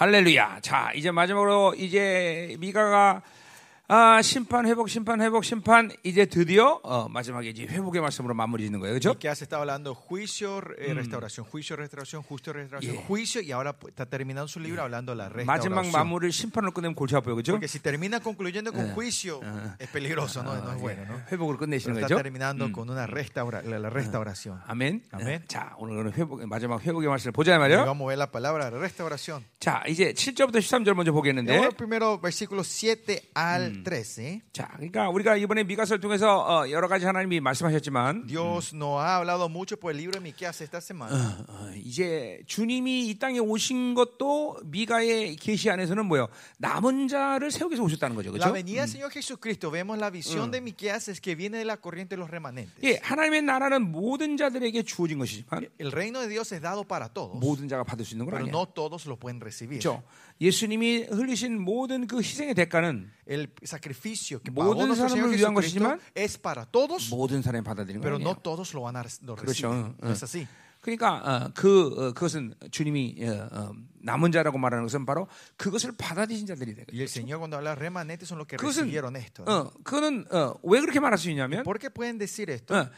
할렐루야. 자, 이제 마지막으로 이제 미가가 아, 심판 회복 심판 회복 심판 이제 드디어 어, 마지막에 이제 회복의 말씀으로 마무리 짓는 거예요. 그렇죠? Que se está hablando juicio, eh, restauración, juicio, restauración, justo, restauración, juicio, y ahora está terminando su libro hablando la 마지막 restauración. 마무리를 심판으로 끝내면 골치 아파요. 그렇죠? Porque si termina concluyendo con juicio, es peligroso, no, no es bueno, ¿no? 회복으로 끝내시는 Pero está 거죠? terminando con una restaura, la, restauración. 아멘. 아멘. 자, 오늘은 회복 마지막 회복의 말씀을 보자 Y 말이에요. vamos a ver la palabra restauración. 자, 이제 7절부터 13절 먼저 보겠는데. primero versículos 7 al 13. 자, 그러니까 우리가 이번에 미가서를 통해서 어, 여러 가지 하나님이 말씀하셨지만 Dios nos ha hablado mucho por el libro de Miqueas esta semana. 어, 이제 주님이 이 땅에 오신 것도 미가의 계시 안에서는 뭐요? 남은 자를 세우기 위해서 오셨다는 거죠. 그렇죠? venida del Señor Jesucristo, vemos la visión de Miqueas es que viene de la corriente de los remanentes. 예, 하나님의 나라는 모든 자들에게 주어진 것이지만 El reino de Dios es dado para todos, 모든 자가 받을 수 있는 건 pero 아니야. no todos lo pueden recibir. 그렇죠? 예수님이 흘리신 모든 그 희생의 대가는 El sacrificio que 모든 nuestro 사람을 위한 Jesucristo 것이지만 es para todos, 모든 사람이 받아들이는 pero 거예요. no todos lo van a lo 그렇죠. reciben. No es así. 그러니까 어, 그 어, 그것은 주님이 어, 어, 남은 자라고 말하는 것은 바로 그것을 받아들인 자들이 되거든요. Y el Señor cuando habla de remanentes son los que 그것은 recibieron esto. ¿no? 어, 그거는 어, 왜 그렇게 말할 수 있냐면 ¿Por qué pueden decir esto? 어,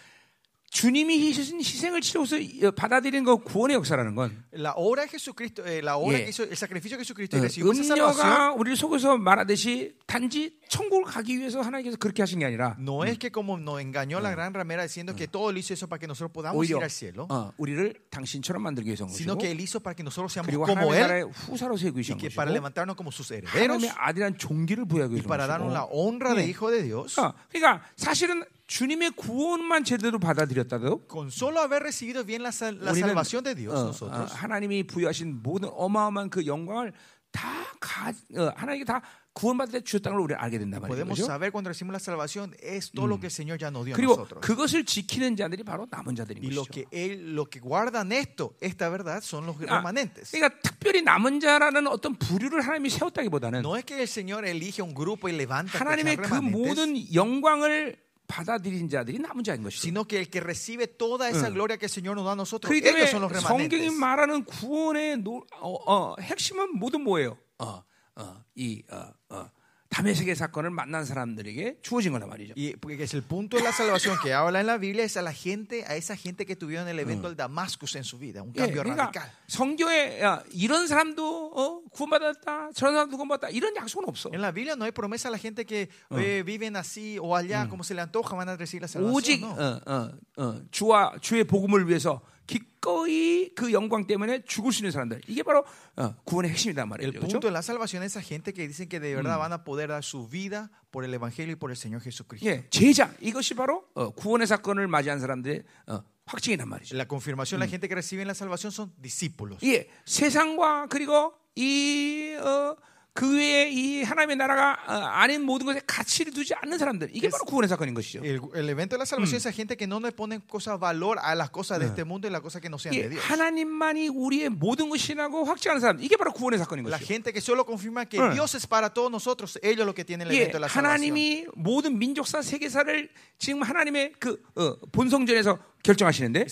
주님이 희신 희생을 치러서 어, 받아들인 거 구원의 역사라는 건 La obra de Jesucristo, eh, la obra Yeah. que hizo, el sacrificio que Jesucristo 어, recibió, esa salvación, 우리를 속에서 말하듯이 단지 천국을 가기 위해서 하나님께서 그렇게 하신 게 아니라 no es que como nos engañó la gran ramera diciendo que todo él hizo eso para que nosotros podamos ir 오히려 al cielo, 어, 우리를 당신처럼 만들기 위해서 온 sino 것이고 que él hizo para que nosotros seamos como él 후사로 y 온 que para 것이고 levantarnos como sus herederos 하나님의 아들한 종기를 부여하기 y 위해서 para 온 darnos la 것이고 honra de Yeah. hijo de Dios. 어, 그러니까 사실은 주님의 구원만 제대로 받아들였다도 Con solo haber recibido bien la, la 우리는 salvación de Dios, 어, 어, 하나님이 부여하신 모든 어마어마한 그 영광을 다 가, 어, 하나님께 다 구원받을 때 주셨다는 걸 우리가 알게 된단 말이죠. podemos 그죠? saber cuando recibimos la salvación es todo lo que el Señor ya nos dio a 그리고 nosotros. 그것을 지키는 자들이 바로 남은 자들인 것이죠. que él, lo que guardan esto, esta verdad, son los 아, remanentes. 그러니까 특별히 남은 자라는 어떤 부류를 하나님이 세웠다기보다는 No es que el Señor elige un grupo y levanta que 하나님의 그 모든 영광을 받아들인 자들이 남은 자인 것이죠. sino que el que recibe toda esa gloria que el Señor nos da a nosotros, 그렇기 ellos 때문에 성경이 remanentes. 말하는 구원의 노, 어, 어, 핵심은 모두 뭐예요? 어, 어, 이 어, 어, 담에색의 사건을 만난 사람들에게 주어진 거란 말이죠. Y porque es el punto de la salvación que habla en la Biblia es a la gente, a esa gente que tuvieron el evento del Damascus en su vida, un 예, cambio 그러니까 radical. 성경에 야, 이런 사람도 어, 구원받았다, 저런 사람도 구원받았다 이런 약속은 없어. En la Biblia no hay promesa a la gente que eh, viven así o allá, como se le antoja, van a recibir la 오직 salvación. No. 어, 어, 어, 주와 주의 복음을 위해서 기꺼이 그 영광 때문에 죽을 수 있는 사람들 이게 바로 어, 구원의 핵심이단 El 말이죠. punto 그렇죠? de la salvación es esa gente que dicen que de verdad van a poder dar su vida por el Evangelio y por el Señor Jesucristo. 예, 제자 이것이 바로 어, 구원의 사건을 맞이한 사람들의 어, 확증이란 말이죠. La confirmación, la gente que recibe la salvación son discípulos. 예, 세상과 그리고 이 어, 그 외에 이 하나님의 나라가 어, 아닌 모든 것에 가치를 두지 않는 사람들 이게 바로 구원의 사건인 것이죠. El, el evento de la salvación es esa gente que no le ponen cosa valor a las cosas de este mundo y las cosas que no sean de 예, Dios. 하나님만이 우리의 모든 것이라고 확증하는 사람 이게 바로 구원의 사건인 La 것이죠. gente que solo confirma que Mm. Dios es para todos nosotros, ellos lo que tienen el 예, evento de la salvación. 하나님이 모든 민족사 세계사를 지금 하나님의 그 어, 본성전에서 결정하시는데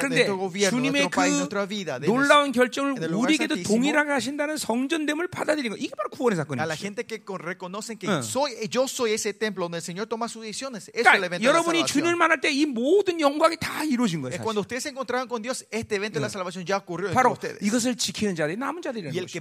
그런데 주님의 그 놀라운 결정을 우리에게도. 동일하게 하신다는 성전됨을 받아들이는 거 이게 바로 구원의 Mm. el 그러니까 여러분이. 주님을 만날 때 이 모든 영광이 다 이루어진 거예요. 바로. 이것을 지키는 자들이 남은 자들이라는 거죠.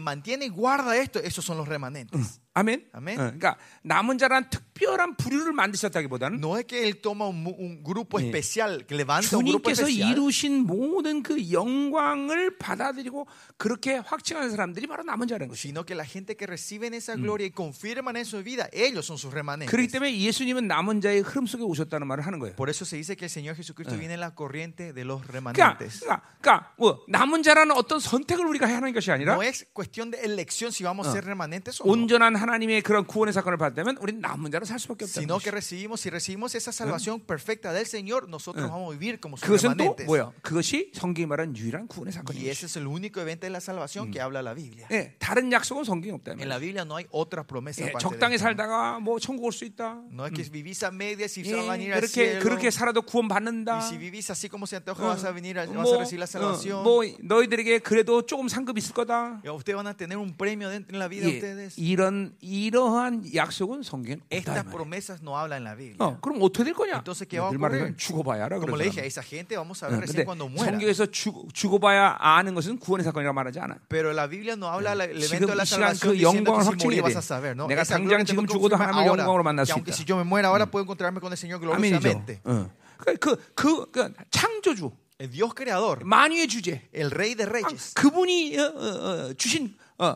아멘. 아멘. 어, 그러니까 남은 자란 특별한 부류를 만드셨다기보다는 No es que Él toma un, un grupo 예. especial, que levanta un grupo 주님께서 especial, 이루신 모든 그 영광을 받아들이고 그렇게 확증하는 사람들이 바로 남은 자라는 것이. sino que la gente que reciben esa gloria y confirman en su vida, ellos son sus remanentes. 그렇기 때문에 예수님은 남은 자의 흐름 속에 오셨다는 말을 하는 거예요. Por eso se dice que el Señor Jesucristo viene en la corriente de los 그러니까, remanentes. 그러니까, 그러니까 뭐 남은 자라는 어떤 선택을 우리가 해야 하는 것이 아니라 No es cuestión de elección si vamos a ser remanentes o no. 온전한 하나님 의 그런 구원의 사건을 받다면 우리는 남은 자로 살 수밖에 없다는 Sino que recibimos, si recibimos esa salvación perfecta del Señor, nosotros vamos a vivir como sus remanentes. 뭐야? 그것이 성경이 말하는 유일한 구원의 Y 사건이에요. ese es el único evento de la salvación que habla la Biblia. 예, 다른 약속은 성경에 없다면. En la Biblia no hay otra promesa 예, 적당히. 살다가 뭐 천국 올 수 있다. No es que vivís a medias y 예, se va a venir al cielo. 그렇게 살아도 구원 받는다. Y si vivís así como se antoja, vas a venir, vas a 뭐, recibir la 어, salvación. 뭐 너희들에게 그래도 조금 상급 있을 거다. Y ustedes van a tener un premio en la vida de 예, ustedes. 이런 이러한 약속은 성경에 Estas promesas no hablan en la Biblia. 어, 그럼 어떻게 될 거냐? Entonces, ¿qué va a ocurrir? 죽어봐야 알아. Como le dije, a esa gente vamos a 어, ver recién cuando muera. 성경에서 죽, 죽어봐야 아는 것은 구원의 사건이라고 말하지 않아. Pero la Biblia no habla del evento de la salvación 그 diciendo que si morir 돼. vas a saber, ¿no? 내가 당장 지금 죽어도 ahora, 영광으로 만날 수 aunque 있다. si yo me muera ahora puedo encontrarme con el Señor 아멘이죠. gloriosamente. 어. 그, 그, 그, 그 창조주, El Dios creador, 만유의 주제, el Rey de 아, Reyes, 그분이 어, 어, 어, 주신 어,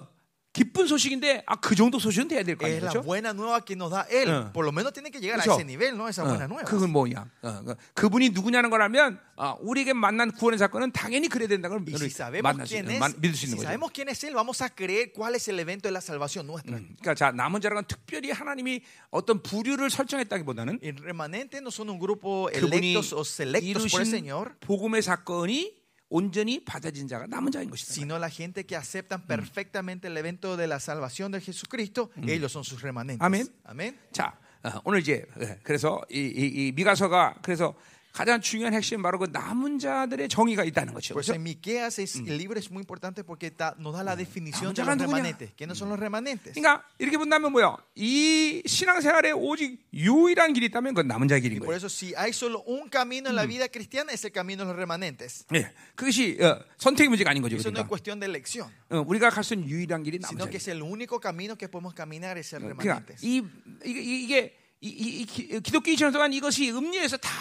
기쁜 소식인데 아, 그 정도 소식은 돼야 될 거 아니에요, 그렇죠? buena nueva que nos da Él. 어. Por lo menos tiene que llegar a 그렇죠? ese nivel, ¿no? Esa buena 어, nueva. 그건 뭐냐? 어, 그, 그분이 누구냐는 걸 알면 아, 우리에게 만난 구원의 사건은 당연히 그래야 된다는 걸 si 만날 수 es, 만- 믿을 수 si 있는 거죠. sabemos quién es Él, vamos a creer cuál es el evento de la salvación nuestra. 그러니까 자 남은 자랑은 특별히 하나님이 어떤 부류를 설정했다기보다는 El remanente no son un grupo electos o selectos por el Señor, 복음의 사건이 온전히 받아진 자가 남은 자인 것이다. sino la gente que aceptan perfectamente el evento de la salvación de Jesucristo, ellos son sus remanentes. Amén. Amén. 자 어, 오늘 이제 예, 그래서 이, 이, 이 미가서가 그래서 가장 중요한 핵심 은 바로 그 남은 자들의 정의가 있다는 거죠. 그렇죠? Miqueas es- el libro es muy importante porque ta- nos da la definición de los remanentes. ¿Quiénes son los remanentes? 그러니까 이렇게 본다면 뭐야? 이 신앙생활에 오직 유일한 길이 있다면 그건 남은 자의 길인 Por 거예요. eso, si hay solo un camino en la vida cristiana, es el camino de los remanentes. 예, 그것이 어, 선택의 문제가 아닌 거죠. Eso no es 그러니까 cuestión de elección, 어, 우리가 갈 수 있는 유일한 길이 남은 sino que es el único camino que podemos caminar, es el 그러니까 remanentes. 이 이게, 이게 이, 이, 기- 기독교 2000년 동안 이것이 음료에서 다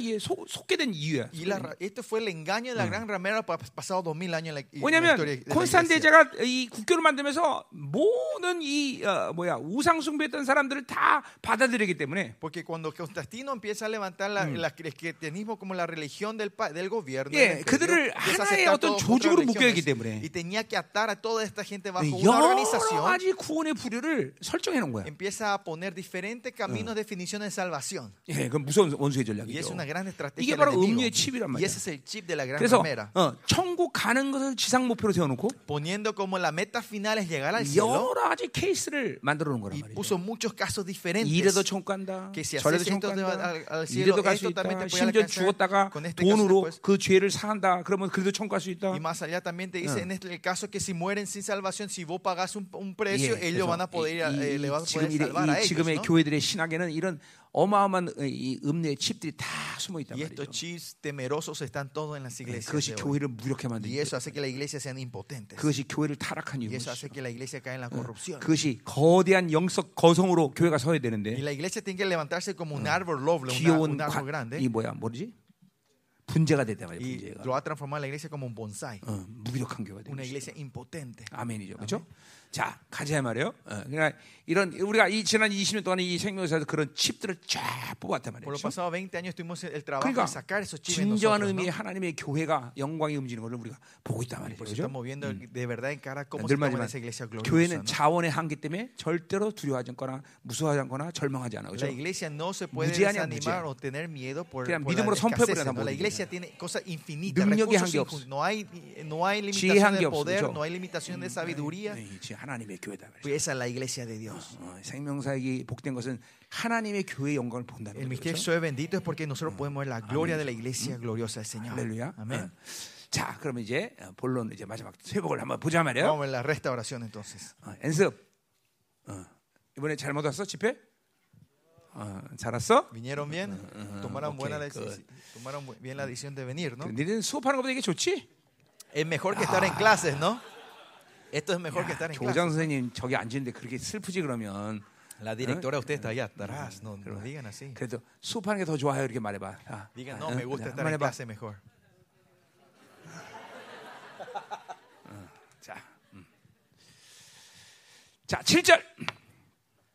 예, 속, 속게 된 이유야. Y la este fue el engaño de la gran ramera pa- pasado dos mil años en la, la la 콘스탄. 대제가 이 국교를 만들면서 모든 이 어, 뭐야 우상 숭배했던 사람들을 다 받아들이기 때문에 Porque cuando Constantino empieza a levantar la, la- el cristianismo como la religión del, del gobierno, 예, 그들을 하나의 어떤 조직으로 묶여야 하기. 때문에 y tenía que atar a toda esta gente bajo una 여러 organización, 가지 구원의 부류를 설정해 놓은 거야. empieza a poner diferentes caminos, definiciones de salvación. 예, 그건 무서운 원수의 전략이죠. una 이게 바로. 음료의 칩이란 말이야. 그래서. 어, 천국 가는 것을 지상 목표로 세워놓고 Poniendo como la meta final es llegar al cielo 여러 가지 케이스를 만들어 놓은 거란 말이죠. puso muchos casos diferentes. 이래도 천국 간다. que si haces esto te va al- cielo, 이래도 갈수 esto 있다. 심지어. 죽었다가 돈으로. 그 죄를 사한다. 그러면 그래도 천국 갈수 있다. Y más allá también te dice en el caso que si mueren sin salvación, si vos pagás un, un precio, 예, ellos van a poder, eh, 이- le vas a poder 이, salvar a 이 ellos. 지금의. 교회들의 신학에는 이런 어마어마한 이 음료의 칩들이 다 숨어 있단 Y 말이죠. estos chips temerosos están todos en las iglesias. 그것이. 교회를 무력해 만드는 Y eso hace que la iglesia sean impotentes. 그것이 교회를 타락한 Y 이유죠. eso hace que la iglesia caiga en la corrupción. 그것이 거대한 영적 거성으로 교회가 서야 Y 되는데 la iglesia tiene que levantarse como un árbol noble, un árbol 관- grande. 이 뭐야 뭐지? 분재가 됐단 말이야. Y 분재가. lo va a transformar la iglesia como un bonsai. 어, 무기력한 교회가 되는 Una iglesia impotente. 아멘이죠. 그렇죠? 자, 가자 말이에요. 어, 그러니까 이런 우리가 이 지난 20년 동안 이 생명사에서 그런 칩들을 쫙 뽑았단 Por los 말이죠. pasados 20 años tuvimos el trabajo 그러니까 진정한 ¿no? 하나님의 교회가 영광이 움직이는 것을 우리가 보고 있단 말이죠. 그렇죠? 늘 gloriosa. 교회는. 자원의 한계 때문에 절대로 두려워하지 않거나 무서워하지 않거나 절망하지 않아. 그렇죠? iglesia no se puede 무제 아니야, desanimar 무제. o tener miedo por, 그냥 믿음으로 cosas infinitas, 능력의 한계 없어. 지혜 한계 de 없어, poder, 그렇죠? no hay limitación de sabiduría. 네, 이제 하나님의 교회다. 그렇죠? Pues esa es la iglesia de Dios. 어, 생명사역이 복된 것은 하나님의 교회의 영광을 본다는 El 거죠. misterio 그렇죠? de bendito es porque nosotros podemos ver la gloria de la iglesia gloriosa del Señor. 할렐루야. 어. 자, 그러면 이제 어, 본론 이제 마지막 회복을 한번 보자 말이에요. Vamos a la restauración entonces. 어, 연습. 어, 이번에 잘못 왔어 집회? 어, 잘 왔어? ¿Vinieron bien? Tomaron, ok, buena la good. decisión, tomaron bien la decisión de venir, ¿no? 니는 수업하는 것보다 이게 좋지? Es mejor que estar en clases, ¿no? Esto es mejor que 야, estar en 교장 clases. 선생님 저기 앉는데 그렇게 슬프지 그러면 La directora usted está allá atrás, no, no digan así. 그래도 수업하는 게 더 좋아요 이렇게 말해봐. 자, Digan, 어, no, me gusta 자, estar en 해봐. clase mejor. 자, 음. 자 7절.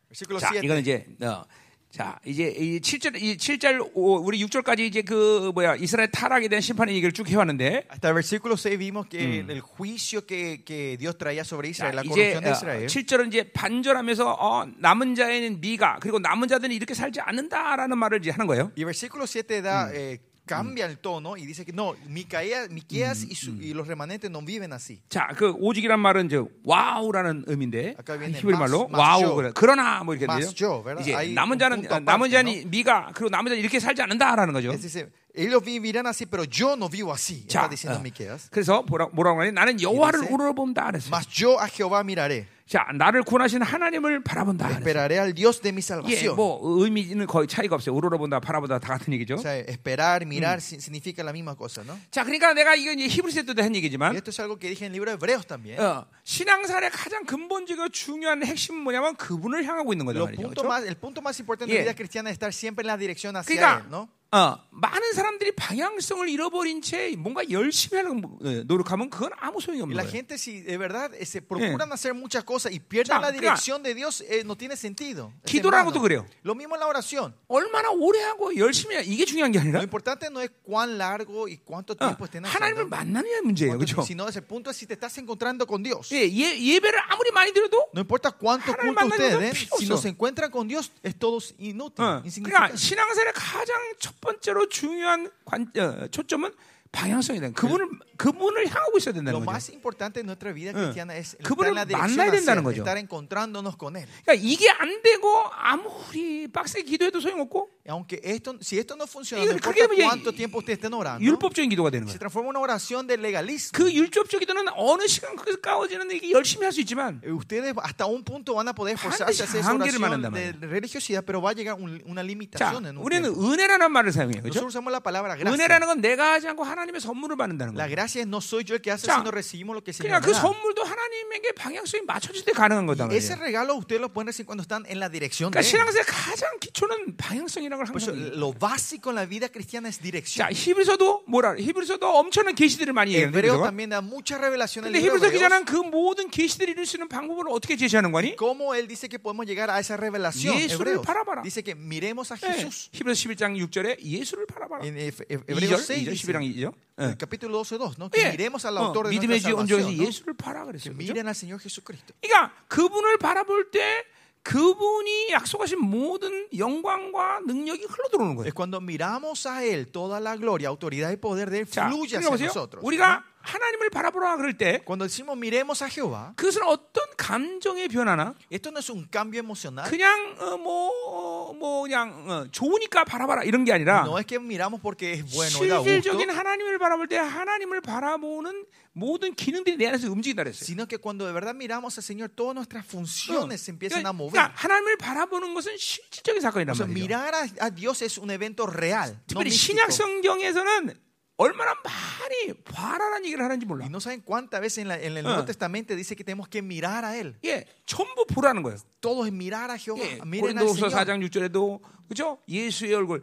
Versículo 자, 7. 이거는 이제 어, 자, 이제 이 7절 이 7절 우리 6절까지 이제 그 뭐야 이스라엘 타락에 대한 심판의 얘기를 쭉 해왔는데 Hasta el versículo 6 vimos que el juicio que, que Dios traía sobre 자, Israel, la 이제 corrupción de 어, Israel. 7절은 이제 반전하면서 어, 남은 자인 미가 그리고 남은 자들은 이렇게 살지 않는다라는 말을 이제 하는 거예요. Y versículo 7 da, eh, cambia el tono y dice que no, Micaías, Miqueas y, su- y los remanentes no viven así. 자, 그 오직이란 말은 저 와우라는 의미인데 viene 히브리 말로 와우 그래. 그러나 뭐 이렇게 yo, ¿verdad? 이제 Hay 남은 자는 punto 어, 남은 aparte, 자는 미가 그리고 남은 자는 이렇게 살지 않는다라는 거죠. Es ellos vivirán así, pero yo no vivo así, está 자, diciendo 어, Miqueas. 그래서 뭐라, 뭐라고 하니 나는 여호와를 우러본다 그랬어요. Mas yo a Jehová miraré, 자, 나를 구원하신 하나님을 바라본다. esperaré al Dios de mi 예, salvación. 뭐 의미는 거의 차이가 없어요. 우러본다, 바라본다 다 같은 얘기죠. O sea, esperar, mirar si- significa la misma cosa, ¿no? 자, 그러니까 내가 이거 이제 히브리서 때도 한 얘기지만 esto es algo que dije en el libro de Hebreos también. 어, 신앙생활의 가장 근본적이고 중요한 핵심은 뭐냐면 그분을 향하고 있는 Lo 말이죠. punto 그렇죠? más, el punto más importante Yeah. de la vida cristiana es estar siempre en la dirección hacia 그러니까 Él, ¿no? 어, 많은 사람들이 방향성을 잃어버린 채 뭔가 열심히 하려고 어, 노력하면 그건 아무 소용이 없는 la 거예요. gente, si de verdad eh, se procuran hacer muchas cosas y pierden 자, la 그러니까 dirección de Dios, eh, no tiene sentido. 기도라고도. 그래요. Lo mismo en la oración. 얼마나 오래 하고 열심히 해 이게 중요한 게 아니라 Lo importante no es cuán largo y cuánto 어, tiempo estén 하나님을 만나느냐 문제예요. 그렇죠? sino ese punto es si te estás encontrando con Dios. 예, 예, 예배를 아무리 많이 드려도 No importa cuánto culto ustedes den, si no se encuentran con Dios, es todo inútil, 어, 그러니까 insignificante. 신앙생활의 가장 첫 번째로 중요한 관, 어, 초점은 방향성이 된 그분을 그분을 향하고 있어야 된다는 거죠. más importante en nuestra vida 응. cristiana es 그분을 만나야 된다는 거죠. estar encontrándonos con Él. 그러니까 이게 안 되고 아무리 빡세게 기도해도 소용없고 Aunque esto, si esto no funciona, no 그게 importa 뭐야, cuánto tiempo ustedes estén orando, 율법적인 기도가 되는 거예요. transforma en una oración de legalismo. 그 율법적 기도는 어느 시간 가까워지는 이게 열심히 할 수 있지만 Eh, Ustedes hasta un punto van a poder esforzarse a hacer esa 한계를 oración 만난단 de religiosidad, pero va a llegar un- una 자, limitación en un 우리는. 은혜라는 말을 사용해요. 그렇죠? Nosotros usamos la palabra gracia. 은혜라는 건 내가 하지 않고 하나님 의 선물을 받는다는 La 거예요. gracia no soy yo el que hace, 자, sino recibimos lo que el 그러니까 Señor 그 me da. 선물도 하나님에게 방향성이 맞춰질 때 가능한 거다 Y ese 말이에요. regalo ustedes lo pueden recibir cuando están en la dirección de 그러니까. 신앙생활 가장 기초는 방향성이라는 걸 항상 lo básico en la vida cristiana es dirección. 자, 히브리서도 뭐라? 히브리서도 엄청난 계시들을 많이 얘기하는데 Hebreo también da mucha revelación en 근데 히브리서. 기자는 그 모든 계시들을 이룰 수 있는 방법을 어떻게 제시하는 거니? ¿Cómo él dice que podemos llegar a esa revelación? 예수를. 바라봐라. Dice que miremos a 네, Jesús. 히브리서 11장 6절에 예수를 바라봐라. En He- He- 2절, Hebreos 6 2절, dice, 11장 2절. el capítulo 12, 2, ¿no? que 예. miremos al 어, autor de 믿음의 주 salvación. ¿no? 예수를 바라 그랬어요. 그죠? Miren al Señor Jesucristo. 그러니까 그분을 바라볼 때 그분이 약속하신 모든 영광과 능력이 흘러 들어오는 거예요. Es cuando miramos a Él, toda la gloria, autoridad y poder de Él 자, fluye 그러니까 hacia nosotros. 우리가 하나님을 바라보라 그럴 때 Cuando decimos miremos a Jehová, 그것은 어떤 감정의 변화나 esto no es un cambio emocional. 그냥 어, 뭐, 어, 뭐 그냥 어, 좋으니까 바라봐라 이런 게 아니라 No es que miramos porque es bueno y da gusto, 실질적인 하나님을 바라볼 때 하나님을 바라보는 모든 기능들이 내 안에서 움직인다 그랬어요. sino que cuando de verdad miramos al Señor, todas nuestras funciones se empiezan a mover. 그러니까 하나님을 바라보는 것은 실질적인 사건이란 O sea, 말이에요. mirar a, a Dios es un evento real, no 특별히 místico. 신약 성경에서는 얼마나 많이 바라라는 얘기를 하는지 몰라. Y no saben cuántas veces en, la- en el Ah. Nuevo Testamento dice que tenemos que mirar a Él. 예, 전부 보라는 거예요. Todo es mirar a Jehová. 예, Miren al Señor. 4장 6절에도 그죠? 예수의 얼굴을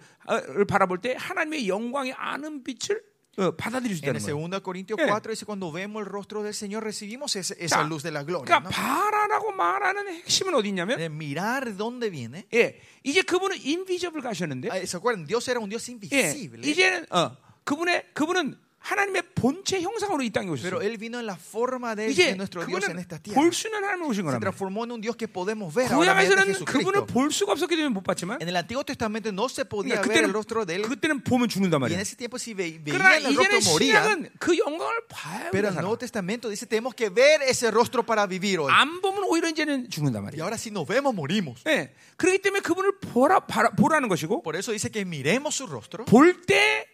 바라볼 때 하나님의 영광의 아는 빛을 어, 받아들일 수 En 있다는 거예요. 2 Corintios Eh. 4 dice cuando vemos el rostro del Señor recibimos ese- esa 자, luz de la gloria. 그러니까 ¿no? 바라라고 말하는 핵심은 어디 있냐면 Eh, mirar de dónde viene. 예, 이제 그분은 인비저블 가셨는데 Ah, ¿Se acuerdan? Dios era un Dios 예, invisible. 이제는 어, 그분의 그분은 하나님의 본체 형상으로 이 땅에 오셨어요. Él vino en la forma de, de 이제 nuestro Dios en 그분은 esta tierra. 볼수 있는 하나님을 오신 거란 말이에요. transformó en un Dios que podemos ver ahora mediante 구약에서는 Jesucristo. 그분을 볼 수가 없었기 때문에 못 봤지만 En el Antiguo Testamento no se podía 그러니까 ver el 그때는 rostro de Él. 그때는 보면 죽는단 말이에요. ese tiempo si ve, 그러나 veían el rostro 이제는 morían. 신약은 그 영광을 봐야 Pero 우리가 el 살아. Nuevo Testamento dice tenemos que ver ese rostro para vivir hoy. 안 보면 오히려 이제는 죽는단 말이에요. ahora si nos vemos morimos. 예. 그렇기 때문에 그분을 보라, 보라는 것이고 Por eso dice que miremos su rostro. 볼때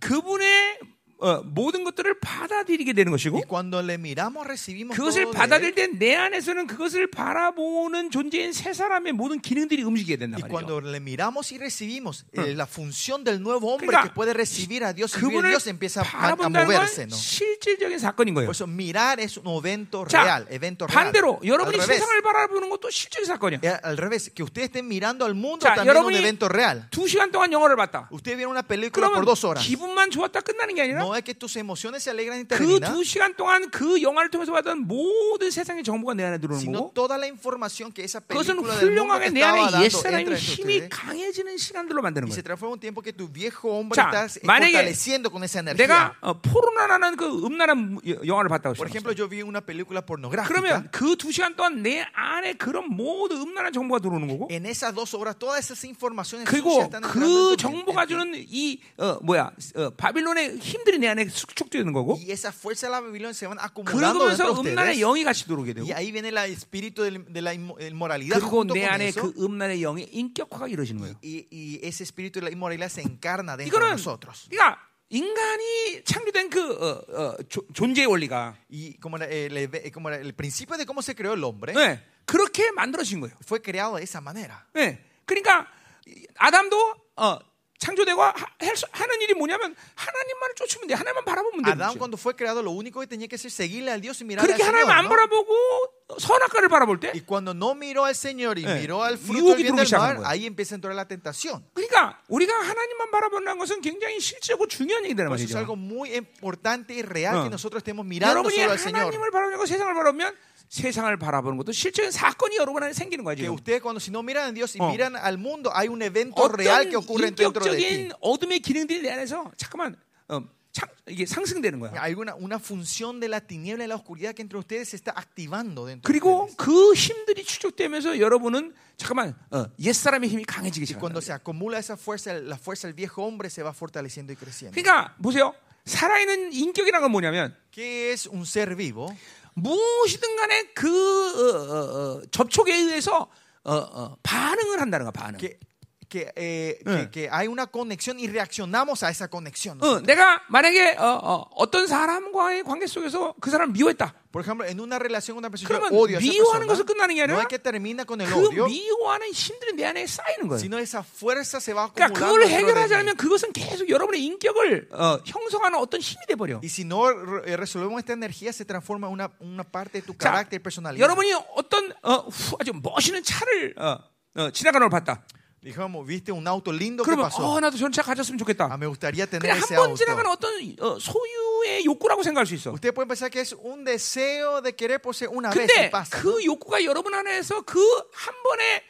그분의 어, 모든 것들을 받아들이게 되는 것이고 miramos 그것을 받아들일. 때 내 안에서는 그것을 바라보는 존재인 세 사람의 모든 기능들이 움직이게 된단 eh, hombre 그러니까 그분을 바라본다는. 건. 실질적인 사건인 거예요. 자. 반대로 여러분이 세상을 바라보는 것도 실질적인 사건이야. eh, 자, 여러분이. 두 시간 동안 영화를 봤다. 그러면. 기분만 좋았다 끝나는 게 아니라 No es que tus emociones se alegran y 그 terminan, 두 시간 동안 그 영화를 통해서 받은 모든 세상의 정보가 내 안에 들어오는 sino 거고 toda la información que esa 그것은 película del mundo 훌륭하게 내 estaba 안에 dando 옛사람의 entra en 힘이 ustedes 강해지는 시간들로 만드는 y se 거예요. transforma en un tiempo que tu viejo hombre 자, está 만약에 fortaleciendo con esa energía. 내가 어, 포르나라는 그 음란한 영화를 봤다고 Por ejemplo, 했어요. yo vi una película pornográfica. 그러면 그 두 시간 동안 내 안에 그런 모든 음란한 정보가 들어오는 거고 En esas dos horas, todas esas informaciones 그리고 sucias están entrando 그 en tu 정보가 mente. 주는 이 어, 뭐야 어, 바빌론의 힘들이 내 안에 축적되는 거고 Y esa fuerza de la Babilonia se van acumulando 그러면서 dentro de 음란의 ustedes. 영이 같이 들어오게 되고 Y ahí viene el espíritu del- de la inmo- inmoralidad 그리고 내 안에 eso. 그 음란의 영의 인격화가 이루어지는 거예요. Y, y ese espíritu de la inmoralidad se encarna dentro de 이거는 nosotros. 그러니까 인간이 창조된 그 어, 어, 조- 존재의 원리가 Y como era, el, el- como era el principio de cómo se creó el hombre, 네, 그렇게 만들어진 거예요. fue creado de esa manera. 네, 그러니까 이- 아담도 어, 창조되고 하, 할 수- 하는 일이 뭐냐면 하나님만을 쫓으면 돼. 하나님만 바라보면 돼. Adán cuando fue creado lo único que tenía que hacer seguirle al Dios y mirar al 그렇게 하나님 Señor. 안. 바라보고 선악과를 바라볼 때 Y cuando no miró al Señor y Eh, miró al fruto del bien del mal, ahí empieza a entrar la tentación. 그러니까 우리가 하나님만 바라본다는 것은 굉장히 실제고 중요한 Por eso es 말이죠. algo muy importante y real 어. que nosotros estemos mirando 여러분이 solo al Señor. 하나님을 바라보고 세상을 바라보면 세상을 바라보는 것도 실제적인 사건이 여러분 안에 생기는 Que 지금. ustedes cuando si no miran a Dios y 어. miran al mundo, hay un evento real que ocurre dentro de ti. 어둠의 기능들이 내 안에서 잠깐만 어, 창- 이게 상승되는 거야. Hay una, una función de la tiniebla y la oscuridad que entre ustedes se está activando dentro de 그리고. 그 힘들이 축적되면서 여러분은 잠깐만 어, 옛 사람의 힘이 강해지기 Y cuando 시작한다. se acumula esa fuerza, la fuerza del viejo hombre se va fortaleciendo y creciendo. 그러니까 보세요. 살아있는 인격이라는 건 뭐냐면 ¿Qué es un ser vivo? 무엇이든 간에 그 어, 어, 어, 접촉에 의해서 어, 어, 반응을 한다는 거야. 반응. Que, eh, Eh. que, que hay una conexión y reaccionamos a esa conexión. 어, 내가 만약에 어, 떤 사람과의 관계 속에서 그 사람 을 미워했다. Por ejemplo, en una relación una persona odio a esa persona, 것은 끝나는 게 no 아니라 es que termina con el 그 odio, 미워하는 힘들이 내 안에 쌓이는 거예요. sino esa fuerza se va 그러니까 acumulando. 그걸 dentro de 해결하지. 않으면 그것은 계속 여러분의 인격을 어, 형성하는 어떤 힘이 돼 버려. Y si no re- eh, resolvemos esta energía, se transforma en una, una parte de tu 자, carácter personalidad. 여러분이 어떤 어, 후, 아주 멋있는 차를 어, 어, 지나가는 걸 봤다. Digamos, viste un auto lindo que 그러면 pasó. 어, 나도 저런 차 가졌으면 Ah, 좋겠다. me gustaría tener 그냥 ese 한 번 auto. 지나가는 어떤 어, 소유의 욕구라고 생각할 수 있어. Usted puede pensar que es un deseo de querer poseer una vez 근데 y pasa. 그 욕구가 여러분 안에서 그 한 번에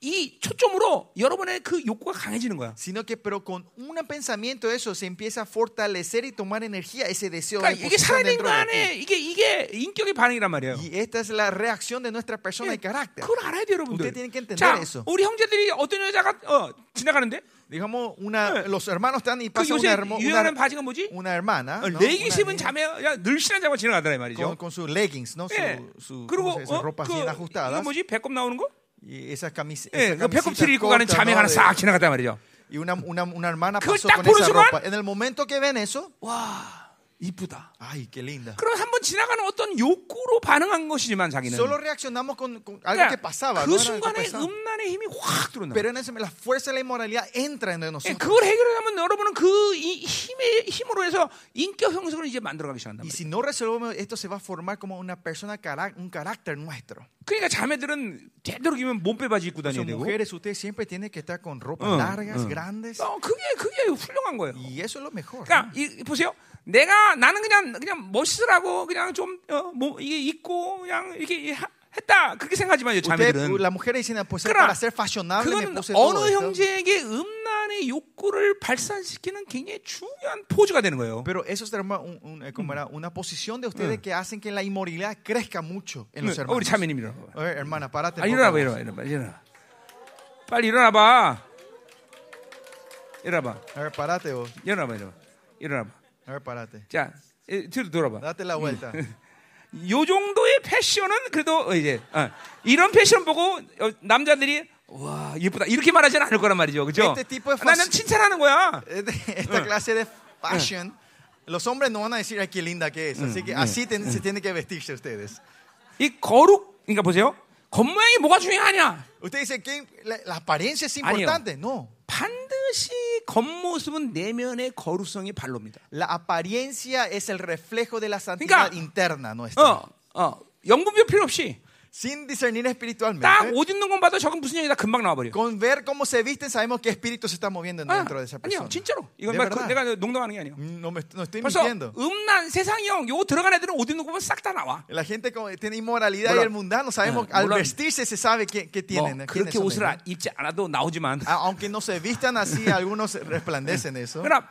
이 초점으로 여러분의 그 욕구가 강해지는 거야. Sino que, pero con un pensamiento de eso se empieza a fortalecer y tomar energía ese deseo de 그러니까 이게 posesión 살아있는 거 de. 안에 이게 이게 인격의 반응이란 말이에요. Y esta es la reacción de nuestra persona y carácter. 그걸 알아야 돼요, 여러분들. Usted tiene que entender 자, eso. 우리 형제들이 어떤 여자가 어, 지나가는데 Digamos, una, los hermanos están y 그 pasa una, 유행하는 una, 바지가 뭐지? una hermana 어, ¿no? 레깅스 입은 자매가 늘씬한 자가 지나가더라 이 말이죠. con, con sus leggings, ¿no? Su, 예. su, 그리고. 어, ropas 그, bien 이거 ajustadas. 뭐지? 배꼽 나오는 거? Esa camisa, 예, esa 그 배꼽티를 입고 가는 자매가. 하나 싹 지나갔단 말이죠. y una, una, una hermana 그걸 pasó 딱 con 보는 esa 순간- ropa. En el momento que ven eso, 와, 이쁘다. ay, qué linda. 그럼 한번 지나가는 어떤 욕구로 반응한 것이지만 자기는 Solo reaccionamos con, con algo 그러니까 que pasaba. 그 ¿no? 순간에. 음란의 힘이 확 들어온다. Pero en ese la fuerza de la inmoralidad entra en 예, nosotros. 그걸 해결하면 여러분은 그이 힘의 힘으로 해서 인격 형성을 이제 만들어가기 시작한다. Y si no resolvemos esto, se va a formar como una persona, un carácter nuestro. 그러니까 자매들은 되도록이면 몸빼 바지 입고 다녀야 되고. mujeres, ustedes siempre tienen que estar con ropas 어, largas, 어. grandes. 어, 그게 그게 훌륭한 거예요. Y eso es lo mejor. 그러니까 이, 보세요. 내가 나는 그냥 그냥 멋있으라고 그냥 좀 어, 뭐 이게 입고 그냥 이렇게 하- 했다 그렇게 생각하지만요 Usted, 자매들은 la mujer dicen, pues 그러나 그건 어느. 형제에게 음란의 욕구를 발산시키는 굉장히 중요한 포즈가 되는 거예요. Pero eso es un- un- eh, como era, una posición de ustedes que hacen que la inmoralidad crezca mucho en los 어, hermanos. 우리 자매님 일어나. Ver, hermana, párate. 아 일어나봐 favor. 일어나 일어나 일어나. 빨리 일어나 봐. 일어나봐 A ver, párate vos. 일어나 봐 일어나. 일어나 봐. A ver, párate. 자 이- 뒤로 돌아봐. Date la vuelta. 요 정도의 패션은 그래도 이제 어, 이런 패션 보고 어, 남자들이 와 예쁘다 이렇게 말하지는 않을 거란 말이죠, 그죠? 나는 칭찬하는 거야. Esta clase de fashion, los hombres no van a decir, ay, qué linda que es. Así que así se tienen que vestirse ustedes. 이 거룩, 그러니까 보세요. 겉모양이 뭐가 중요하냐? Usted dice que la, la apariencia es 아니요. importante. No. 반 드시 겉모습은 내면의 거룩성이 발로입니다. La apariencia es el reflejo de la santidad 그러니까- interna nuestra. 어, 어, 영분별 필요 없이 sin discernir 딱 espiritualmente. 옷 입는 건 봐도 저건 무슨 영이다 금방 나와버려. Con ver cómo se visten, sabemos qué espíritu se está moviendo 아, dentro de esa 아니요, persona. 진짜로. 이건 De 막 그- verdad. 내가 농담하는 게 아니에요. Mm, No, me, no estoy 벌써 mintiendo. 음란 세상형 요거 들어간 애들은 옷 입는 거 보면 싹 다 나와. La gente como tiene inmoralidad Mul론- y el mundano, sabemos, Ah, al mul론- vestirse se sabe qué, qué 뭐 tienen. quiénes 그렇게 son 옷을 ellos. 아- 입지 않아도 나오지만 Ah, Aunque no se vistan así, algunos resplandecen eso. 그러나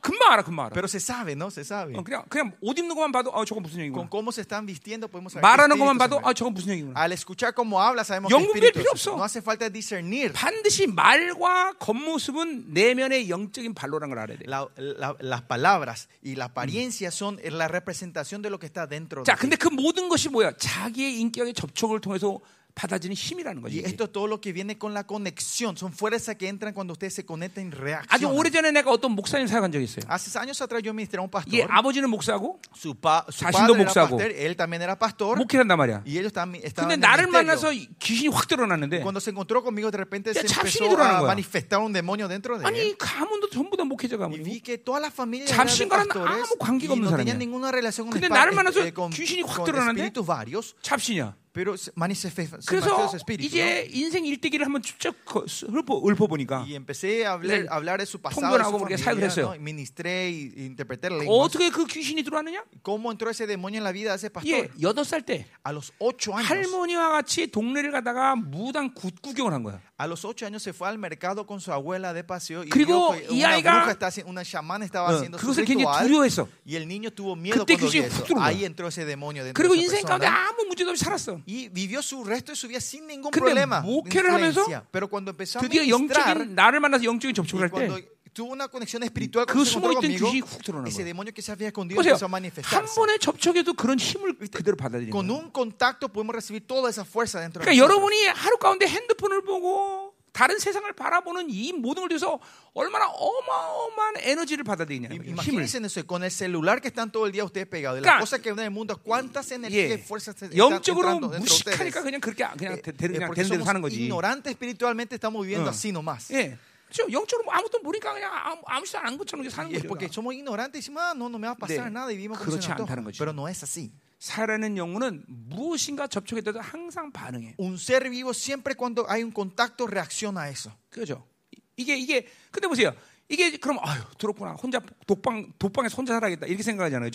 금방 알아, 금방 알아. Pero se sabe, ¿no? Se sabe. 어, 그냥 그냥 옷 입는 것만 봐도 아 저건 무슨 Con 영이구나. cómo se están vistiendo podemos saber. qué 말하는 것만 espíritu 봐도 아. 저건 무슨 영이구나. Al escuchar cómo habla, sabemos 연구될 qué espíritu 필요 es. 없어. No hace falta discernir. 반드시 말과 겉모습은 내면의 영적인 발로라는 걸 알아야 돼. La- la- las palabras y la apariencia son la representación de lo que está dentro de 자, ti. 근데 그 모든 것이 뭐야? 자기의 인격의 접촉을 통해서 받아지는 힘이라는 거지. Y esto es todo lo que viene con la conexión. Son fuerzas que entran cuando ustedes se conectan y 아주 reaccionan. 오래전에 내가 어떤 목사님 사역한 적이 있어요. Hace años atrás yo ministré a un pastor. 이게 아버지는 목사고 Su, pa- su 자신도 목사고. pastor, él también era pastor. 목회를 한단 말이야. Y ellos también estaban 근데 나를. 만나서 귀신이 확 드러났는데 Cuando se encontró conmigo, de repente 야, se empezó a manifestar un demonio dentro de él. 아니 가문도 전부 다 목회자 Y 가문이고 vi que toda la familia 잡신과는 아무 관계가 y 없는 사람이야. 근데 나를 만나서 eh, 귀신이 확 varios, 잡신이야. Pero se manifestó ese 그래서. 이제 인생 일대기를 한번 쭉 읊어, 읊어보니까 Y empecé a hablar, 네. hablar de su pasado, 통변하고 그렇게 사역을 했어요. ¿no? Ministré y, interpreté lenguas. 어떻게 그 귀신이 들어왔느냐? ¿Cómo entró ese demonio en la vida de ese pastor? 예, 여덟 살때 A los ocho años. 할머니와 같이 동네를 가다가 무당 굿 구경을 한 거야. A los ocho años se fue al mercado con su abuela de paseo y vio que 이 una 아이가- bruja está una chamán estaba 어, haciendo su ritual y el niño tuvo miedo cuando vio 훅 eso. Ahí entró ese demonio dentro de esa persona y vivió su resto de su vida sin ningún problema. Pero cuando empezó a ministrar y 할 cuando 때 tuvo una conexión espiritual 그 se encontró 숨어 있던 conmigo, 귀신이 훅 había escondido 보세요. 한. 번의 접촉에도 그런 힘을 그대로 받아들이는 Con 거예요. un contacto podemos recibir toda esa fuerza dentro de 그러니까. 여러분이 하루 가운데 핸드폰을 보고 다른 세상을 바라보는 이 모든 걸 위해서 얼마나 어마어마한 에너지를 거예요. 힘을. Imagínense en eso, con el celular que están todo el día ustedes pegados, 그러니까, las cosas que ven en el mundo, cuántas energías y 예. fuerzas están 영적으로 entrando dentro de ustedes. 무식하니까 그냥 그렇게 그냥 Eh, 되- eh, 그냥 되는 사는 거지. ignorantes espiritualmente, estamos viviendo 어. así nomás. 예. 그렇죠. 영적으로 뭐 아무것도 모르니까 그냥 아무, 아무것도 안 것처럼 사는 거죠. porque somos ignorantes y decimos, ah, no, no me va a pasar 네. nada y vivimos 그렇지. 않다는 거죠. Pero no es así. 살아있는 영혼은 무엇인가 접촉에 대해서 항상 반응해. Un ser vivo siempre cuando hay un contacto reacciona a eso. 그죠? 이게 이게 근데 보세요. 이게 그럼 아유 들었구나. 혼자 독방 독방에서 혼자 살아야겠다 이렇게 생각하잖아요.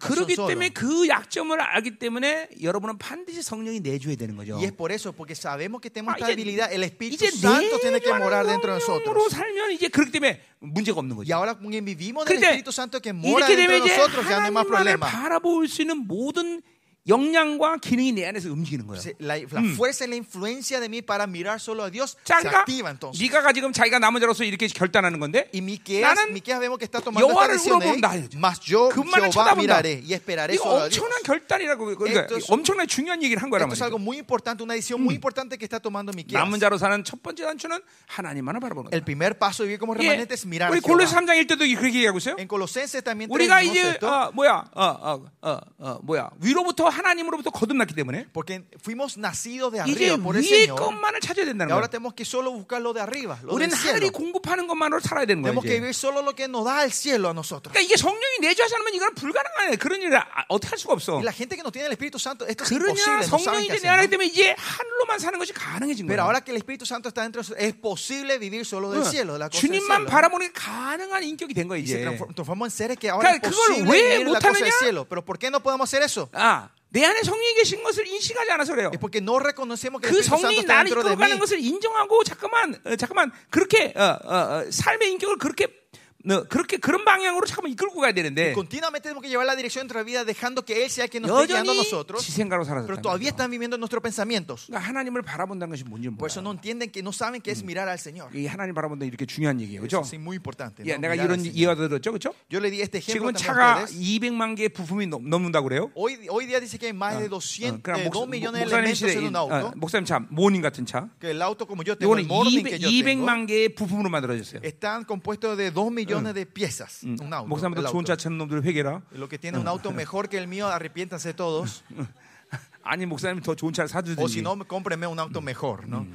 그렇기 solo. 때문에 그 약점을 알기 때문에 여러분은 반드시 성령이 내줘야 되는 거죠. Y es por eso, porque sabemos que tenemos 아, esta 이제- debilidad. El Espíritu Santo tiene que morar dentro de nosotros. 살면 이제 그렇기 때문에 문제가 없는 거죠. ahora como vivimos del 그런데 Espíritu Santo que mora 이렇게 dentro 되면 de 이제 nosotros, ya no hay más 하나님만을 problema. 바라볼 수 있는 모든 역량과 기능이 내 안에서 움직이는 거예요. La, la fuerza y la influencia de mí para mirar solo a Dios 자, se 그러니까 activa entonces. 미가가 지금 자기가 남은 자로서 이렇게 결단하는 건데 Y Miqueas, 나는 Miqueas vemos que está tomando esta decisión. ¿eh? Mas yo Jehová miraré y esperaré solo a Dios. 엄청난 결단이라고 그러니까 Esto es- 엄청나게 중요한 얘기를 한 거란 Esto es 말이에요. algo muy importante, una decisión muy importante que está tomando Miqueas. 남은 자로 사는 첫 번째 단추는 하나님만을 바라보는 El 거예요. primer paso de vivir como 예, remanente es mirar 우리 골로새 Jehová. 3장 1 때도 그렇게 얘기하고 있어요. En Colosenses también 우리가 이제 어, 뭐야 어, 어, 어, 어, 뭐야 위로부터 하나님으로부터 거듭났기 때문에 porque fuimos nacidos de arriba por el Señor. 것만을 찾아야 된다는 ahora 거예요. tenemos que solo buscar lo de arriba, lo 우리는 del 하늘이 cielo. 공급하는 것만으로 살아야 되는 거예요. Tenemos que 이제. vivir solo lo que nos da el cielo a nosotros. 그러니까 이게 성령이 내주하지 않으면 이건 불가능해. 그런 일을 아- 어떻게 할 수가 없어. Y la gente que no tiene el Espíritu Santo, esto es 그러냐 imposible, no saben 성령이 qué 이제 내 안에 hacer. ¿no? 때문에 이제 하늘로만 사는 것이 가능해진 Pero 거예요. ahora que el Espíritu Santo está dentro es posible vivir solo del 응. cielo, de la cosa del 주님만 cielo. 바라보는 게 가능한 인격이 된 거예요. Y se 이제. transform- transformó en seres que ahora es 그러니까 그걸 posible 왜 vivir la cosa del 못하느냐? cielo. Pero ¿por qué no podemos hacer eso? 아, 내 안에 성령이 계신 것을 인식하지 않아서 그래요. Porque no reconocemos que 그 성령이 나를 이끌어가는. 것을 인정하고 잠깐만 어, 잠깐만 그렇게 어, 어, 어, 삶의 인격을 그렇게 어, 그렇게 그런 방향으로 잠깐만 이끌고 가야 되는데 Continuamente tenemos que llevar la dirección de nuestra vida dejando que Él sea quien nos esté guiando a 여전히 nosotros. 지생각으로 Pero 살아서 todavía están viviendo nuestros pensamientos. 그러니까 하나님을 바라본다는 것이 뭔지 Por eso no 몰라요. entienden que no saben qué es mirar al Señor. 이 하나님 바라본다 이렇게 중요한 얘기예요, Eso 그렇죠? es muy importante. 예, ¿no? 내가 Mirar al 이런 Señor. 이해가 들었죠, 그렇죠? Yo le di este ejemplo 지금은 también a 차가 ustedes. 200만 개의 부품이 넘, 넘는다고 그래요. Hoy, hoy día dice que hay más de 어, 200, 그냥 eh, 목, 2 millones de 목사님 elementos 시대 en un auto. 어, 목사님 차 모닝 같은 차. Que el auto como yo tengo, el 이거는 morning 200, que yo tengo, 200만 개의 부품으로 만들어졌어요. están compuestos de 2 millones de piezas. Un auto. 목사님도 el 좋은 auto. 차 찾는 놈들 회개라. Lo que tiene un auto mejor que el mío, arrepiéntanse todos. 아니 목사님 더 좋은 차를 O si 사주든지. no, cómprenme un auto mejor, ¿no?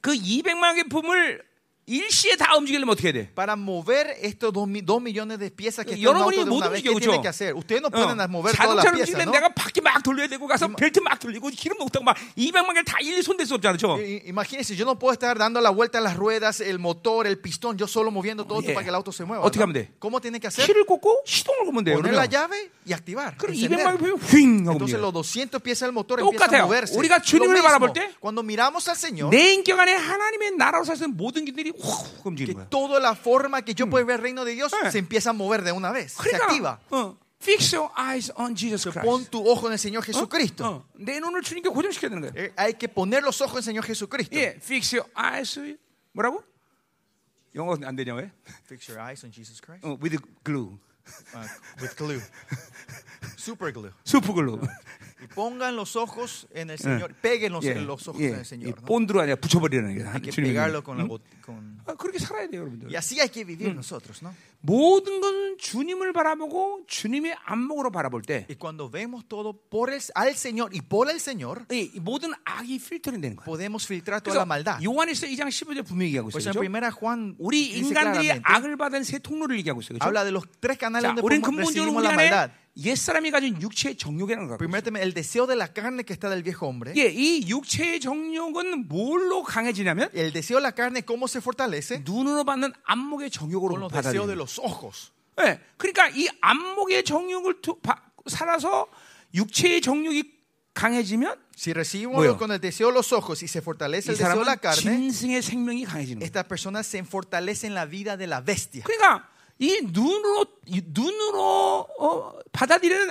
그 200만 개 품을 일시에 다 움직이려면 어떻게 돼? Para mover estos dos, mi- dos millones de piezas que están en auto de 못 una vez, ¿qué tienen que hacer? Ustedes no 어, pueden mover todas las piezas, ¿no? 내가 바퀴 막 돌려야 되고 가서 벨트 막 돌리고 기름 먹다가 막 200만 개를 다 일일이 손댈 수 없잖아, 그렇죠? Imagínense, yo no puedo estar dando la vuelta a las ruedas, el motor, el pistón, yo solo moviendo todo 예. para que el auto se mueva. 어떻게. 하면 돼? ¿Cómo tiene que hacer? 키를 꽂고 시동을 걸면 돼요. Poner la llave y activar. 그럼 encender. 200만 개휙 하고 Entonces los 200 piezas del motor empiezan a moverse. 우리가 주님을 바라볼 때 cuando miramos al Señor, 내 인격 안에 하나님의 나라로 사는 모든 길들이 훅 움직이는 que 거야. toda la forma que yo puedo ver el reino de Dios Eh. se empieza a mover de una vez, se activa. 그러니까 어, fix your eyes on Jesus Pon Christ. tu ojo en el Señor Jesucristo. 어, 내 눈을 주님께 고정시켜야 되는 거예요. Eh, Hay que poner los ojos en el Señor Jesucristo. 예, fix your eyes. 뭐라고? 영어 안 되냐 왜? Fix your eyes on Jesus Christ. 어, with glue. Uh, with glue. Super glue. 수프 글루. Pongan los ojos en el Señor. Peguen los, 예, los ojos 예, en el 이 Señor. ¿no? 본드로 아니라 붙여버리는 게 Hay que pegarlo con la con- 아, 그렇게 살아야 돼요, 여러분들. Y así hay que vivir nosotros, ¿no? 모든 건 주님을 바라보고 주님의 안목으로 바라볼 때, Y cuando vemos todo por el, al Señor y por el Señor, 이 모든 악이 필터링 되는 거예요. podemos filtrar toda la maldad. 요한에서 2장 15절 분명히 얘기하고 있어요. 그렇죠? primera Juan 우리 인간들이 악을 받은 세 통로를 얘기하고 있어요. 그렇죠? habla de los tres canales 자, donde 우리는 근본적으로 우리 안에. 옛사람이 가진 육체의 정욕이라는 거. Primero, el deseo de la carne que está del viejo hombre. 예, 이 육체의 정욕은 뭘로 강해지냐면 El deseo de la carne, ¿cómo se fortalece? 눈으로 받는 안목의 정욕으로 받아들여요. de los ojos. 예, 그러니까 이 안목의 정욕을 투- 바- 살아서 육체의 정욕이 강해지면 Si recibimos 뭐요? con el deseo de los ojos y se fortalece 이 el deseo de la carne, 거예요. esta persona se fortalece en la vida de la bestia. 그러니까 이 눈으로 이 눈으로 어, 받아들이는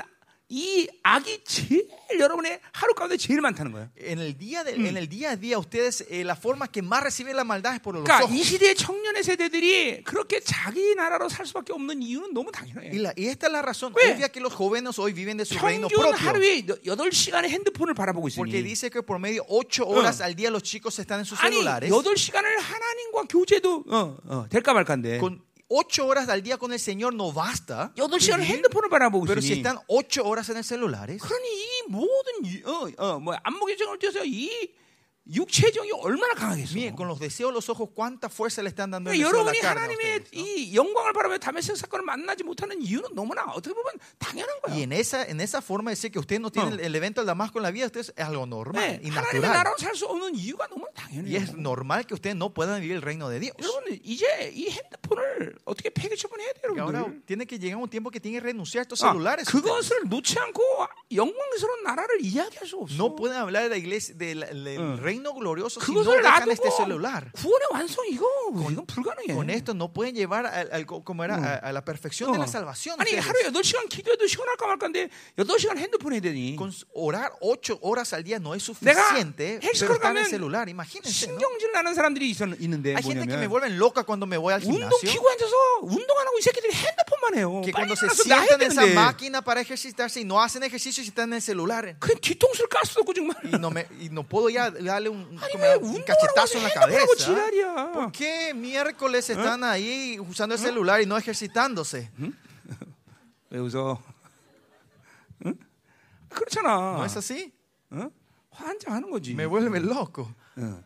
이 악이 제일 여러분의 하루 가운데 제일 많다는 거예요. En el día, de- en el día a día, ustedes, eh, la forma que más reciben la maldad es por los 그러니까 ojos. 이 시대의 청년의 세대들이 그렇게 자기 나라로 살 수밖에 없는 이유는 너무 Y, 당연해요. la- y esta es la razón 왜? obvia que los jóvenes hoy viven de su reino 평균 propio. 하루에 8시간의 핸드폰을 바라보고 Porque 있으니 dice que por medio de 8 horas al día los chicos están en sus 아니 celulares. 8시간을 하나님과 교제도 어, 어, 될까 말까인데 Con 8 horas al día con el Señor no basta. 8시간 vivir, 핸드폰을 바라보고 Pero si 있으니 están 8 horas en el celulares, 그러니 이 모든 이- 어, 어, 뭐 안목의 정을 띄어서 이 육체의 정이 얼마나 강하겠어. miren, con los deseos de los ojos, ¿cuánta fuerza le están dando 그러니까 de la 여러분이 carne a 하나님의 ustedes. 이 영광을 바라며 다메섹 사건을 만나지 못하는 이유는 너무나 어떻게 보면 당연한 거야. Y en esa, en esa forma de decir que usted no tiene Oh. el, evento del Damasco en la vida, ustedes es algo normal 네, y 하나님의 natural. 나라로 살수 없는 이유가 너무 Y 당연해요. es normal que ustedes no puedan vivir el reino de Dios. 여러분 이제 이 핸드폰을 어떻게 폐기 처분해야 돼요, Y ahora 여러분들. tiene que llegar un tiempo que tiene que renunciar a estos 아, celulares. ustedes. 그것을 놓지 않고 영광스러운 나라를 이야기할 수 없어. No pueden hablar de la iglesia, del, del Oh. reino glorioso si no 그것을 dejan este 놔두고 celular. 구원의 완성 이거 이건 불가능해. Con esto no pueden llevar al, al- como era, a, a la perfección de la salvación. 아니 ustedes. 하루에 8시간 기도해도 시원할까 말까인데 8시간 핸드폰 해야 되니 Con orar ocho horas al día no es 내가 suficiente, 헬스클럽 pero está en el 가면 celular. Imagínense. ¿no? 신경질 나는 사람들이 있, 있는데 Hay gente que me 뭐냐면 vuelven loca cuando me voy al 운동 gimnasio. 기구 앉아서 운동 안 하고 이 새끼들이 핸드폰만 해요. Que 빨리 cuando se 일어나서 나 해야 sientan en esa 되는데 máquina para ejercitarse y no hacen ejercicio y están en el celular. 그냥 뒤통수를 깔 수도 없고 정말 Y no, me, y no puedo ya darle un, un- 아니 como 왜 un 운동을 cachetazo en la cabeza. ¿Por qué miércoles están ahí usando el celular y no ejercitándose? 왜 웃어? 응? 그렇잖아. ¿No es así? 어? 환장하는 거지. Me vuelve loco. 어.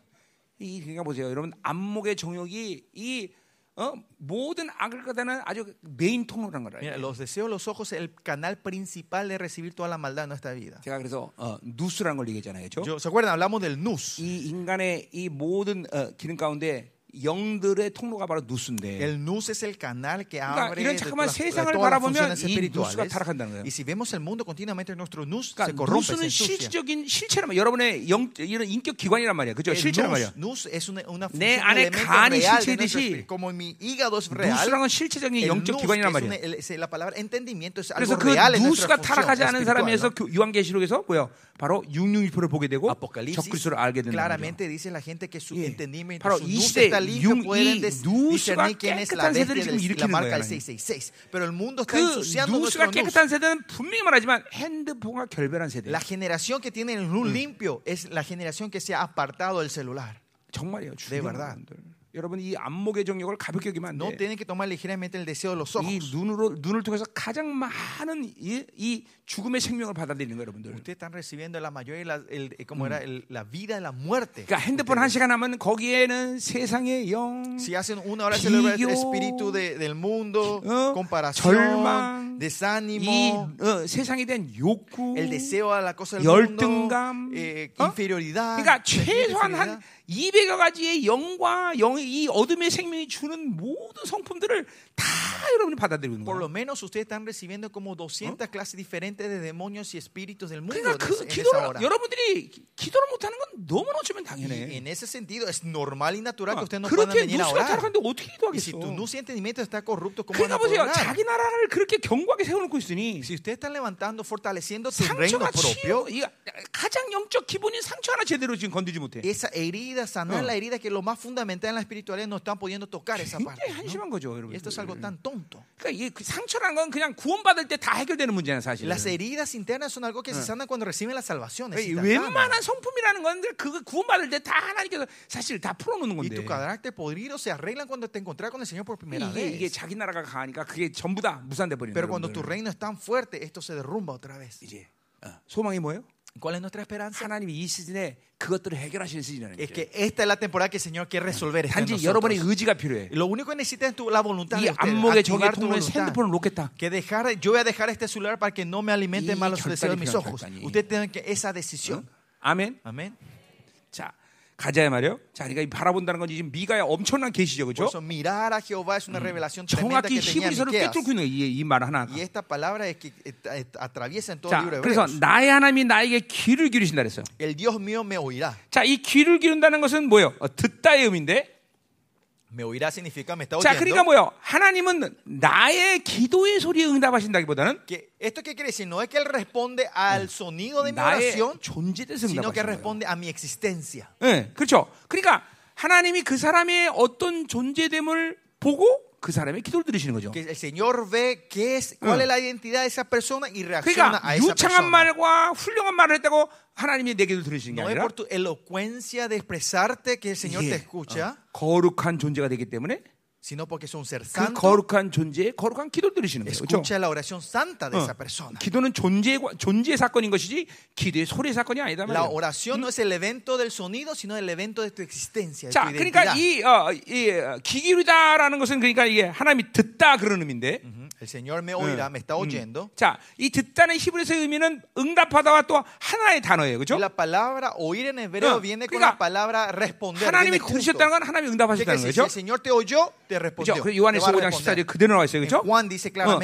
이 그러니까 보세요, 여러분 안목의 정욕이 이 어? 모든 악을 갖다는 아주 메인 통로란 거라. Mira, los deseos de los ojos es el canal principal de recibir toda la maldad en nuestra vida. 제가 그래서 어, 누스라는 걸 얘기했잖아요, 그렇죠? Yo- ¿Se acuerdan? Hablamos del nus. 이 인간의 이 모든 어, 기능 가운데 영들의 통로가 바로 누스인데. El nus es el canal que 그러니까 abre 이런 de 잠깐만 las- 세상을 바라보면 이. 누스가 타락한다는 거예요. Y si vemos el mundo continuamente, nuestro nus 그러니까 corrompe, se 누스는 ensucia. 실질적인 실체란 말이야. 여러분의 영 이런 인격 기관이란 말이야. 그죠? 실체란 말이야. nus, es una, una 내 안에 간이 espíritu. Como mi hígado es real, 누스랑은 실체적인 영적 기관이란 말이야. es la palabra entendimiento es 그래서 algo 그 real en nuestra 누스가 función 타락하지 않은 espiritual, 사람에서 ¿no? 교- 요한계시록에서 뭐야? 바로 666표를 보게 되고 적그리스도를 알게 된다. claramente dice la gente que su 예. entendimiento, 바로 su 이 nus 시대 está limpio, 융- pueden discernir quién es la bestia del- la marca del 666. Pero el mundo está 그 ensuciando nuestro 세대. La generación que tiene el nus limpio es la generación que se ha apartado del celular. 정말이에요. De verdad. 여러분 이 안목의 정력을 가볍게 여기면 안 No 돼. tienen que tomar ligeramente el deseo de los ojos. 이 눈으로 눈을 통해서 가장 많은 이, 이 죽음의 생명을 받아들이는 거예요, 여러분들. Ustedes están recibiendo la mayoría, la, el, eh, ¿cómo era? El- la vida y la muerte. 그러니까 핸드폰 한 시간 하면 거기에는 세상의 영, Si hacen una hora celebrar el 비교, espíritu de- del mundo, 어, comparación, 절망, 이 desánimo, 어, 세상에 대한 욕구, el deseo a la cosa del mundo, 열등감, eh, 어? inferioridad. 그러니까 최소한 한 inferioridad. 200여 가지의 영과 영, 이 어둠의 생명이 주는 모든 성품들을 다 여러분이 받아들이고 있는 Por 거예요. lo menos ustedes están recibiendo como 200 clases diferentes de demonios y espíritus del mundo 그러니까 en 그 esa- en esa 기도를 hora. 여러분들이 기- 기도를 못하는 건 너무나 어쩌면 Y 당연해. en ese sentido es normal y natural que 어, ustedes no puedan 그렇게 venir a 누수가 orar. 타락하는데 어떻게 Y si 기도하겠어? tu nucio entendimiento está corrupto, ¿cómo van 그러니까 a poder 보세요. orar? 자기 나라를 그렇게 견고하게 세워놓고 있으니 Si ustedes están levantando, fortaleciendo su reino 상처가 propio, 치유, 이 가장 영적 기본인 상처 하나 제대로 지금 건드리지 못해. esa herida, sanar 어. la herida que es lo más fundamental en la espiritualidad, no están pudiendo tocar esa parte. 굉장히 한심한 거죠, ¿no? 여러분. Y esto es algo tan tonto. 그러니까 이게 그 상처라는 건 그냥 구원받을 때 다 해결되는 문제야 사실. Las heridas internas son algo que se sanan cuando reciben la salvación. 웬만한 성품이라는 건 그 구원받을 때 다 하나님께서 사실 다 풀어놓는 Y 건데. tu carácter podrido se arreglan cuando te encuentras con el Señor por primera 이게, 이게 vez. 자기 나라가 강하니까 그게 전부 다 무산돼 버리는 Pero cuando tu reino es tan fuerte, esto se derrumba otra vez. 이제 어, 소망이 뭐예요? ¿Cuál es nuestra esperanza? 하나님이 이 시즌에 그것들을 해결하시는 시즌이라는 Es 거죠. que esta es la temporada que el Señor quiere resolver esto en 단지 여러분의 nosotros. 의지가 필요해. Lo único que necesitas es tu- la voluntad 이 de ustedes, 안목의 적의 activar tu 통로에 voluntad. 핸드폰을 놓겠다. Que dejar, yo voy a dejar este celular para que no me alimente 이 mal los 결단이 deseos de mis 필요한 ojos. 결단이. Ustedes tienen que esa decisión. 아멘. Amén. 자 가자야 말이요. 자, 그러니까 이 바라본다는 건 지금 미가의 엄청난 계시죠, 그렇죠? eso mirar a Jehová es una revelación tremenda 정확히 que tenía 히브리서를 Miqueas. 꿰뚫고 있는 이말 하나. Y esta palabra es que eh, eh, atraviesa en todo 자, el libro de 그래서. 나의 하나님이 나에게 귀를 기르신다 그랬어요. El Dios mío me oirá. 자, 이 귀를 기른다는 것은 뭐예요? 어, 듣다의 의미인데. Me oirá significa me está 자, oyendo. 그러니까 뭐예요? 하나님은 나의 기도의 소리에 응답하신다기보다는 Que ¿Esto qué quiere decir? No es que Él responde al sonido de mi oración, sino que responde a mi existencia. 네, 그렇죠. 그러니까 하나님이 그 사람의 어떤 존재됨을 보고 그 사람의 기도를 들으시는 거죠. Que el Señor ve qué es, cuál 응. es la identidad de esa persona y reacciona 그러니까 a esa 유창한 persona. 말과 훌륭한 말을 했다고 하나님이 내 기도 들으시는 게 No es 아니라 por tu elocuencia de expresarte que el Señor 예, te escucha, 어, 거룩한 존재가 되기 때문에 sino porque es un ser 그 santo. 거룩한 존재에 거룩한 기도를 들으시는 거예요. 그렇죠? Escucha la oración santa de 어, esa persona. 기도는 존재의 존재의 사건인 것이지 기도의 소리의 사건이 아니다 La 말이에요. oración no es el evento del sonido, sino el evento de tu existencia, de 자, tu 그러니까 identidad. 이, 어, 이 어, 기기르다라는 것은 그러니까 이게 하나님이 듣다 그런 의미인데. El Señor me oirá, me está oyendo. 자, 이 듣다는 히브리서의 의미는 응답하다와 또 하나의 단어예요. Y 그렇죠? la palabra oír en hebreo 어, viene con 그러니까 la palabra responder. 하나님이 viene junto. 들으셨다는 건 하나님이 ¿Qué quiere 응답하셨다는 decir? Si 거죠. el Señor te oyó. 그렇죠? 그 a 5장 responder. 14절 그대로 나와 있어요. 그렇죠? 어.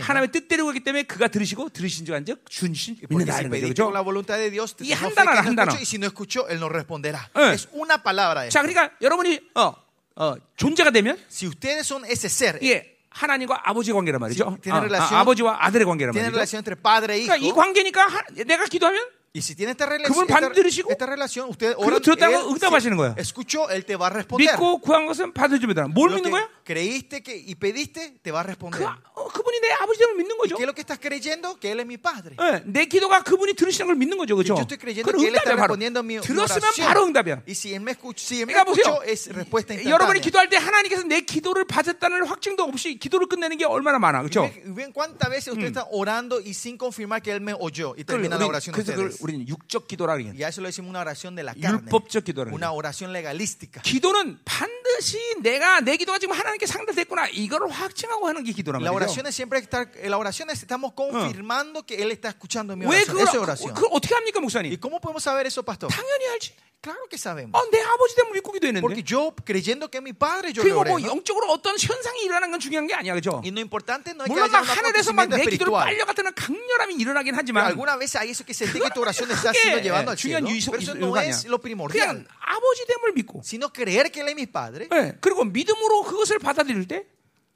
하나님의 뜻대로 그기 때문에 그가 들으시고 들으신 줄 안즉 준신 믿는다 이런 거죠. 그렇죠? voluntad de Dios, te Y no 한 fe que 단어라, 한 단어. escuchó, y si no escuchó, Él no responderá. 예. Es una palabra. 자. 그러니까 여러분이 어, 어, 존재가 되면 Si ustedes son ese ser, 예, 하나님과 아버지 관계란 말이죠. 아, relación- 아, 버지와 아들의 관계란 말이죠. relación entre padre e hijo. 그러니까 이 관계니까 하- 내가 기도하면 Y si tiene esta, rela- 그분 esta, 들으시고, esta relación, ustedes 그리고 oran, 들었다고 응답하시는 거야. escuchó, Él te va a responder. 믿고 구한 것은 받아줍니다. 뭘 Lo 믿는 거야? creíste que, y pediste, te va a 그, responder. 어, 그분이 내 아버지됨을 믿는 ¿Y 거죠. qué es lo que estás creyendo? Que Él es mi Padre. 예, 내 기도가 그분이 들으시는 걸 믿는 거죠. 그렇죠? Yo estoy creyendo que Él está respondiendo a mi 들었으면 oración. 바로 응답이야. Y si Él me, escuch, si él me 그러니까 escuchó, es respuesta 여러분이 instantánea. 기도할 때 하나님께서 내 기도를 받았다는 확증도 없이 기도를 끝내는 게 얼마나 많아. 그렇죠? ven, cuántas veces usted está orando y sin confirmar que Él me oyó y termina la oración de ustedes. 우리는 육적 기도라 그러는 Y eso le decimos una oración de la carne. 율법적 기도라 그래요. Una oración legalística. 기도는 반드시 내가 내 기도가 지금 하나님께 상달됐구나 이거를 확증하고 하는 게 기도란 La 말이죠. oración es siempre estar, la oración es estamos confirmando que Él está escuchando mi 왜 oración. 그걸, Eso es 그, oración. 그걸 어떻게 합니까 ¿Y 목사님? cómo podemos saber eso, pastor? 당연히 알지. Claro que sabemos. 어, 내 아버지 됨을 믿고 Porque 기도했는데. yo, creyendo que mi padre, yo 그리고 oré. 뭐 ¿no? 영적으로 어떤 현상이 일어나는 건 중요한 게 아니야, 그죠? Y lo importante no es que 물론 haya 막 un acontecimiento espiritual. 빨려갔다는 강렬함이 일어나긴 하지만 alguna vez hay eso que sentí que tu oración está siendo llevando al cielo. Pero eso no es lo primordial. 그냥 아버지 됨을 믿고, Sino creer que Él es mi padre. 예, 그리고 믿음으로 그것을 받아들일 때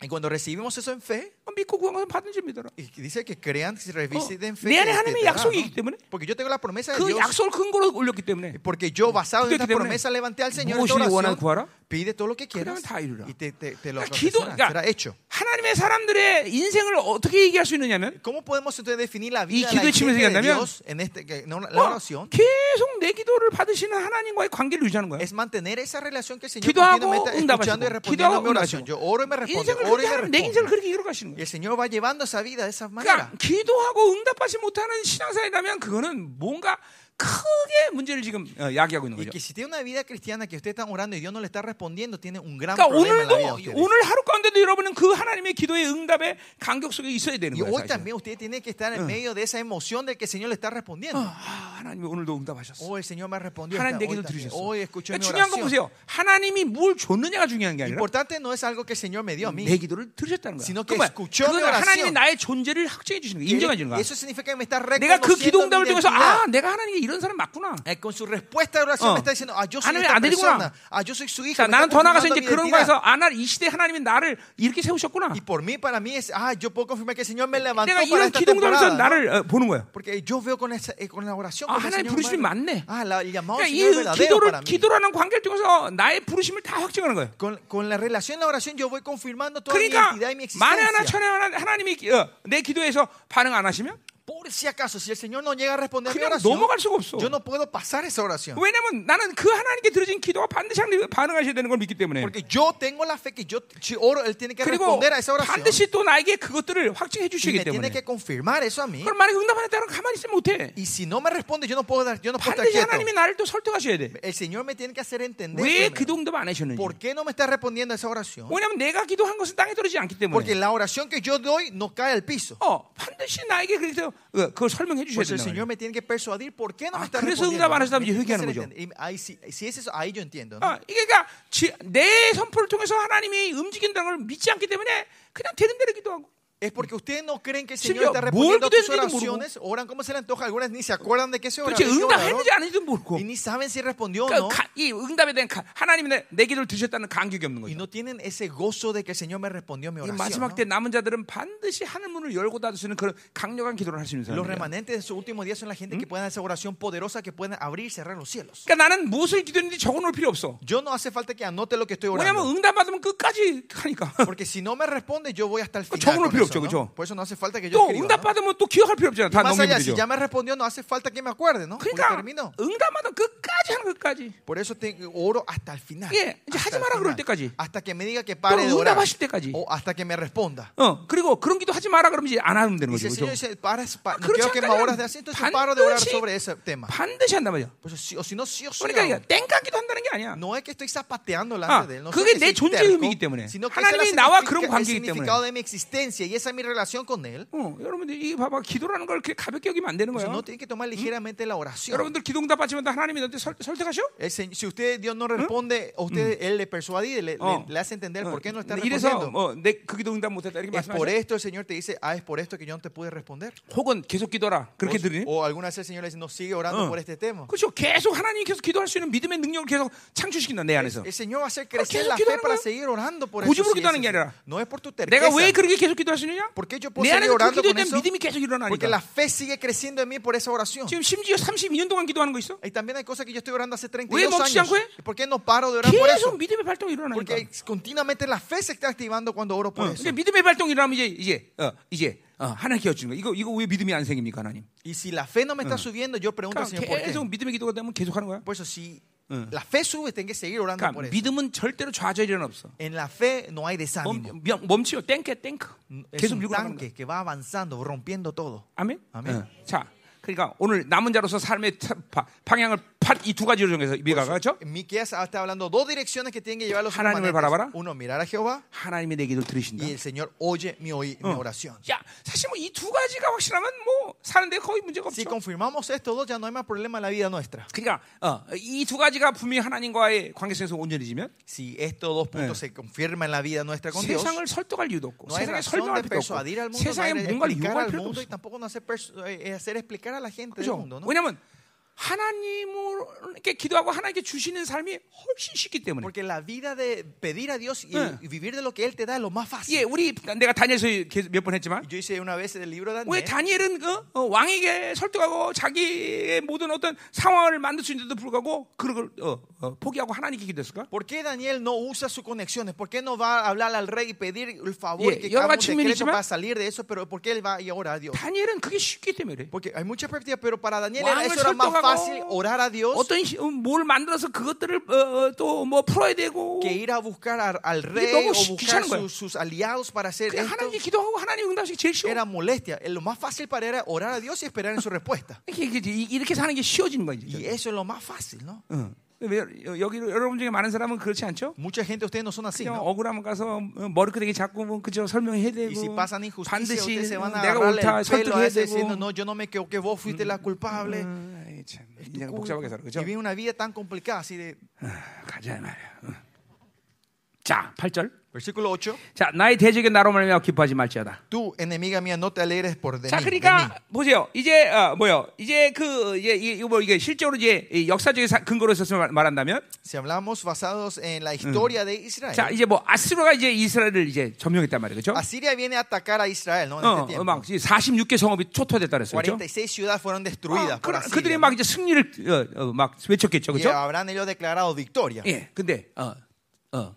Y cuando recibimos eso en fe, 어, dice que crean, si fe. ¿no? 있기 때문에 Porque yo tengo la promesa de 그 Dios. Porque yo, basado en esta promesa, levanté al Señor 원하는 oración. Pide todo lo que quieras y te, te, te lo 그러니까 acontecerá, será 그러니까 hecho. ¿Cómo podemos entonces definir la 이 vida de la de Dios en este, no, la 어, oración? Es mantener esa relación que el Señor continuamente escuchando y respondiendo a mi oración. Yo oro y me oro 그렇게 내 인생을. 그렇게 이끌어가시는 거야. el Señor va llevando esa vida de esa manera. 그러니까 기도하고 응답하지 못하는 신앙생활이라면 그거는 뭔가 크게 문제를 지금 어, 야기하고 있는 거죠. que si tiene una vida cristiana que usted está orando y Dios no le está respondiendo, tiene un gran 그러니까 problema en la vida 오늘도. 오늘 하루 가운데도 여러분은 그 하나님의 기도의 응답의 간격 속에 있어야 되는 거예요. hoy también usted tiene que estar en medio de esa emoción de que el Señor le está respondiendo. 아, 하나님이 오늘도 응답하셨어. Oh, el Señor me respondió. 하나님 내 기도. 들으셨어. hoy escuchó mi 그러니까 중요한 건. 보세요. 하나님이 뭘 줬느냐가 중요한 게 아니라 Importante no es algo que el Señor me dio a mí. 내 기도를 들으셨다는 거야. sino que escuchó mi oración. 하나님이 나의 존재를 확증해 주시는 거야. 인정해 주는 거야. Eso significa que me está 내가 그 기도 reconociendo mi 응답을 통해서. 아, 내가 하나님께 이런 사람 맞구나. Eh, Con su respuesta de oración 어. me está diciendo, ah, yo soy 하나님의 esta 아들이구나. Ah, yo soy su hijo. 자, me 나는 더 나가서 confirmando 이제 mi 그런 identidad. 거에서 아, 나 이 시대 하나님이 나를 이렇게 세우셨구나. Y por mí, para mí es, ah, yo puedo confirmar que el Señor me levantó 내가 para 이런 esta 기도 응답에서 temporada. ¿no? 나를 어, 보는 거야. Porque yo veo con, esa, eh, con la oración. 아, con el 하나님 Señor, 부르심이 맞네. Ah, la, el llamado 그러니까 이 Señor es verdadero 기도를 mí. 기도라는 관계를 통해서 나의 부르심을 다 확증하는 거예요. Con, con la relación y la oración yo voy confirmando toda mi 그러니까 identidad y mi 만에 하나 existencia. 천에 하나 하나님이 어, 내 기도에서 반응 안 하시면 Por si acaso, si el Señor no llega a responder mi 그냥 oración, 넘어갈 수가 없어. yo no puedo pasar esa oración. 왜냐면 나는 그 하나님께 들어진 기도가 반드시 하나님 반응하셔야 되는 걸 믿기 때문에. Porque yo tengo la fe que yo, si oro, Él tiene que 그리고 responder a esa oración. 반드시 또 나에게 그것들을 확증해 Y 주시기 me tiene 때문에. que confirmar eso a mí. 그럼 만약에 응답 안 했다면 가만히 있으면 못해. Y si no me responde, yo no puedo, dar, yo no puedo estar 반드시 quieto. 하나님이 나를 또 설득하셔야 돼. El Señor me tiene que hacer entender 왜 primero, 기도 응답 안 하셨는지. por qué no me está respondiendo a esa oración. 왜냐면 내가 기도한 것은 땅에 떨어지지 않기 Porque 때문에. la oración que yo doy no cae al piso. 어, 반드시 나에게 그래서 어, 그걸 설명해 주셔야 된다. Señor me tiene que persuadir por qué no Ah, me está 그래서. 응답 안 tiene que 회개하는 거죠. ahí, si, si es eso, ahí yo entiendo. 어, 이게 그러니까 지- 내 선포를 통해서 하나님이 움직인다는 걸 믿지 않기 때문에 그냥 되는 대로 기도하고. Es porque ustedes no creen que el Señor está respondiendo a tus oraciones, oran como se le antoja, algunas ni se acuerdan de qué se oraron. Y ni saben si respondió o no. Y no tienen ese gozo de que el Señor me respondió a mi oración. Los remanentes de sus últimos días son la gente que pueden hacer oración poderosa, que pueden abrir y cerrar los cielos. Yo no hace falta que anote lo que estoy orando. Porque si no me responde, yo voy hasta el final. 없죠, ¿no? 그죠? Eso no falta que yo 또 escriba. 응답 ¿no? 받으면 또 기억할 필요 없잖아. 다 Y 넘기면 si 되죠. respondió, no ¿no? 그러니까 terminó. 응답 받으면 끝까지 하는 끝까지. Por eso te, oro hasta el final. 예, 이제 하지 마라 그럴. 때까지. Hasta que me diga que pare de 또 orar. 응답하실 때까지. O hasta que me responda. 어, 그리고 그런 기도 하지 마라 그러면 이제 안 하면 되는 Y si 거죠. 그렇죠? no 그렇지 quiero que me 않다면 oras de así, entonces yo paro de orar 반드시- sobre ese tema. 반드시 한단 말이야. Pues, si- o si no, sí o sí. 그러니까 hago. 이게 땡깡기도 한다는 게 아니야. No es que estoy zapateando 아, delante de él. No 그게 내 soy 존재 terco, 의미이기 때문에. 하나님이 나와 그런 관계이기 때문에. Esa es mi relación con él. 어, 여러분들 이 봐봐 기도라는 걸 이렇게 가볍게 여기면 안 되는 거야. no tienen que tomar ligeramente la oración. 여러분들 기도 응답 받지만 하나님이 너한테 설, 설득하셔? El si usted Dios no responde, a usted él le persuade, le, le- 어. le hace entender por qué no está 이래서 respondiendo. 뭐내그 기도 응답 못했다 이렇게 Es por 말씀하셔? esto el Señor te dice, ah, es por esto que yo no te pude responder. 혹은 계속 기도라 그렇게 들으니? O, alguna vez el Señor le dice, no sigue orando 어. por este tema. 그렇죠. 계속 하나님이 계속 기도할 수 있는 믿음의 능력을 계속 창출시킨다 내 안에서. El Señor va a hacer crecer la fe para seguir orando por 고집으로 eso. sí, 기도하는 게 아니라. no es por tu 내가 왜 terqueza. 그렇게 계속 기도할 수 있느냐? ¿Por qué yo puedo 내 seguir 안에서 그 orando 기도에 con 대한 eso? 믿음이 계속 Porque 일어나니까. la fe sigue creciendo en mí por esa oración. 지금 심지어 32년 동안 기도하는 거 있어? Y también hay cosas que yo estoy orando hace 왜 32 멈추지 años. 않고 해? ¿Y ¿Por qué no paro de orar por eso? 계속 믿음의 발동이 일어나니까. Porque continuamente la fe se está activando cuando oro por 어, eso. 근데 믿음의 발동이 일어나면 이제 이제 어, 이제 어, 하나님께 여쭈는 거야. 이거 이거 왜 믿음이 안 생깁니까, 하나님? Y si la fe no me está subiendo, yo pregunto al 그러니까 Señor por qué. 계속 믿음의 기도가 되면 계속 하는 거야. Por eso, si 응. la fe sube, tengo que seguir orando 그러니까 por eso. 믿음은 절대로 좌절이는 없어. En la fe no hay desánimo. 멈, 멈추요. 땡겨 땡크. Es 계속 un tanque que va avanzando, rompiendo todo. 아멘. 아멘. 어. 자, 그러니까 오늘 남은 자로서 삶의 방향을 이두 가지로 정해서 미가가 그렇죠? Miqueas está hablando dos direcciones que tienen que llevar los 하나님을. 바라봐라. Uno, mirar a Jehová 하나님이 내 기도를 들으신다. y el Señor oye mi, oí- mi oración. 야, 사실 뭐 이 두 가지가 확실하면 뭐 사는데 거의 문제가 Si 없죠. confirmamos estos dos, ya no hay más problema en la vida nuestra. 그러니까 어, 이두 가지가 분명히 하나님과의 관계성에서 온전해지면 Si estos dos puntos se confirman en la vida nuestra con Dios, 세상을 설득할 이유도 없고 no hay 세상에 razón 설명할 de 필요도 persuadir al 없고 mundo, no 세상에 hay de 뭔가를 explicar 유혹할 al 필요도 mundo y 없어. tampoco no hacer, persu- eh, hacer explicar a la gente del 그렇죠? mundo. ¿no? 왜냐면 하나님께 기도하고 하나님께 주시는 삶이 훨씬 쉽기 때문에. Porque la vida de pedir a Dios y, Eh. y vivir de lo que Él te da es lo más fácil. 예, 우리 내가 다니엘서 몇번 했지만 Yo hice una vez el libro de 왜 Daniel. 다니엘은 어, 어, 왕에게 설득하고 자기의 모든 어떤 상황을 만들 수 있는데도 불구하고 그걸 어, 어, 포기하고 하나님께 기도했을까? ¿Por qué Daniel no usa sus conexiones? ¿Por qué no va a hablar al rey y pedir el favor y que haga un decreto para salir de eso? Pero ¿por qué él va y ora a Dios? 다니엘은 그게 쉽기 때문에. Porque hay muchas perspectivas, pero para Daniel era- eso era más 설득하고 fácil orar a Dios 어떤 시- 어, 뭘 만들어서 그것들을 어, 또뭐 풀어야 되고 que ir a buscar a- al rey 너무 o 시- buscar 귀찮은 거예요. sus, sus aliados para hacer 그냥 esto. 하나님께 기도하고 하나님 응답하시기 제일 쉬워. Era molestia. Lo más fácil para él era orar a Dios y esperar en su respuesta. 이렇게, 이렇게, 이렇게 사는 게 쉬워지는 거야 이제. Y eso es lo más fácil, ¿no? 응. 여- 여기 여러분 중에 많은 사람은 그렇지 않죠? Mucha gente, ustedes no son así, 그냥 ¿no? 억울하면 가서 어, 머리끄댕이 잡고 뭐 그저 설명해야 되고 Y si pasan injusticia, 반드시 ustedes se van a 내가 옳다 설득해야 되고 diciendo, no, yo no me equivoqué, vos fuiste la culpable. 음, 아이, 참, culpa. 복잡하게 살아 그죠? Y vive una vida tan complicada, así de... 아, 가자 이 말이야. 응. 자, 8절. Versículo 8. 자, 나의 대적의 나로 말미암아 기뻐하지 말지어다. Tú, enemiga mía, no te alegres por de 자, mí, de mí. 그러니까 보세요. 이제 어, 뭐요? 이제 그 이제 이- 이거 뭐 이게 실제로 이제 이 역사적인 사- 근거로 있어서 말- 말한다면, Si hablamos basados en la historia de Israel, 자, 이제 뭐 아스로가 이제 이스라엘을 이제 점령했단 말이에요, 그렇죠? Asiria viene a atacar a Israel, ¿no? En 어, este 어, tiempo. 막 46개 성읍이 초토화됐다 그랬어요, 그렇죠? 46 ciudades fueron destruidas por 그, Asiria. 그들이 막 이제 승리를 어, 어, 막 외쳤겠죠, Y 그렇죠? habrán ellos declarado victoria. 예, 근데 어, 어,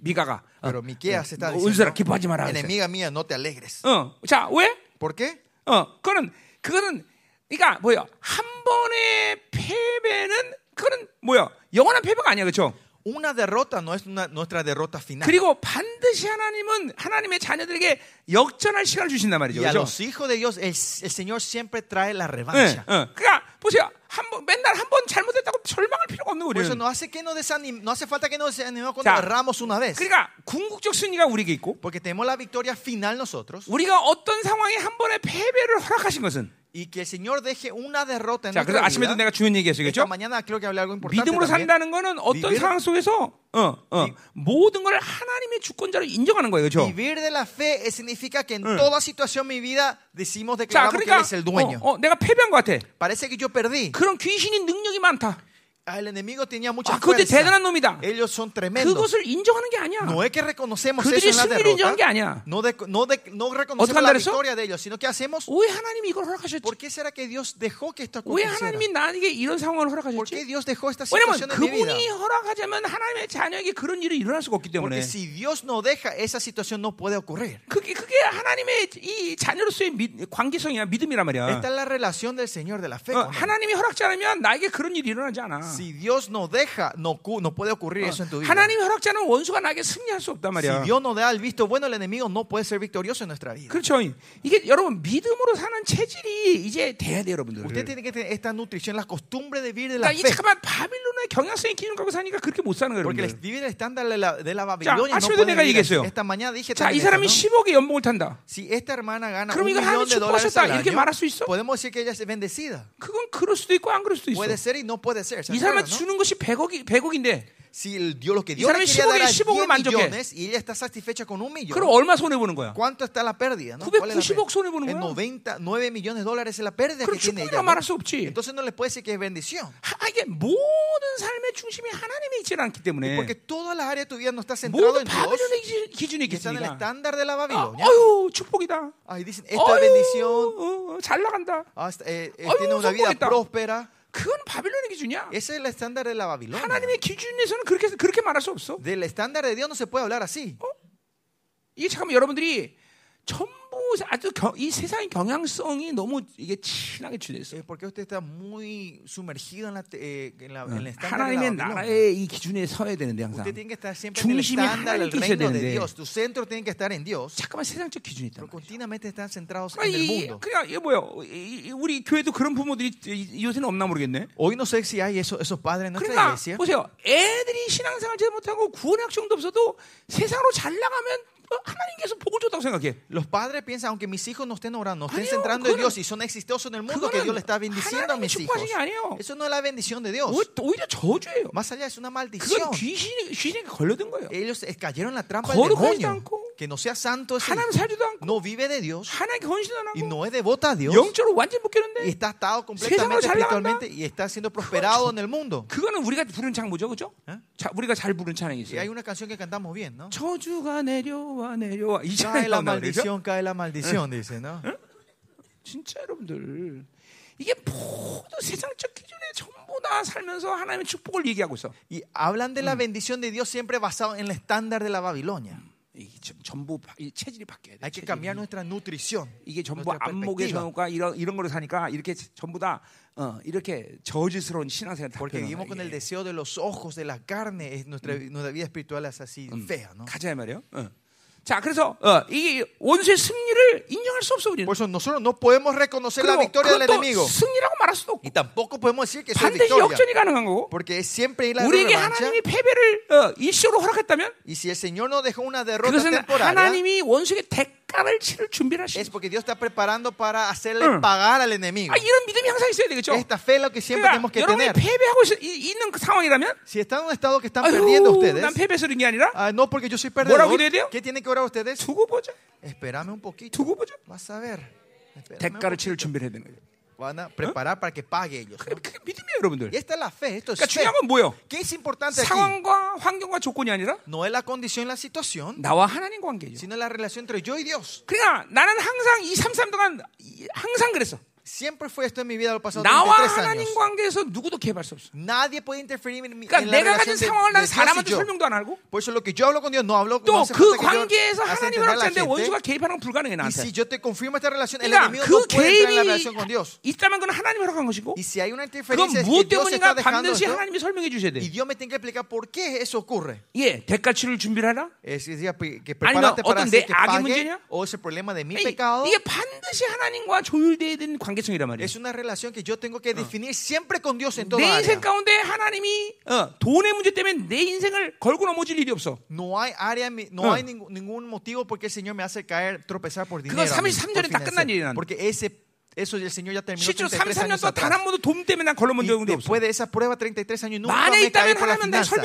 미가가 어, Pero Miqueas está 어, 은수라 diciendo, 기뻐하지 마라. enemiga mía, no te alegres. 어, 자, 왜? ¿Por qué? 어, 그거는 그거는 그러니까 뭐야? 한 번의 패배는 그거는 뭐야? 영원한 패배가 아니야, 그렇죠? Una derrota no es una- nuestra derrota final. 그리고 반드시 하나님은 하나님의 자녀들에게 역전할 시간을 주신단 말이죠. Y a 그렇죠? los hijos de Dios, el, el Señor siempre trae la 예, revancha. 어. 그러니까 보세요. 한번 맨날 한 번 잘못했다고 절망할 필요가 없는 거예요. no hace que nos desanim- no hace falta que nos desanimemos cuando 자, erramos una vez. 그러니까 궁극적 승리가 우리에게 있고 Porque tenemos la victoria final nosotros 우리가 어떤 상황에 한 번의 패배를 허락하신 것은 y que el Señor deje una derrota en 자, 그래서 nuestra 아침에도 vida. 내가 중요한 얘기했어요. Esta 그렇죠? mañana creo que hablé algo importante 믿음으로 también. 산다는 거는 어떤 Vivir- 상황 속에서 어, 어, 모든 걸 하나님의 주권자로 인정하는 거예요. 그렇죠? Vivir de la fe eh, significa que en toda situación de mi vida decimos, 자, declaramos que 그러니까 Él es el dueño. 어, 어, 내가 패배한 것 같아. Parece que yo perdí. 그런 귀신이 능력이 많다. Ah, El enemigo tenía mucha 아, fuerza. 대단한 놈이다. Ellos son tremendos. 그것을 인정하는 게 아니야. No es que reconocemos eso en la derrota. 인정한 게 아니야. No, de- no, de- no reconocemos la victoria de ellos, sino que hacemos. 왜 하나님이 이걸 허락하셨지? ¿Por qué será que Dios dejó que esto 왜 aconteciera? 하나님이 나에게 이런 상황을 ¿Por qué 허락하셨지? Dios dejó esta situación en mi vida? 그분이 허락하자면 하나님의 자녀에게 그런 일이 일어날 수가 없기 때문에 Porque si Dios no deja, esa situación no puede ocurrir. 그게 그게 하나님의 이 자녀로서의 믿- 관계성이야 믿음이란 말이야. Esta es la relación del Señor de la fe. 어. 하나님이 허락지 않으면 나에게 그런 일이 일어나지 않아. Si Dios no deja, no, no puede ocurrir eso en tu vida. 하나님이 허락지 않으면 원수가 나에게 승리할 수 없단 Si 말이야. Dios no da el visto bueno, el enemigo no puede ser victorioso en nuestra vida. 그렇죠. 이게 여러분 믿음으로 사는 체질이 이제 돼야 돼요, 여러분들. Usted tiene que tener esta nutrición, la costumbre de vivir de 그러니까 la 이 fe. 잠깐만 바빌론의 경향성의 기준 갖고 사니까 그렇게 못 사는 거예요, Porque vivir el estándar de la, de la Babilonia no 아침에도 puede 내가. 얘기했어요. Esta mañana dije 자, 이 사람이 ¿no? 10억의 연봉을 탄다. Si esta hermana gana un millón de dólares al año, podemos decir que ella es bendecida. 그건 그럴 수도 있고 안 그럴 수도 있어. Puede ser y no puede ser. ¿se 이 사람한테? 주는 것이 100억이 100억인데 Si el Dios, lo que 이 Dios le 사람이 quería dar a 10억에 10억을 10 만족해. millones y ella está satisfecha con un millón. 그럼 얼마 손해 보는 거야? ¿Cuánto está la pérdida? ¿no? ¿Cuál es la 990억 pérdida? 손해 보는 거야. 99 millones de dólares es la pérdida que tiene ella. 말할 수 없지. Entonces no le puede decir que es bendición. 하, 이게 모든 삶의 중심이 하나님에 있지 않기 때문에 Porque todas las áreas de tu vida no está centrado 모든 en Dios. 기- 기준이 que Está en el estándar de la 아, Babilonia. 어유 축복이다. Ahí dicen, esta es bendición. 어, 어, 잘 나간다. ah, eh, eh, tiene una vida próspera. 그건 바빌론의 기준이야. Es el estándar de la Babilonia. 하나님의 기준에서는 그렇게 그렇게 말할 수 없어. Del estándar de Dios no se puede hablar así. 이게 잠깐만 여러분들이 전부 아주 겨- 이 세상의 경향성이 너무 이게 친하게 주됐어. Eh, porque usted está muy sumergido en, la, te- eh, en, la, en el estándar de la 하나님의. 나라의 이 기준에 서야 되는데 항상. Usted tiene que estar siempre en el 중심이 estándar del 하나님께 있어야 reino de 되는데 Dios. Tu centro tiene que estar en Dios. 잠깐만 세상적 기준이 있단 Pero 말이야. continuamente están centrados en 아니, el 이- mundo. 그냥 이게 이- 우리 교회도 그런 부모들이 이- 요새는 없나 모르겠네. Hoy no sé si hay esos, esos padres en nuestra 그러니까 iglesia. 보세요. 애들이 신앙생활 제대로 못하고 구원의 학정도 없어도 세상으로 잘 나가면 어, 하나님께서 복을 줬다고 생각해. Los padades piensan, aunque mis hijos no estén orando, no estén 아니요, centrando en 그거는- Dios y son exitosos en el mundo, que 그거는 Dios le está bendiciendo a 하나님이 mis hijos. 축복하신 게 아니에요. Eso no es la bendición de Dios. 오- 오히려 저주예요. Más allá es una 그건 maldición. 귀신이 귀신에게 걸려든 거예요. Ellos eh, cayeron en la trampa del 거룩하지도 demonio. 않고 que no sea santo ese 하나님 hijo, 살지도 않고 no vive de Dios 하나님께 헌신도 안 y 하고 no es devota a Dios 영적으로 완전히 y 묶였는데 está atado 세상으로 completamente 잘 espiritualmente y está siendo prosperado en el mundo. 그거는 우리가 부르는 창 뭐죠, 그죠? 에? 자, 우리가 잘 부르는 찬양이 Y hay 있어요. una canción que cantamos bien, ¿no? 저주가 내려와 내려와 이 Cae la maldición, cae la maldición, dice, ¿no? 진짜 여러분들 이게 모두 세상적 기준에 전부 다 살면서 하나님의 축복을 얘기하고 있어. Y hablan de la bendición de Dios siempre basado en el estándar de la Babilonia. 이 전- 전부 바- 이 체질이 바뀌어야 돼. Hay que cambiar nuestra nutrición. 이게 전부 안목의. 성과 이런 이런 거로 사니까 이렇게 전부 다 어, 이렇게 저주스러운 신앙생활 다 Porque vivimos con el deseo de los ojos, de la carne. Es nuestra, nuestra vida espiritual es así fea, ¿no? 가자 이 말이에요. 어. 자, 그래서 어, 이 원수의 승리를 인정할 수 없어 우리는. Por eso nosotros no podemos reconocer la victoria del enemigo. 승리라고 말할 수도 없고 Y tampoco podemos decir que es 반드시 victoria. 역전이 가능한 거고. Porque siempre la 우리에게. 하나님이 패배를 어, 일시적으로 허락했다면 Y si el Señor nos dejó una derrota 그것은 temporaria, 하나님이 원수에게 대 치를 준비를 es porque Dios está preparando para hacerle 응. pagar al enemigo. 아, 이런 믿음이 항상 있어야 되겠죠. Esta fe es lo que siempre tenemos 그러니까 que 여러분이 tener. 패배하고 있, 이- 있는 그 상황이라면 Si están en un estado que están perdiendo 아유, ustedes, 난 패배해서 그런 게 아니라 ah, no porque yo soy 뭐라고 perdedor, 기도해야 돼요? ¿qué tienen que orar ustedes? 두고 보자. Espérame un poquito. 두고 보자. Vas a ver. 대가를 치를. 준비를 해야 되는 거예요. Van a preparar para que pague ellos. 그게, 그게 믿음이에요, 여러분들. Y esta es la fe. Esto es 그러니까 fe. 중요한 건 뭐예요? ¿Qué es importante aquí? 상황과 환경과 조건이 아니라 No es la condición, la situación, 나와 하나님 관계죠. sino la relación entre yo y Dios. 그러니까 나는 항상 이 33 동안 이- 항상 그랬어. Siempre fue esto en mi vida los pasados 나와 33 하나님 años. 관계에서 누구도 개입할 수 없어. Nadie puede interferir en, mi, 그러니까 en la 내가 가진 relación 상황을 난 de Dios y 사람한테 yo. 설명도 안 하고 Por eso lo que yo hablo con Dios no hablo no 또 hace 그 관계에서 하나님을 합쳤는데 원수가. 개입하는 건 불가능해 Y 나한테. si yo te confirmo esta relación, el 그러니까 enemigo 그 no puede entrar en la relación con 개입이 Dios. 있다면 그건 하나님이 허락한 것이고 Y si hay una 그건 interferencia es que 무엇 Dios está 때문인가 dejando 반드시 esto 하나님이 설명해 주셔야 돼. y Dios me tiene que explicar por qué eso ocurre. 예, 대가치를 준비를 하라. Es decir, que 아니면 prepárate para 어떤 내 que 악의 pague 문제냐? o es el problema de mi 이- pecado. 이게 반드시 하나님과 조율돼야 되는 관 계성이란 말이에요. Es una relación que yo tengo que definir siempre con Dios en toda 내 área. 인생 가운데 하나님이 어, 돈의 문제 때문에 내 인생을 걸고 넘어질 일이 없어. No hay área, no 응. hay ningún, motivo porque el Señor me hace caer, tropezar por dinero. 그건 a mí, 33 por 년에 다 끝난. 일이라는 Porque ese, eso el Señor ya terminó 실제로 33 33년 años atrás. Y después de esa prueba 33 años nunca me caí por las finanzas.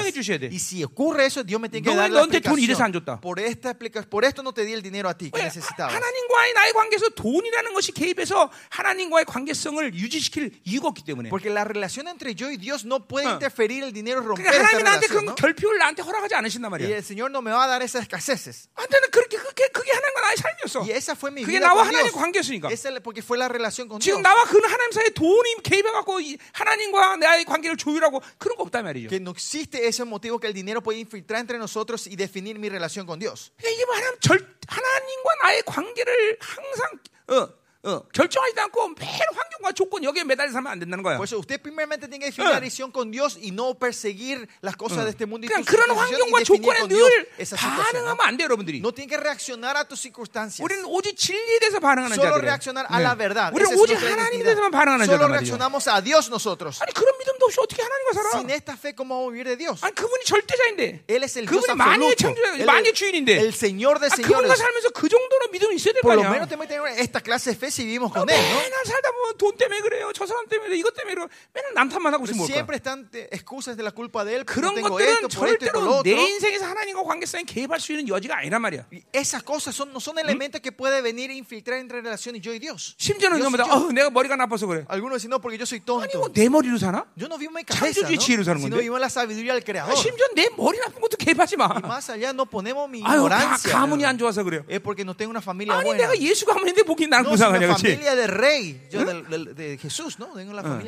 Y si ocurre eso, Dios me tiene que 너 dar 왜 la explicación. Por, esta por esto no te di el dinero a ti que 왜 necesitabas. 하나님과의 나의 관계에서 돈이라는 것이 개입해서 하나님과의 관계성을 유지시킬 이유가 없기 때문에. Porque la relación entre yo y Dios no puede 응. interferir el dinero, romper 그러니까 하나님이 나한테. 그런. 결핍을 나한테 허락하지 않으신단 Y 말이야. el Señor no me va a dar esas escaseces. 한테는 그렇게 그게 그게 하나님과 나의 삶이었어. Y esa fue mi 그게 vida 나와 con 하나님의 Dios. 관계였으니까. Esa es porque fue la relación con 지금 Dios. 나와 그 하나님 사이에 돈이 개입해 갖고 이 하나님과 나의 관계를 조율하고 그런 거 없단 말이죠. Que no existe ese motivo que el dinero puede infiltrar entre nosotros y definir mi relación con Dios. 그러니까 이게 뭐 하나님 절 하나님과 나의 관계를 항상 어, 어, 결정하지 않고 매일 환경과 조건 여기에 매달려 살면 안 된다는 거야. Por eso usted primeramente tiene que definir 응. la visión con Dios y no perseguir las cosas de este mundo y tus 그런 환경과 조건에 늘. 반응하면 안 돼요, 여러분들이. No tiene que reaccionar a tus circunstancias. 우리는 오직 진리에 대해서 반응하는 Solo 자들이에요. reaccionar a la verdad. 우리는 오직 하나님에. 대해서만 반응하는 Solo 자단 말이에요. reaccionamos a Dios nosotros. 아니 그런 믿음도 없이 어떻게 하나님과 살아? Sin esta fe, ¿cómo vamos a vivir de Dios? 아니 그분이 절대자인데. Él es el Dios absoluto. 창조자, Él 만유의 es 주인인데. el Señor de 아, 그분과 señores. 살면서 그 정도로 믿음이 있어야 될거 Por lo menos tenemos que tener esta clase de fe 아, con Él. 맨날 살다 보면 돈 때문에 그래요. 저 사람 때문에. 이것 때문에 그래. 맨날 남탓만 하고 있으면? Siempre están eh, excusas de la culpa de Él. 그런 것들은 절대로 내. 인생에서 하나님과 관계성에 개입할 수 있는 여지가 아니란 말이야. Esas cosas son, no son elementos que puede venir infiltrar entre relaciones yo y Dios. 심지어는 yo. 어, 내가 머리가 나빠서 그래. Algunos dicen, no, porque yo soy 아니 tonto. 뭐내 머리로 사나? Yo no vivo en mi cabeza, 창조주의 지혜로 사는 ¿no? sino 건데. vivo en la sabiduría del 아, Creador. 심지어 내 머리 나쁜 것도 개입하지 마. Y más allá no ponemos mi 아유, 가, ignorancia. 가문이 ¿no? 안 좋아서 그래요. Es porque no tengo una familia 아니 buena. 내가 예수 가문인데 보기 난 No, soy 불쌍 una 그렇지?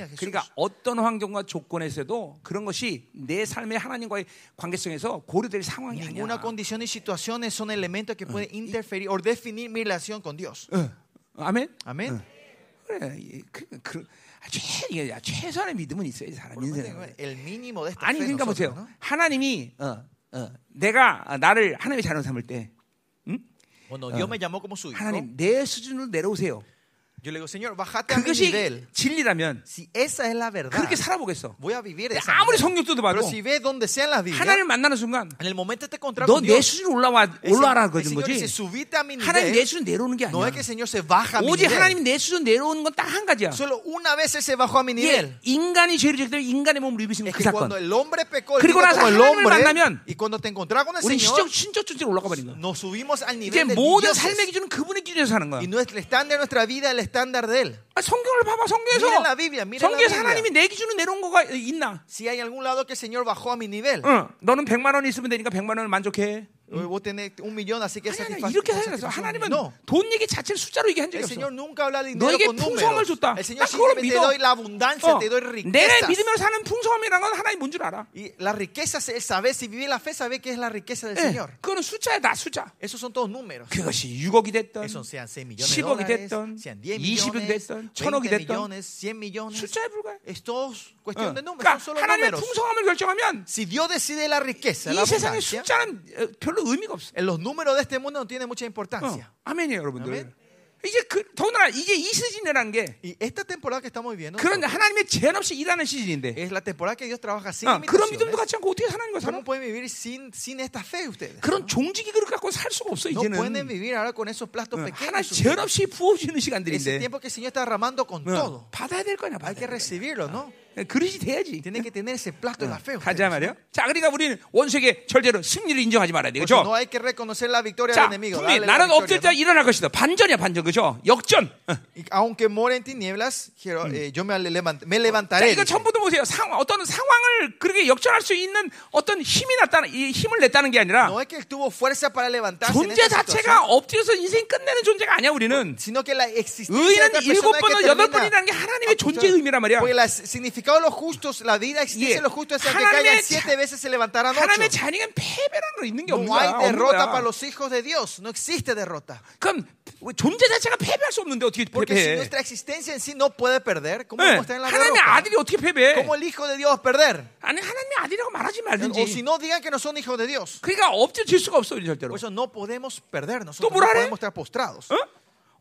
Jesús. 그러니까 어떤 환경과 조건에서도 그런 것이 내 삶의 하나님과의 관계성에서 고려될 상황이 Ninguna 아니야. condición y situaciones son elementos que pueden interferir o definir mi relación con Dios. 어. 아멘. Amén. 그래, 이- 그, 그, 아, 최, 최선의 믿음은 있어야지 사람 esta 아니 그러니까 보세요. 하나님이 어, 어, 내가 나를 하나님의 자녀 삼을 때 Hijo, 하나님 내 수준으로 내려오세요. Yo le digo, Señor, bájate a mi 그것이 nivel. 진리라면 Si esa es la verdad, 그렇게 살아보겠어. voy a vivir esa 아무리 manera. 성경 뜯어봐도 Pero si ves donde sea en la Biblia, 하나님을 만나는 순간 en el momento te encuentras 너 con 내 Dios, 수준 올라와 올라라 그런 Señor dice, 거지. subite a mi 하나님 내 nivel. 수준 내려오는 게 No 아니야. es que el Señor se baja a mi 오직 nivel. 하나님 내 수준 내려오는 건 딱 한 가지야. Solo una vez Él se bajó a mi 예, nivel. 인간이 죄를 지을 때 인간의 몸을 입으신 Es 그 사건. cuando el hombre pecó, 그리고 나서 el hombre, 만나면 y cuando te encontrás con el 우리 Señor, 신적 신적 수준으로 올라가 버린 거야. nos subimos al 이제 nivel de 모든. 삶의 기준은 그분의 기준에서 사는 거야. Y nuestro estándar de nuestra vida es estándar de Él. 아, 성경을 봐봐 성경에서 Miren la Biblia, miren la 성경에서 Biblia. 하나님이 내 기준으로 내려온 거가 있나? Si hay algún lado que el Señor bajó a mi nivel, 어, 너는 100만 원 있으면 되니까 100만 원을 만족해. Eh, vos tenés un millón, así que 아니, 아니, satisface. 이렇게 satisface- 살았어. 하나님은 No. 돈 얘기 자체를 숫자로 얘기한 적이 없어. 너에게 풍성함을. 줬다. 딱 그걸 믿어. 어, 내가. 믿으며 사는 풍성함이라는 건 하나님 뭔 줄 알아. Y la riqueza es saber, si vive la fe, sabe que es la riqueza del 예, Señor. 그거는 숫자야, 숫자. Esos son todos números. 그것이 6억이 됐던, Esos sean 6 millones de 10억이 dólares, 됐던, sean 10 20억 millones, 됐던, 1000억이 20 됐던 millones, 100 millones. 숫자에 불과해. Es todo cuestión 어. de números, 그러니까 son solo 하나님의 números. 풍성함을 결정하면 Si Dios decide la riqueza, 이 la 세상의 숫자는 어, 별로 의미가 없어. en los números de este mundo no tiene mucha 어, importancia. 아멘이에요, 여러분들. 아멘. 이제 그 더군다나 이제 이 시즌이라는 게 Y esta temporada que estamos viviendo 그런 하나님의 제한 없이 일하는 시즌인데 es la temporada que Dios trabaja sin 어, 그런. 믿음도 갖지 않고 어떻게 하나님과 살아? ¿Cómo pueden vivir sin, sin esta fe ustedes? 그런 종직이 그렇게 갖고 살 수가 없어 No pueden 이제는. vivir ahora con esos platos 어, pequeños. 하나 제한. 없이 부어주는 Ese 시간들인데 tiempo que el Señor está derramando con 어, todo. 받아야 될 거냐? Hay 받아야 que 될 거냐. recibirlo, ¿no? 그릇이 돼야지. Tienen que tener ese plato de la fe. 가자 말이요. 자, 그러니까 우리는 원수에게 절대로 승리를 인정하지 말아야 돼, Por eso 그렇죠? no hay que reconocer la victoria 자, del enemigo. 분명히 나는 없을 때. 일어날 것이다. 반전이야, 반전, 그렇죠? 역전. 어. Y aunque more en tinieblas, quiero, eh, yo me, levant- me 자, levantaré. 이거 dice. 전부도 보세요. 상, 어떤 상황을 그렇게 역전할 수 있는 어떤 힘이 났다는, 이 힘을 냈다는 게 아니라 No es que él tuvo fuerza para levantarse en 존재 자체가 엎드려서 인생 끝내는 존재가 아니야, 우리는. sino que la existencia de 의인은 일곱 번은 여덟 번이라는 게 하나님의 존재의 의미란 말이야. Porque el significado de los justos, la vida existencia de los justos es que 하나님의 caigan 자- siete veces se levantarán 하나님의 ocho. 자녀는 패배라는 거 있는 게 없는 No 거야. hay 없는 derrota 거야. para los hijos de Dios. No existe derrota. 그럼 존재 자체가 패배할 수 없는데 어떻게 Porque si 패배해? nuestra existencia en sí no puede perder, ¿cómo 네. vamos a estar en la 하나님의 derrota? 아들이 어떻게 패배해? ¿Cómo el hijo de Dios perder? 아니 하나님의 아들이라고 말하지 O si 말든지. no digan que no son hijos de Dios. 그러니까 엎드릴 수가 없어 우리 절대로. Por eso no podemos perder. Nosotros 뭐라 no 그래? podemos estar postrados. 어?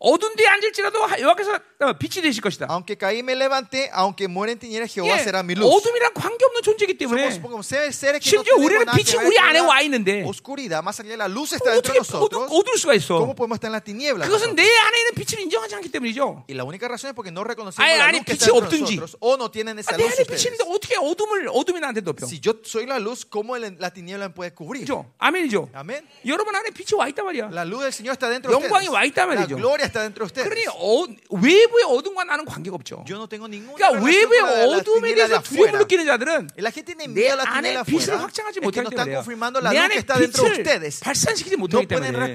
어두운 데에 앉을지라도 여호와께서 어, 빛이 되실 것이다. Aunque caí me levanté, aunque muera en tinieblas, Jehová 예, será mi luz. 어둠이란 관계 없는 존재이기 때문에 Somos, seres, que no 심지어 tenemos 우리는 빛이 우리 안에 la 와 있는데 oscuridad, más allá la luz está dentro de 어두, nosotros. 어두울 수가 있어? ¿Cómo podemos estar en la tiniebla? 그것은? 내 안에 있는 빛을 인정하지 않기 때문이죠. Y la única razón es porque no reconocemos 아예 la luz que está dentro de nosotros o no tienen 아, esa 내 luz 안에 빛이. 있는데 어떻게 어둠을 어둠이 나한테 덮여? Si yo soy la luz, ¿cómo la tiniebla me puede cubrir? 아멘이죠. Amén. 여러분 안에 빛이 와 있단 말이야. La luz del Señor está dentro de 영광이 ustedes. 와 있단 La 말이죠. gloria está dentro de 그러니 ustedes. 어, 외부의 어둠과 나는 관계가 없죠. Yo no tengo 그러니까 외부의 la, la 어둠에 대해서 두려움을. 느끼는 자들은 la 내 la 안에 빛을. 확장하지 못하기 때문에 la 내 안에 빛을. 발산시키지 못하기 때문에 la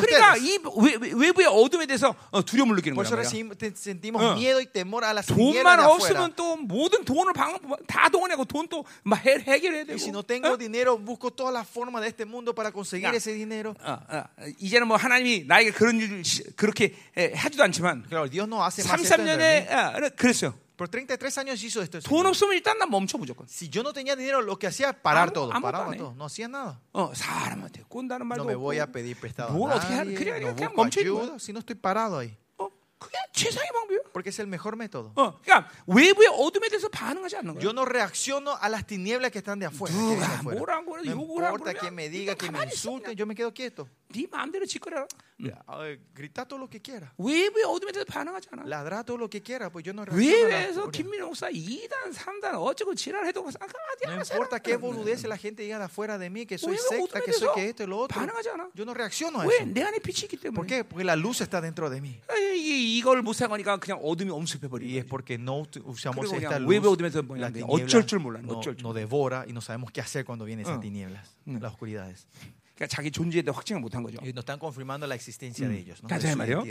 그러니까. 이 외, 외부의 어둠에 대해서 어, 두려움을 느끼는 어. tinieblas 돈만. 없으면 또 모든 돈을 방, 다 동원하고 돈또막 해결해야 되고 si no tengo 어? dinero, busco todas las formas de este mundo para conseguir ese dinero. 어, 어, 이제는 뭐 하나님이 나에게 그런 시- 그렇게 에, 하지도 않지만 Claro, Dios no hace más esto en 33년에 mí. 어, 그랬어요. Por 33 años hizo esto. 돈. 없으면 일단 난 멈춰 무조건. Si yo no tenía dinero, lo que hacía era parar todo. Paraba todo. No hacía nada. 어, 사람한테 꼰다는 말도 No me voy a pedir prestado 뭘 어떻게 하- nadie. 그냥 No 그냥 멈춰 si no estoy parado ahí. 어, 그게 최상의 방법이에요. Porque es el mejor método. 어, 그러니까 외부의 어둠에 대해서 반응하지 않는 거예요. Yo no reacciono a las tinieblas que están de afuera. que vienen de 누가 afuera. 뭐라고 그래, No 욕을 하고 importa que me diga, que me 가만히 있어, insulte, yo me quedo quieto. 네 마음대로 짓거려라. A ver, grita todo lo que quiera. 외부의 어둠에 대해서 반응하지 않아. Ladra todo lo que quiera, pues yo no reacciono. a la 외부에서 furia. 김민호 목사 2단, 3단 어쩌고 지랄해도 어디 No 하나 importa qué boludez la gente diga de afuera de mí, que soy 왜냐면 secta, 어둠에 que soy 대해서 que esto y lo otro. 반응하지 않아. Yo no reacciono a 왜? eso. 내 안에 빛이 있기 ¿Por 때문에. qué? Porque la luz está dentro de mí. 아니, 이게 이걸 못 사가니까 그냥 어둠이 엄습해 Y 버리는 es 거지. porque no usamos esta luz. La 어쩔 tiniebla 줄 몰라, no, 어쩔 줄. no devora y no sabemos qué hacer cuando vienen esas 어. tinieblas, las oscuridades. 그러니까 자기 존재에 대해 확증을 못한 거죠. Y nos están confirmando la existencia de ellos. ¿no? 가자, 말이요.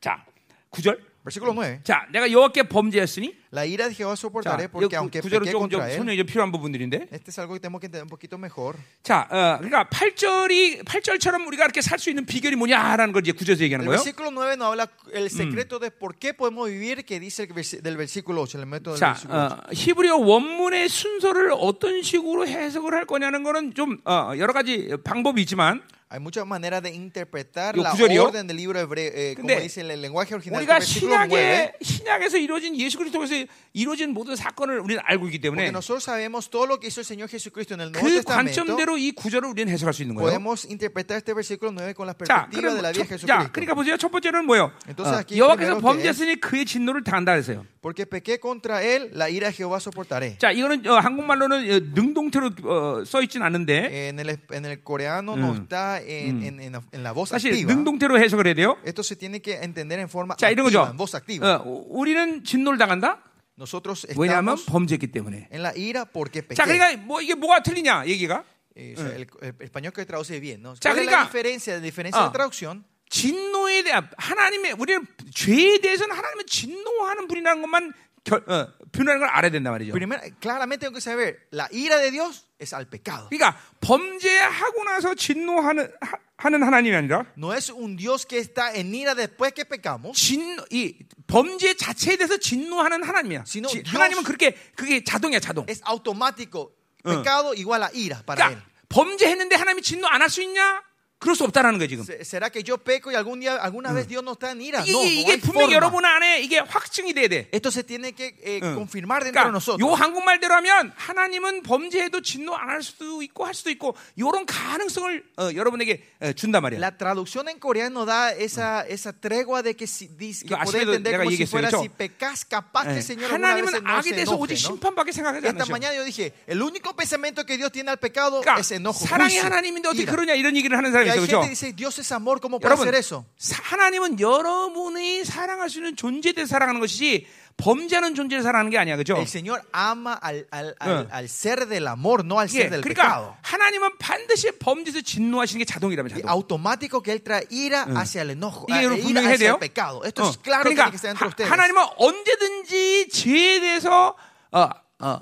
자, 9절. Versículo 9. 자, 내가 여호와께 범죄했으니 La ira de Jehová 자, soportaré 이 porque aunque 구절은 pequé 조금 좀 contra él, 설명이 좀 필요한 부분들인데. este es algo que tenemos que entender un poquito mejor. 자, 어, 그러니까 8절이 8절처럼 우리가 이렇게 살 수 있는 비결이 뭐냐라는 걸 이제 구절에서 얘기하는 El 거예요. versículo 9 nos habla el secreto de por qué podemos vivir que dice el versi- del versículo 8, el método del 자, versículo 8. 어, 히브리어 원문의 순서를 어떤 식으로 해석을 할 거냐는 거는 좀 어, 여러 가지 방법이 있지만 Hay muchas maneras de interpretar 요 la 구절이요? orden del libro hebreo, eh, como 근데 dice el lenguaje original. 우리가 del versículo 9, 신약에 신약에서 이루어진 예수 그리스도에서 이루어진 모든 사건을 우리는 알고 있기 때문에 porque nosotros sabemos todo lo que hizo el Señor Jesucristo en el Nuevo 그 Testamento. 관점대로 이 구절을 우리는 해석할 수 있는 거예요. Podemos interpretar este versículo 9 con la 자, perspectiva de la 그럼 vida de 첫- 자, Jesucristo. 그러니까 보세요. 첫 번째는 뭐예요? Entonces 어, aquí 여호와께서 primero que 범죄했으니 그의 진노를 당한다 그랬어요. Porque pequé contra él, la ira de Jehová soportaré. 자, 이거는 어, 한국말로는 어, 능동태로 어, 써 있진 않은데 En el, en el coreano no está en, en, en la- en la voz 사실 activa. 능동태로 해석을 해야 돼요. Esto se tiene que entender en forma 자, 이런 activa, 거죠. en voz activa. 어, 우리는 진노를 당한다. Nosotros 왜냐하면 estamos 범죄했기 때문에. en la ira porque pequé. 자, 그러니까 뭐 이게 뭐가 틀리냐 얘기가 Eh, o sea, el, el español que traduce bien, ¿no? 자, ¿Cuál es 그러니까- la diferencia? La diferencia 어. de traducción 진노에 대한 하나님의 우리는 죄에 대해서는 하나님의 진노하는 분이라는 것만 결, 어, 표현하는 걸 알아야 된단 말이죠. Primero, claramente tengo que saber, la ira de Dios es al pecado. 그러니까 범죄하고 나서 진노하는 하, 하는 하나님이 아니라 No es un Dios que está en ira después que pecamos, 진노 이 범죄 자체에 대해서 진노하는 하나님이야. 진노, 지- Dios- 하나님은 그렇게 그게 자동이야 자동. es automático. Pecado igual a ira para él. 그러니까 범죄했는데 하나님이 진노 안 할 수 있냐? 그럴 수 없다라는 거야 지금. Se- ¿Será que yo peco y algún día, alguna vez Dios no está en ira? 이게, No, no 이게 hay 분명히 forma. 여러분 안에 이게 확증이 돼야 돼. Esto se tiene que eh, confirmar dentro de 그러니까 nosotros. 요 한국말대로 하면 하나님은 범죄해도 진노 안 할 수도 있고 할 수도 있고 이런 가능성을 어, 여러분에게 어, 준단 말이야. La traducción en coreano da esa, esa tregua de que, si, dice- que puede entender como si fuera 그렇죠? si pecas, capaz que 예. Señor 하나님은 no 악에 대해서 오직 ¿no? 심판밖에 생각하지 Esta 않으셔. mañana yo dije, el único pensamiento que Dios tiene al pecado 그러니까 es enojo, 사랑의 하나님인데 어떻게. 그러냐 이런 얘기를 하는 사람이 있어요, 그렇죠? que dice, Dios es amor, ¿cómo puede 여러분, 하나님은 여러분이 사랑할 수 있는 존재에 대해 사랑하는 것이지 범죄하는 존재를 사랑하는 게 아니야, 그죠? El Señor ama al, al, al, 어. al ser del amor, no al 예, ser del 그러니까 pecado. 하나님은 반드시 범죄에서 진노하시는 게 자동이라면 자동. automático que Él trae ira hacia el enojo, eh, ira hacia 돼요. el pecado. Esto 어, es claro que 그러니까 tiene que estar entre 하, ustedes. 하나님은 언제든지 죄에 대해서 어, 어,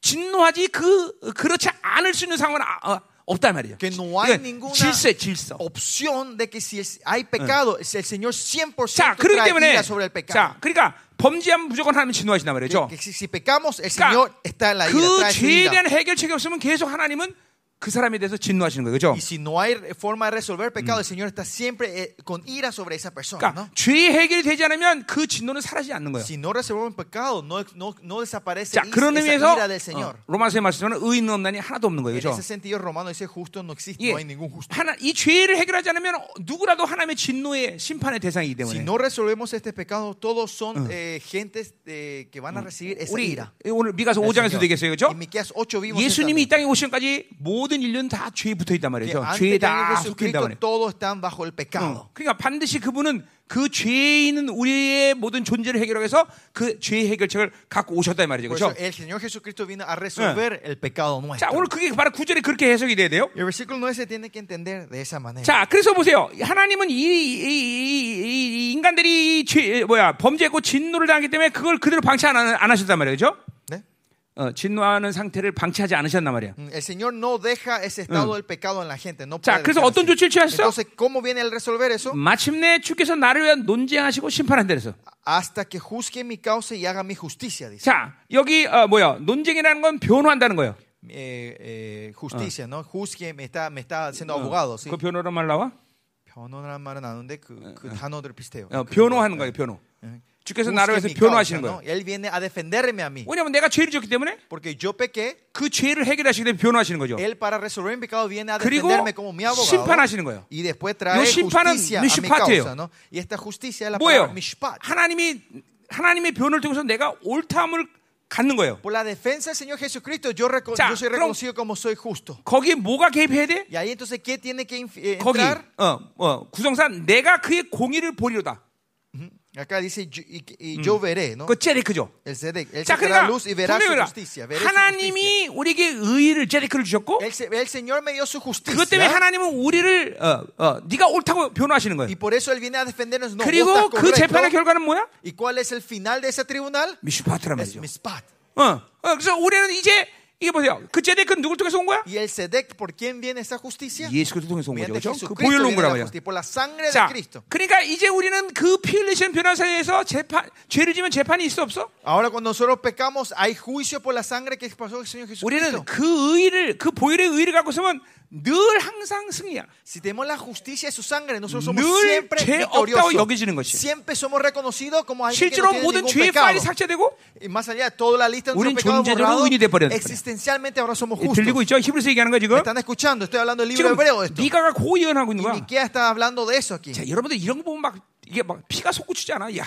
진노하지 그 그렇지 않을 수 있는 상황은 아, 어, 없단 말이에요. Que no hay ninguna 질서, 질서. opción de que si hay pecado, el Señor 100% 자, 그렇기 때문에 sobre el pecado. 자, 그러니까 범죄하면 무조건 하나님 진노하신단 말이죠. que si, si pecamos, el Señor 그러니까 está en la ira, 그 죄에. 대한 해결책이 없으면 계속 하나님은 그 사람에 대해서 진노하시는 거예요. 그죠? Y si no hay forma de resolver el pecado, el Señor está siempre eh, con ira sobre esa persona. 그러니까 ¿no? 죄의 해결이 되지 않으면 그 진노는 사라지지 않는 거예요. Si no resolvemos pecado, no, no, no desaparece 자, 그런 esa 의미에서 ira del 어. 로마서의 말씀에는 의인은 없나니 하나도 없는 거예요. En 그죠? ese sentido, Romano dice justo no existe, 예, no hay ningún justo. 하나 이 죄를 해결하지 않으면 누구라도 하나님의 진노의 심판의 대상이기 Si 때문에 no resolvemos este pecado, todos son eh, gentes eh, que van a recibir esa 우리 ira. 오늘 미가서 del 5장에서도 Señor. 얘기했어요. 그죠? En Miqueas 8 vimos 예수님이 이 땅에 오신 까지 모든 인류는 다 죄에 붙어 있단 말이죠. 죄에 다 속해 있단 말이에요. 어, 그러니까 반드시 그분은 그 죄에 있는 우리의 모든 존재를 해결하기 위해서 그 죄의 해결책을 갖고 오셨다 이 말이죠. 그렇죠? pecado 자. 오늘 그게 바로 구절이 그렇게 해석이 돼야 돼요. Y el versículo 9 se tiene que entender de esa manera. 자, 그래서 보세요. 하나님은 이, 이- 이- 이 인간들이 죄, 뭐야 범죄했고 진노를 당하기 때문에 그걸 그대로 방치 안, 하- 안 하셨단 그렇죠? ¿Eh? 어, 진노하는 상태를 방치하지 않으셨단 말이야. Mm, El Señor no deja ese estado del pecado en la gente. No 자, 그래서 어떤. 조치를 취하셨어? Entonces, ¿cómo viene el resolver eso? 마침내 주께서 나를 위한 논쟁하시고 심판한다 그래서. Hasta que juzgue mi causa y haga mi justicia, dice. 자, 여기 어, 뭐야? 논쟁이라는 건 변호한다는 거예요. Eh, eh, justicia, ¿no? Juzgue, me está, me está haciendo abogado, ¿sí? 그 변호란 말 나와? 변호란 말은 아는데 그, 그 단어들 비슷해요. 어, 그 변호하는 뭐, 거예요, 변호. 예. 주께서 나를 위해서 변호하시는 거예요. Él viene a defenderme a mí. 왜냐면 내가 죄를 지었기 때문에 Porque yo pequé, 그 죄를 해결하시기 때문에 변호하시는 거죠. Él para resolver mi pecado viene a 그리고 defenderme como mi abogado. 심판하시는 거예요. Y después trae justicia a mi causa, ¿no? Y esta justicia es la palabra mishpat. 하나님이 하나님의 변호를 통해서 내가 옳다함을 갖는 거예요. Por la defensa del Señor Jesucristo, yo, reco- 자, yo soy reconocido como soy justo. 거기에 뭐가 개입해야 돼? Y ahí entonces, ¿qué tiene que eh, 거기 entrar? 어, 어, 구성산 내가 그의 공의를 보리로다. Acá dice, y, y yo veré, ¿no? 그 제데크죠. El Zedek. Él 자, sacará 그러니까 luz y verá su 분명히 justicia. veré su justicia. 하나님이 우리에게 의를 제데크를 주셨고 El, se- el Señor me dio su justicia. 그것 때문에 하나님은 우리를 어, 어, 네가 옳다고 변호하시는 Y 거예요. por eso Él viene a defendernos. No, vos 그리고 estás 그 재판의 correcto. 결과는 뭐야? ¿Y cuál es el final de ese tribunal? 미슈파트란 Es 말이죠. mispat. 어, 어, 그래서 우리는 이제 이게 보세요. 그 제데크는 누굴 통해서 온 거야? ¿Y el Sedec por quién viene esa justicia? 예수 그리스도 통해서 온 거죠. 그렇죠? 그 보혈로 온 justicia. Por la sangre de 자, Cristo. 그러니까 이제 우리는 그피 흘리신 변호사에서 재판, 죄를 지면 재판이 있어 없어? Ahora cuando nosotros pecamos, hay juicio por la sangre que pasó el Señor 우리는 Jesucristo. 그 의를 그 보혈의 의를 갖고 있으면. Si tenemos la justicia de su sangre, nosotros somos 늘 siempre victoriosos. Siempre somos reconocidos como alguien que no tiene ningún pecado. 삭제되고 Y más allá de toda la lista de nuestros pecados borrados, existencialmente ahora somos 예, justos. 들리고 있죠? 히브리서 얘기하는 거 지금. ¿Me están escuchando? Estoy hablando del libro hebreo de esto. 미가가 고의연하고 있는 Y 거야. Miquea está hablando de eso aquí. 자, 여러분들 이런 거 보면 막 이게 막 피가 솟구치지 않아? 야,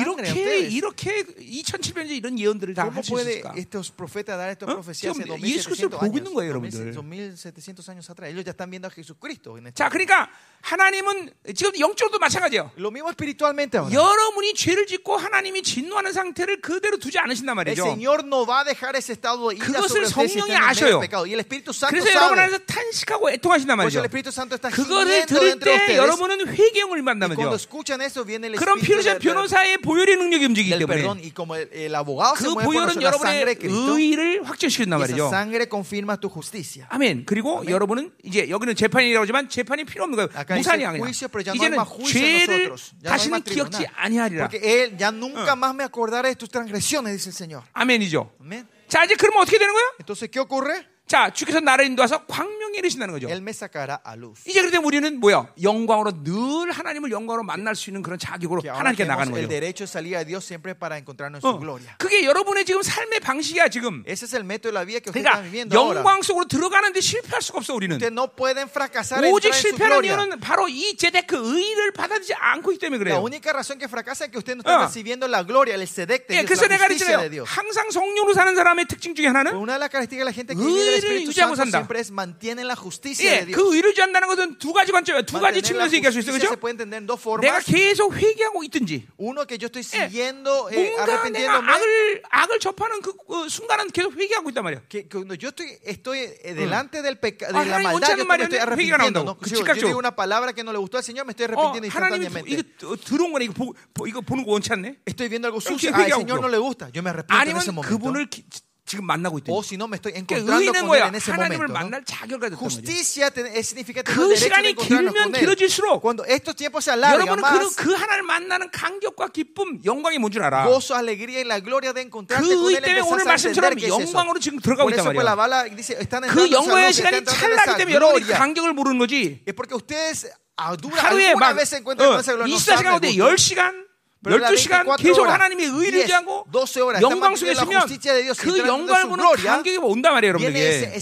이렇게. 이렇게 2,700년 이런 예언들을 다 ¿Cómo 할수 있을까? estos profetas dar estas ¿Eh? profecías hace 지금 예수 그리스도를 2700 보고 있는 años? 거예요, 여러분들. 2700 años atrás. Ellos ya están viendo a Jesucristo. En este 자, 그러니까 하나님은 지금 영적으로도 마찬가지예요. Lo mismo espiritualmente ahora. 여러분이 죄를 짓고 하나님이 진노하는 상태를 그대로 두지 않으신단 El 말이죠. Señor no va a dejar ese estado de ira 그것을 sobre ustedes si 성령이 아셔요. Y el Espíritu Santo 그래서 여러분. 안에서 탄식하고 애통하신단 말이죠. el gimiendo 들을 때. 여러분은 회개형을 Y el 그럼 de- 변호사의 보혈의 능력이 움직이기 때문에 그 보혈은 여러분의 의의를 확정시킨단 말이죠. 아멘. 그리고 여러분은 이제 여기는 재판이라고 하지만 재판이 필요 없는 거예요. No hay 이제는 죄를 다시는 기억지. 아니하리라. 아멘이죠. 자 이제 그러면 어떻게 되는 거야? 자 주께서 나를 인도하서 광명에 이르신다는 거죠. Él me sacará a luz. 이제 그때 우리는 뭐야? 영광으로 늘 하나님을 영광으로 만날 수 있는 그런 자격으로 ahora 하나님께 나가는 el 거죠. derecho de salir a Dios siempre para encontrarnos en 어, su gloria. 그게 여러분의 지금 삶의 방식이야 지금. Ese es el método de la vida que ustedes 그러니까 están viviendo ahora. 영광 속으로 들어가는데 실패할 수가 없어 우리는. Ustedes no pueden fracasar 오직 실패하는. 이유는 바로 이 제대 그 의의를 받아들이지 않고 있기 때문에 La 그래요. única razón que fracasa es que ustedes no están 어. recibiendo la gloria, el sedec de 예, Dios, 그래서 la 내가 justicia de. Dios. 항상 성령으로 사는 사람의 특징 중에 하나는 una de las características de la gente que vive 의를 유지하고 산다. 예. 그 의를 유지한다는 것은 두 가지 관점이야. 두 가지 측면에서 얘기할 수 있어, justicia 그죠? 내가. 계속 회개하고 있든지, 예, eh, 뭔가 내가. 악을 악을 접하는 그 어, 순간은 계속 회개하고 있단 말이야. Que, que cuando yo estoy, estoy eh, delante del peca- Ah, de la 하나님 maldad, 원치 yo 않는 me estoy 말이었네. arrepintiendo. 회개가 ¿no? 나온다고. Si yo, yo 즉각적으로. digo una palabra que no le gustó al Señor, me estoy 어, arrepintiendo 하나님이 instantáneamente. 이거 어, 들어온 거네. 이거 보, 보- 이거 보는 거 원치 않네. Estoy viendo algo 그렇게 sucio. Ah, al 회개하고 Señor 있어. no le gusta. Yo me arrepiento en ese 아니면 momento. 그분을 기- 지금 만나고 있든지. O si no, me estoy 그러니까 encontrando 의는 con? Él en ese 하나님을 momento. 만날 자격을 말이야. Justicia eh, significa 그 시간이 길면. 길어질수록 Cuando estos tiempos se alargan 여러분은 más, 그, 그 하나님을 만나는 감격과 기쁨, 영광이 뭔 줄 알아. gozo, alegría y la gloria de encontrarte 그 con 의 Él, 때문에 오늘 말씀처럼. 영광으로 지금 들어가고 있단 말이야. 그 영광의 시간이 찰나기 때문에 여러분이. 간격을 모르는 거지. 하루에 막 vez se encuentran 어, con esa gloria. no 24시간 saben 가운데 el gusto. 10시간, Pero las 12시간 24 계속 하나님의 의를 10, 유지하고 12 horas, 영광 속에 있으면 그 영광을 보는 간격이 온단 말이에요, 여러분에게.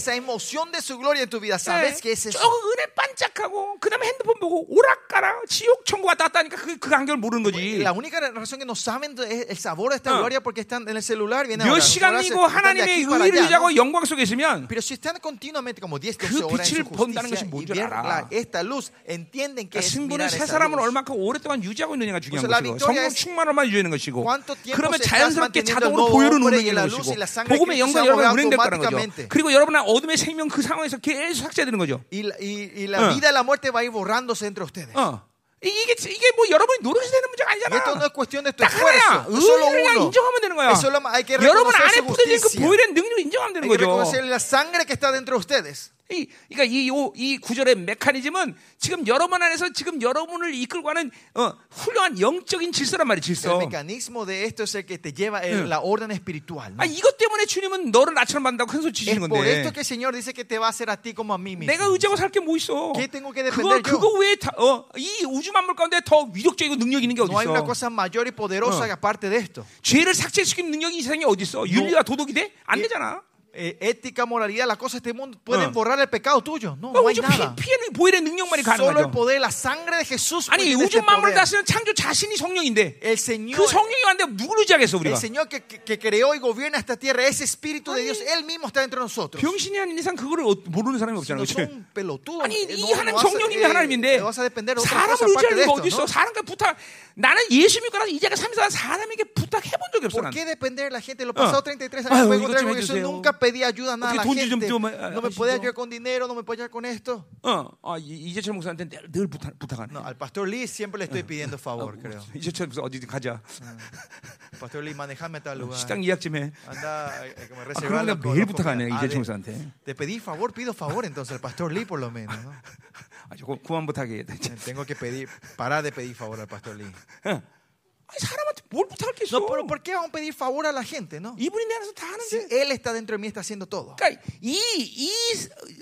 조금 은혜 반짝하고 그 다음에 핸드폰 보고 오락가락 지옥 천국 왔다 갔다 하니까 그, 그 간격을 모르는 거지. La única razón que no saben de- es el sabor de esta 어. gloria porque están en el celular. Vienen 몇 시간이고 하나님의 의를 ¿no? 영광 속에 있으면 Pero si están continuamente como 10, 그12 horas en 빛을 본다는 것이 뭔 줄 알아. esta luz, entienden que 그러니까 es 승부는 esa 사람을. 얼마큼 오랫동안 유지하고 있느냐가 중요한 그래 es 충만을만 유지하는 것이고 그러면 자연스럽게 자동으로 보혈은 luz 것이고 복음의 영광이 aboga 운행됐다는 거죠. 그리고 여러분은 어둠의 생명 그 상황에서 계속 삭제되는 거죠 어. 어. 이- 이게 이게 뭐 여러분이 노력해서 되는 문제가 아니잖아 딱 하나야 의를 그냥. 인정하면 되는 거야 여러분 안에 뿌려진 그. 보혈의 능력을 인정하면 되는 거죠. 이, 그러니까 이, 요- 이 구절의 메커니즘은 지금 여러분 안에서 지금 여러분을 이끌고 가는 어, 훌륭한 영적인 질서란 말이에요, El 질서. mecanismo de esto es el que te lleva en la orden espiritual. ¿no? 아, 이것 때문에 주님은 너를 나처럼 만다고 큰 소리 Es 치시는 por 건데. esto que el Señor dice que te va a hacer a ti como a mí mismo. 내가 의지하고 살 게 뭐 있어? ¿Qué tengo que 그거 defender yo? 그거 외에 다, 어, 이 우주 만물 가운데 더 위력적이고 능력 있는 게 어디 No hay una 있어? cosa mayor y poderosa 어. aparte de esto. 죄를 삭제시키는 능력이 이 세상에 어디 있어? 윤리와 도덕이 돼? 안 되잖아. Eh, ética, moralidad, las cosas de este mundo pueden 어. borrar el pecado tuyo. No, 그러니까 no hay 우주 nada. 피, 피해는 보혈의 능력만이 Solo el 가능하죠. poder, la sangre de Jesús. 아니 tiene 우주 este 만물을 poder. 다스리는 창조 자신이 성령인데 El Señor, 그 성령이 왔는데 누구를 의지하겠어 el 우리가? Señor que, que- que creó y gobierna esta tierra, ese Espíritu de Dios, Él mismo está dentro de nosotros. 병신이 아닌 이상 그거를 어- 모르는 사람이 없잖아, no 그렇지? son pelotudos, 아니 eh, 이 no- no 하나님 vas a- 성령님이 eh, 하나님인데 vas a depender de otra 사람을 cosa aparte 의지하는 de 게 esto, 어디 있어? ¿no? 사람과 부탁 나는 예수 믿고 나서 이제가 34년 사람에게 부탁해 본 적이 없어 ¿Por 나는. qué depender de la gente? Los pasados 33 años no puedo i것 encontrar 좀 porque yo 해주세요. nunca pedí ayuda a nada a la 어떻게 돈좀 gente. 좀, No me 하시죠. puede ayudar con dinero, no me puede ayudar con esto. 어, 어 이- 이재철 목사한테 늘, 늘 부탁, 부탁하네. No, al pastor Lee siempre le estoy pidiendo favor, creo. 이재철 목사 어디 가자. Pastor Lee, manejame a tal lugar. 식당 예약 좀 해. Anda, eh, que me 아, reserva 그럼 la- 내가 con 매일 los 부탁하네 comidas. Ah, 이재철 de- 목사한테. Te pedí favor, pido favor entonces al pastor Lee por lo menos. ¿no? 아, 고, 그만 부탁해. Tengo que pedir, parar de pedir favor al pastor Lee. 어. 아니, 사람한테 뭘 부탁할 게 있어? No, pero ¿por qué vamos a pedir favor a la gente, no? 이분이 내 안에서 다 Si 하는데. Él está dentro de mí, está haciendo todo. 그러니까 이, 이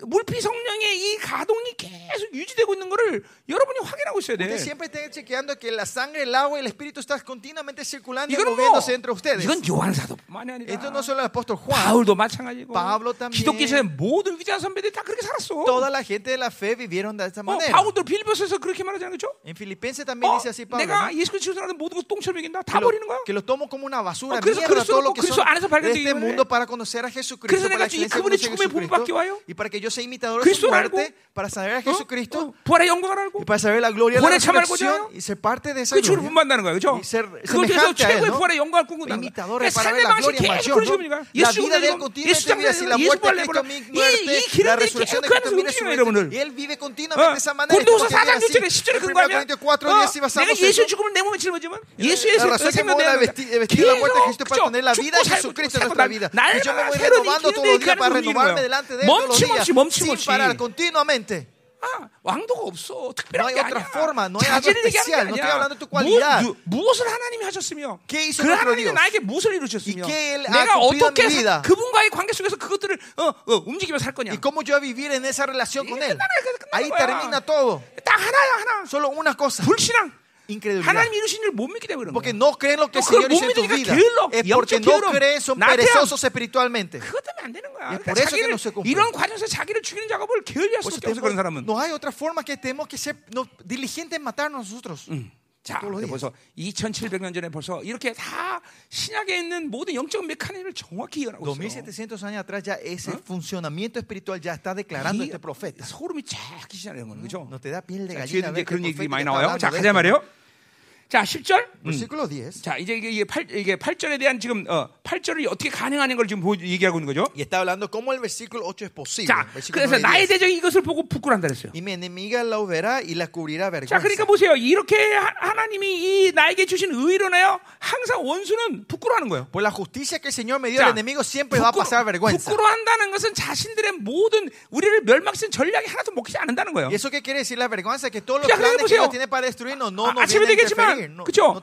물피 성령의 이 가동이 계속 유지되고 있는 거를 여러분이 확인하고 있어야 돼. Usted siempre está chequeando que la sangre, el agua y el espíritu están continuamente circulando y 뭐 moviéndose entre ustedes. 이건 요한 사도뿐만이 아니라 Esto no solo el apóstol Juan, 바울도 마찬가지고 바울도 también. 기독교에서의 모든 위대한 선배들이 다 그렇게 살았어. toda la gente de la fe vivieron de esta 어, manera. 바울도 빌리포스에서 그렇게 말하잖아요, 그렇죠? En Filipenses también 어, dice así Pablo, 내가. 예수 그리스도 사는 모든 것 똥처럼 여긴다. 다 버리는 거야. que lo tomo como una basura, 어, 그래서 mierda, 그리스도 todo lo que 그리스도 son 안에서 de este mundo para conocer a Jesucristo, 그래서 내가 이 그분의 죽음의 Jesucristo, 위하여 y para que yo sea imitador de su muerte, para saber a 어? Jesucristo, 어, 부활의 영광을 알고 y para saber la gloria de la resurrección y ser parte de esa 그 gloria. 분반다는 거야, 그렇죠? 이 ser semejante a él, 최고의 ¿no? 부활의 영광을 꿈꾼다는 거야. Imitadores 그러니까 para ver la gloria mayor, ¿no? La vida de él 죽음을 continuamente 예수 vive así, la muerte de Cristo, mi muerte, la resurrección de Cristo, mi resurrección. Y él vive continuamente de esa 어, manera. 고린도서 tiene 4장 así. 6절에 10절에 En 그런 1거 아니야? Corintios 4, 어, 10 si basamos 내가 예수 eso. 죽음을 내 몸에 짊어지면 La razón que 생명 mueve 내가 la vesti- el vestir la muerte de Cristo para tener la vida de Jesucristo en nuestra vida. 날 Y yo me voy renovando todos los días para renovarme delante de él todos los días, sin parar, continuamente. 아, 왕도가 없어. 특별한 No 게 아니야. forma, no 자질을 얘기하는 게 no 아니야. cualidad. 무, 무엇을 하나님이 하셨으며 ¿Qué hizo 그 하나님이? 나에게 무엇을 이루셨으며 ¿Y qué él ha 내가 어떻게 그분과의 관계 속에서 그것들을 어, 어, 움직이며 살 거냐 ¿Y cómo yo voy a vivir en esa relación con él? 끝나는 끝나는 Ahí 거야. termina todo. 딱 하나야 하나 Solo una cosa. 불신앙 Incredulidad. Porque no creen lo que el Señor hizo en tu vida. Es porque no creen, son perezosos espiritualmente. Y 그러니까 por eso que no se cumple. 이런 과정에서 자기를 죽이는 작업을 게을리할 Por eso tenemos- no hay otra forma que tenemos que ser no, diligentes en matarnos nosotros. 자. 벌써 2,700년 전에 벌써 이렇게 다 신약에 있는 모든 영적 메커니즘을 정확히 이해하고 있어. 2700 años atrás ya ese funcionamiento espiritual ya está declarando 이 este profeta. 소름이 쫙 거는 그죠? No te da piel de 자, gallina 뒤에도 ver 이제 그런 profeta 많이 나와요. 자, 가자. 말이에요. 자, 10절. Versículo 10. 자, 이제 이게 8 이게 8절에 대한 지금 어, 8절이 어떻게 가능하는 걸 지금 보, 얘기하고 있는 거죠. Está hablando cómo el versículo 8 es posible. 자, 그래서 9 y 나의 10. 대적이 이것을 보고 부끄러운다 그랬어요. Y mi enemiga la verá y la cubrirá 자, vergüenza. 그러니까 보세요. 이렇게 하- 하나님이 이 나에게 주신 의로 나요. 항상 원수는 부끄러워하는 거예요. Por la justicia que el Señor me dio, 자, el enemigo siempre va a pasar vergüenza. 부끄러워한다는 것은 자신들의 모든 우리를 멸망시킨 전략이 하나도 먹히지 않는다는 거예요. Y eso qué quiere decir la vergüenza que todos los planes que 보세요. Dios tiene para destruirnos no 아, nos vienen interferir, no, 그쵸? no.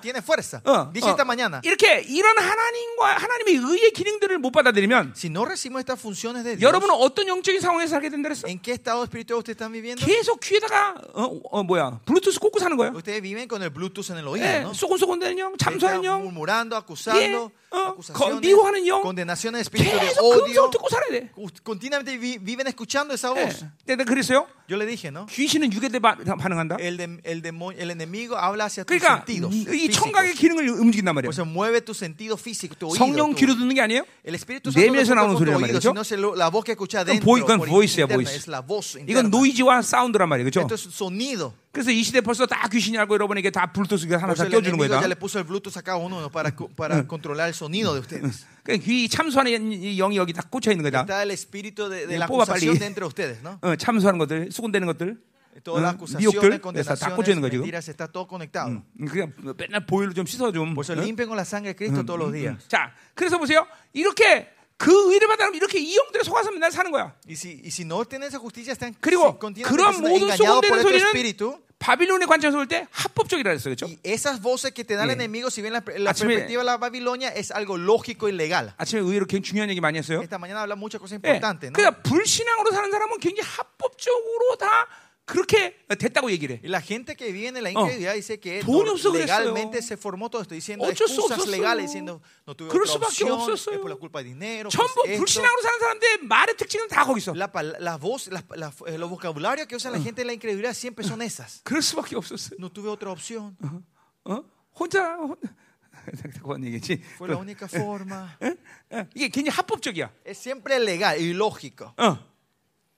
어, mañana, 이렇게 이런 하나님과 하나님의 의의 기능들을 못 받아들이면 si no de Dios, 여러분은 어떤 영적인 상황에서 살게 된다 그랬어? ¿en qué estado espiritual ustedes están viviendo? 계속 귀에다가 어, 어, 뭐야 블루투스 꽂고 사는 거예요. Ustedes viven con el Bluetooth en el oído, 예, ¿no? 쏘곤쏘곤대는 영, 잠수하는 영, murmurando, acusando, 예, 어, 미워하는 영. condenaciones de espíritu de 그 odio. Continuamente vi- viven escuchando esa 예. voz. 내가 그랬어요. Yo le dije, ¿no? 귀신은 바- 반응한다. El, dem- el, demo- el enemigo habla hacia tus 그러니까 sentidos. 이 físicos. 청각의 기능을 움직인단 말이에요. Pues se mueve tu sentido físico, tu oído. 성령 귀로 듣는 게 아니에요. El Espíritu 내면에서 나오는 소리란 말이죠. sino es lo- la voz que escucha dentro. 보이, 그건 por voice야, interna, voice. Es la voz 이건. 노이즈와 사운드란 말이에요. 그렇죠? Esto es sonido. 그래서 이 시대 벌써 다 귀신이 알고 여러분에게 다 블루투스 하나 Por eso 다 el 껴주는 거다. ya le puso el Bluetooth a cada uno para, para controlar el sonido de ustedes. 그러니까 귀 참수하는 이 영이 여기 다 꽂혀 있는 거다. Está el espíritu de, de Eh, la 뽑아, acusación de ustedes, ¿no? 어, 참수하는 것들, 수군대는 것들, 어, 미혹들 다 꽂혀 condenaciones, 있는 거지. 지금. mentiras, está todo conectado. 그냥 맨날 보일로 좀 씻어 좀. Por eso 어? limpien con la sangre de Cristo todos los días. 자, 그래서 보세요. 이렇게 그 의를 받아면 이렇게 이 영들에 속아서 맨날 사는 거야. Y si, y si no esa justicia, están 그리고 그런 모든 este 소리는 espíritu. 바빌론의 관점에서 볼 때 합법적이라 했어요. 그렇죠? Y esas voces que te da el 예. enemigo, si bien la, la 아침에- perspectiva de la Babilonia es algo lógico y legal. 아침에 의외로 굉장히 중요한 얘기 많이 했어요. Esta mañana habla muchas cosas 예. 그러니까 불신앙으로 사는 사람은 굉장히 합법적으로 다 그렇게 됐다고 얘기를 해. La gente que vive en la incredulidad dice que no- 없어 legalmente 그랬어요. se formó todo esto, diciendo excusas 없었어요. legales, diciendo no tuve 그럴 otra 수밖에 opción, 없었어요. es por la culpa de dinero, pues 전부 esto. 불신앙으로 사는 사람들의 말의 특징은 다 거기 있어. La, la voz, la, la- eh, los vocabularios que usa la gente en la incredulidad siempre son esas. 그럴 수밖에 없었어요. No tuve otra opción, 어? 혼자 혼... 그건 얘기지. fue la única forma. 어? 어, 이게 굉장히 합법적이야. Es siempre legal y lógico. 어.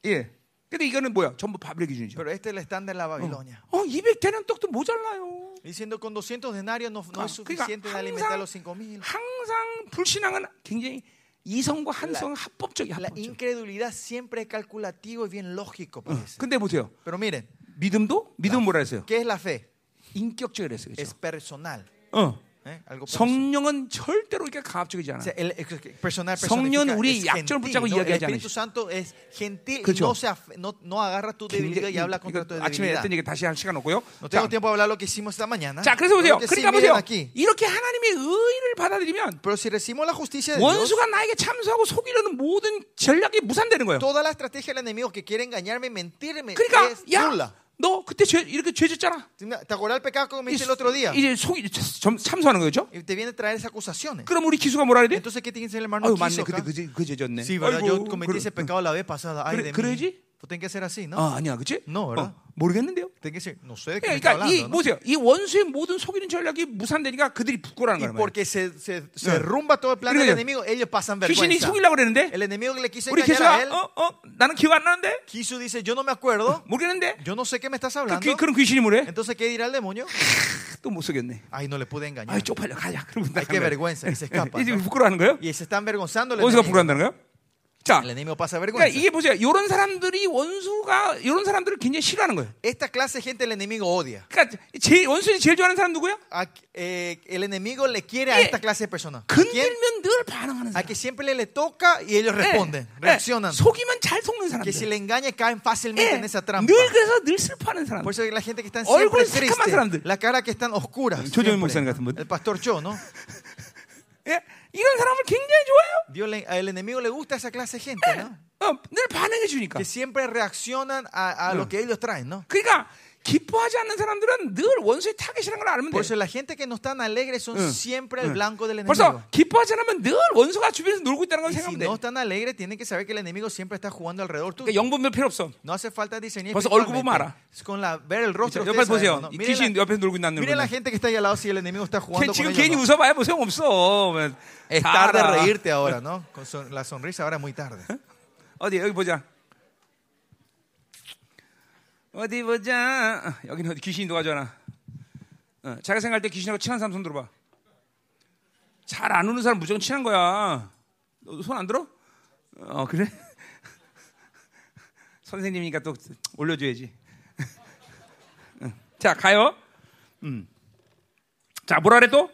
예. 근데 이거는 뭐야? 전부 바빌의 기준이죠. Pero este es el estándar de la Babilonia. 어, 200대는 떡도 모자라요. Diciendo con 200 denarios no, no 아, es suficiente de alimentar a los 5000. 항상 불신앙은 굉장히 이성과 한성 합법적이야. La incredulidad siempre es calculativo y bien lógico, parece. 근데 보세요. Pero miren, 믿음도 믿음 뭐라 했어요? ¿qué es la fe? 인격적이라 했어요. Es 그렇죠? personal. 어. ¿Eh? 성령은 절대로 이렇게 가압적이지 O 않아. 성령은 우리 약점을 붙잡고 이야기하지 그렇죠. 이거 아침에. 했던 얘기 다시 할 시간 없고요. No 자. 자, 그래서 보세요. 그러니까 보세요. 이렇게 하나님의 의를 받아들이면 원수가 나에게 참수하고 속이려는 모든 전략이 무산되는 거예요. 그러니까 야. 너 그때 죄, 이렇게 죄졌잖아. ¿Te acuerdas el pecado que cometiste el otro día? 이제 속이 점- 참수하는 거죠. Y te viene a traer esas acusaciones. 그럼 우리 기수가 뭐라 그래? Entonces, ¿qué tiene que decir el hermano 아유 맞네 Kiso 그때 acá? 그, 죄- 그 죄 졌네. Sí, ¿verdad? Yo cometí 그래- ese pecado la vez pasada. Ay, 그래- de 그래야지? Tiene que ser así, ¿no? 아 아니야, 그렇지? No, ¿verdad? 모르겠는데요. Tiene que ser, qué me está 그러니까 이. 보세요, 이 원수의 모든 속이는 전략이 무산되니까 그들이 부끄러운 Y 거예요. porque se, se, se No. derrumba todo el plan del enemigo, ellos pasan 귀신이 vergüenza. 속이려고 그랬는데 El enemigo le quiso 우리 engañar a él, 어, 어, 나는 기억 안 나는데 Kisu dice, yo no me acuerdo, 모르겠는데 yo no sé qué me estás 그, hablando. 귀- 그런 귀신이 뭐래? Entonces, ¿qué dirá el demonio? 또못 속였네. Ay, no le pude engañar. 아이 쪽팔려 가자. 그러고 Ay, qué vergüenza, y se escapa. 이제. 부끄러워하는 거예요? Y se está avergonzando el 원수가. 부끄러워한다는 거예요? 자, 그러니까. 이게 보세요. 이런 사람들이 원수가 이런 사람들을 굉장히 싫어하는 거예요. Esta clase de gente el enemigo odia. 그러니까 제일 원수들이 제일 좋아하는 사람 누구야? A- eh, el enemigo le quiere a 예. esta clase de personas. ¿A? 건들면 늘 반응하는 A 사람. que siempre le, toca y ellos responden, 예, 예, reaccionan. 속이면 잘 속는 Que si le engaña caen fácilmente 예, en esa trampa. 늘 그래서 늘 슬퍼하는 사람. Por eso la gente que están siempre triste, la cara que están oscuras. siempre. 목사님 같은 분. El pastor Cho, ¿no? 예, 이런 사람을 굉장히 좋아해요. Dios le- al enemigo le gusta esa clase de gente, ¿no? 어, 늘 반응해 주니까. Que siempre reaccionan a, a lo que ellos traen, ¿no? 그러니까 기뻐하지 않는 사람들은 늘 원수의 타겟이라는 걸 알면 돼. Por eso la gente que no están alegres son 응. siempre el blanco del 벌써 enemigo. 기뻐하지 않으면 늘 원수가 주변에서 놀고 있다는 걸 si 생각하면 돼. no están alegres, tienen que saber que el enemigo siempre está jugando alrededor tuyo. 그러니까 영분별 필요 없어. No hace falta diseñar 벌써 얼굴 보면. 알아. Es con la, ver el rostro. 옆에 보세요. ¿no? 귀신 옆에 놀고 있는 miren la 거. gente que está ahí al lado si el enemigo está jugando con 지금 ellos. 괜히 ¿no? 웃어봐야 뭐 소용 없어. Es 다 tarde reírte ahora, ¿no? Con la sonrisa ahora es muy tarde. 어디 여기 보자. 어디 보자. 어, 여기는 어디 귀신이 도와줘라. 어, 자기가 생각할 때 귀신하고 친한 사람 손 들어봐. 잘 안 우는 사람 무조건 친한 거야. 너손안 들어? 어 그래? 선생님이니까 또 올려줘야지. 응. 자 가요. 음. 자 뭐라 그래 또?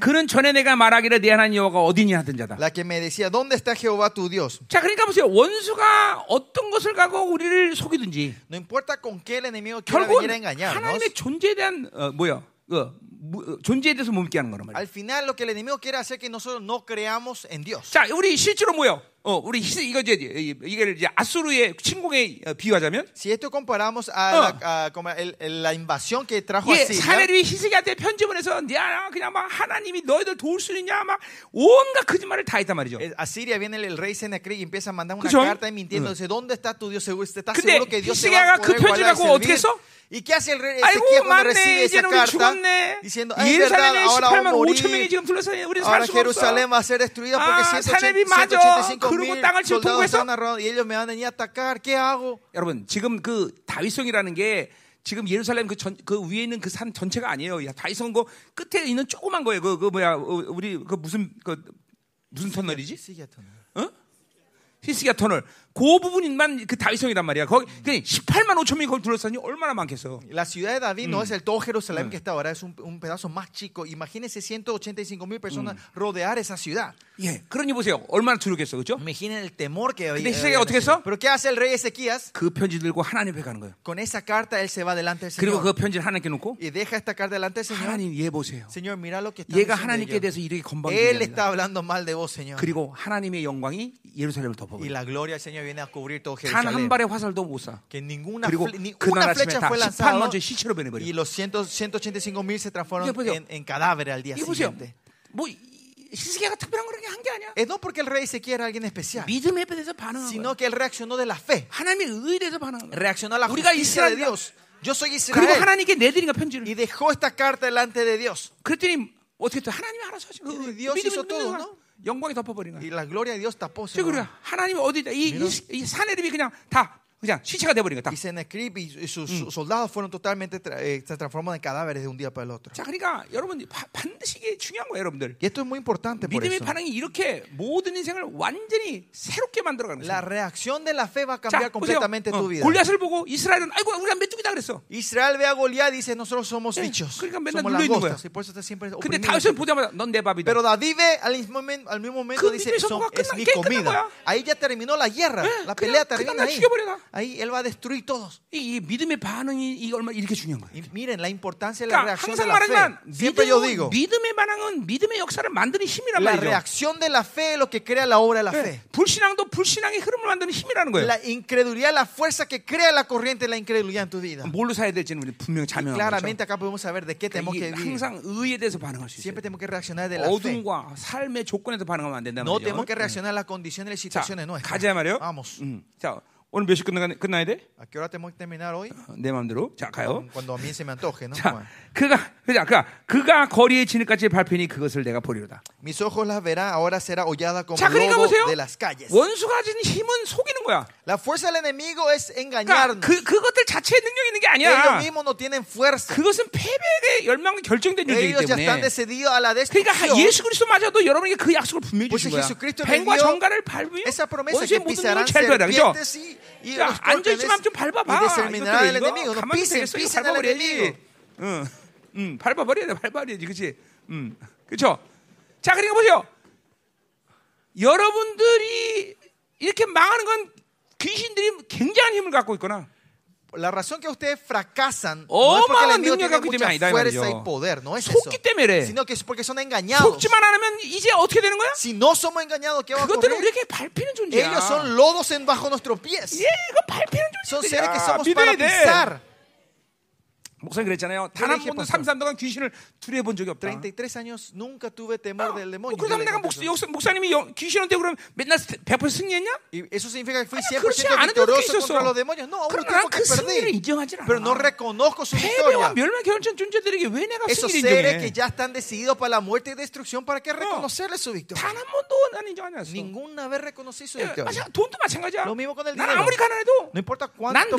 그는 전에 내가 말하기를 내 하나님 여호와가 어디니 하던 자다. La que me decía, ¿dónde está Jehová tu Dios? 자, 그러니까 보세요. 원수가 어떤 것을 가고 우리를 속이든지 No importa con qué el enemigo quiera 결국은 venir a engañarnos. 하나님의 존재에 대한 어, 뭐야? 그 무- 어, 존재에 대해서 몸게 하는 거란 말이야. Al final lo que el enemigo quiere hacer es que nosotros no creamos en Dios. 자, 우리 실제로 뭐요? 어, 우리 히- 이거 이제 이- 이게 이제 아수르의 침공에 어, 비유하자면 Si esto comparamos a, 어. la, a como el- el- la invasión que trajo a 예, Siria, 사내들이 히스기야한테 편집을 해서 야, 그냥 막 하나님이 너희들 도울 수 있냐 막 온갖 거짓말을 다 했단 말이죠. eh, a Siria viene el, rey Sennacherib y empieza a mandar una 그죠? carta dice, ¿dónde está tu Dios? ¿Seguro- ¿Estás seguro que Dios se va a 그 poder guardar y servir? ¿Y qué hace el rey Ezequiel cuando recibe esa carta? Diciendo, "Ah, es verdad, ahora 18만 vamos a 5천 명이 morir. Ahora Jerusalén va a ser destruida porque 아, 180 사내비 맞아. 185 그리고 mil soldados están alrededor y ellos me van a venir a atacar. ¿Qué hago? 여러분 지금 그 다윗성이라는 게 지금 예루살렘 그, 전, 그 위에 있는 그 산 전체가 아니에요. 야, 다윗성은 그 끝에 있는 조그만 거예요. 그, 그 뭐야 어, 우리 그 무슨 그 무슨 터널이지? Sigue, Antonio. 어? 히스기야 터널. 그 부분만 그 다윗성이란 말이야. 거기 그 18만 5천 명이 거기 둘러싸니 얼마나 많겠어. La ciudad de David no es el todo Jerusalén que está ahora, es un, un pedazo más chico. Imagínense 185 mil personas rodear esa ciudad. 예, 그러니 보세요. 얼마나 두렵겠어, 그렇죠? Imaginen el temor que había. 근데 어떻게. 했어? Pero ¿qué hace el rey Ezequías? 그 편지 들고 하나님 앞에 가는 거예요. Con esa carta él se va delante del 그리고 그 Señor 편지를 하나님께 놓고 y deja esta carta delante del Señor. 하나님 얘 보세요. Señor, mira lo que está 얘가 하나님께. 대해서 이렇게 Él 건방지게 está hablando mal de vos, Señor. 그리고 하나님의 영광이 예루살렘을 Y 덮어버려. la gloria del Señor viene a cubrir todo 단 한 Jerusalén. 발의 화살도 못 쏴. Que ninguna, 그리고 fle- ni 그날 una 아침에 flecha 다 fue 18만 lanzada 째 시체로 변해버려. y los 100, 185 mil se 이게 transformaron 보세요. en, en cadáveres al día 이거 보세요. siguiente. 뭐 히스기야가 특별한 거를 한 게 아니야. Es no porque el rey Ezequiel era alguien especial, 믿음에 대해서 반응한 거야. sino que él reaccionó de la fe. 하나님의 의에 대해서 반응한 거야. Reaccionó a la 우리가 justicia de 이스라엘이다. Dios. Yo soy 그리고 Israel. 하나님께 내드리니까 편지를. Y dejó esta carta delante de Dios. 그랬더니 어떻게 했어? 하나님이 알아서 하신 이 거. Dios hizo todo, ¿no? 영광이 덮어버린 거야. La gloria de Dios tapó. 저 그래 하나님이 어디다 이, 이, 이 사내립이 그냥 다 그냥 시체가 돼버린 거야. 딱. Y Sennacherib y y sus sus soldados fueron totalmente, tra- eh, se transformaron en cadáveres de un día para el otro. 자, 그러니까 여러분 바- 반드시 이게 중요한 거예요, 여러분들. Y esto es muy importante por 믿음의 eso. 반응이 이렇게 모든 인생을 완전히 새롭게 만들어가는 La 거예요. reacción de la fe va a 자, cambiar 보세요. completamente 어, tu vida. 골리앗을 보고 이스라엘은 아이고 우리가 메뚜기다 그랬어. Israel ve a Goliat y dice, nosotros somos Eh, bichos, 그러니까 맨날 somos 눌려 있는 langostas. Y por eso está siempre 근데 oprimido. 다윗은 보자마자 넌 내 밥이다. Pero David ve al mismo, momen- al mismo momento 그 dice, 믿음의 "Son- 선포가 es 끝나- mi 게임 끝난 comida. 거야. Ahí ya terminó la guerra, 예, la 그냥- pelea 그냥 termina 날 ahí. 죽여버려라. Ahí él va a destruir todos. 이, 이 믿음의 반응이 이 얼마 이렇게 중요한 거예요. Y miren la importancia de la 그러니까 reacción de 항상 la fe. 말하지만 Siempre yo 믿음, digo, 믿음의 반응은 믿음의 역사를 만드는 힘이란 la 말이죠. reacción de la fe es lo que crea la obra de la 예, fe. 불신앙도 불신앙의 흐름을 만드는 힘이라는 거예요. La incredulidad, la fuerza que crea la corriente de la incredulidad en tu vida. 뭘로 사야 될지는 우리 분명히 자명한 거죠. Claramente acá podemos saber de qué tenemos 그러니까 que 이게 vivir. 항상 의에 대해서 반응할 수 있어요. Siempre tenemos que reaccionar de la fe. 어둠과 삶의 조건에서 반응하면 안 된다는 No 말이죠. tenemos que reaccionar a las condiciones y 자, situaciones nuestras. 가자 말이요. Vamos. 음. 자, 오늘 몇 시 끝나, 끝나야 돼? ¿A qué hora tenemos que terminar hoy? 어, 내 마음대로. 자, 가요. Cuando a mí se me antoje, ¿no? 자, 그가 그자 그가 그가 거리에 진흙같이 밟히니 그것을 내가 보리로다. Mis ojos las verán, ahora será hollada como 자, 그러니까 lobo 보세요. de las calles. 원수가 가진 힘은 속이는 거야. La fuerza del enemigo es 그러니까 engañarnos. 그 그것들 자체에 능력 있는 게 Ellos 아니야. mismos no tienen fuerza. 그것은 패배의 열망과 결정된 존재이기 Ellos ya están 때문에. decididos a la 그러니까 destrucción. 예수 그리스도마저도 여러분에게 그 약속을 분명히 Pues 주신 거야. Jesucristo le 뱀과 dio 정갈을 밟으며 Esa promesa 원수의 que 모든 pisarán 능력을 잘 둬라. 그죠? serpientes y, 앉아있지만 좀 밟아봐. 이거 가만히 되겠어. 이거 밟아버려야지. 응, 응, 밟아버려야 돼. 밟아버려야지. 그치? 응. 그쵸? 자, 그러니까 보세요. 여러분들이 이렇게 망하는 건 귀신들이 굉장한 힘을 갖고 있거나 La razón que ustedes fracasan no es porque el 어마어마한 enemigo 능력을 tiene 갖기 때문에 mucha 아니다 이 fuerza 말이죠. y poder, no es eso. 속기 때문에 그래. Sino que es porque son engañados. 속지만 않으면 이제 어떻게 되는 거야? Si no somos engañados, ¿qué va a 그것들은 ocurrir? 우리에게 밟히는 존재야. Ellos son lodos en bajo nuestros pies. 예, 이거 밟히는 Son 존재야. seres que somos 믿어야 para 돼. pisar. 목사님 그랬잖아요. 단 한 번도 pastor. 33 동안 귀신을 두려워 본 적이 없다. 33 años nunca tuve temor del demonio. 어, le 내가 목, 목사님이 영- 귀신한테 그러면 맨날 100% 승리했냐? Eso significa que fui 아니, 100% 그렇지 않은 적도 victorioso contra los demonios. No, 그러나 tiempo que 그 perdí. Pero no reconozco su victoria. Esos seres que ya están decididos para la muerte y destrucción, ¿para qué reconocerles su victoria? 단한 번도 난 인정하지 않았어. Ninguna vez reconocí su 예, victoria. 돈도 마찬가지야. Lo mismo con el 난 dinero. No importa 난 cuánto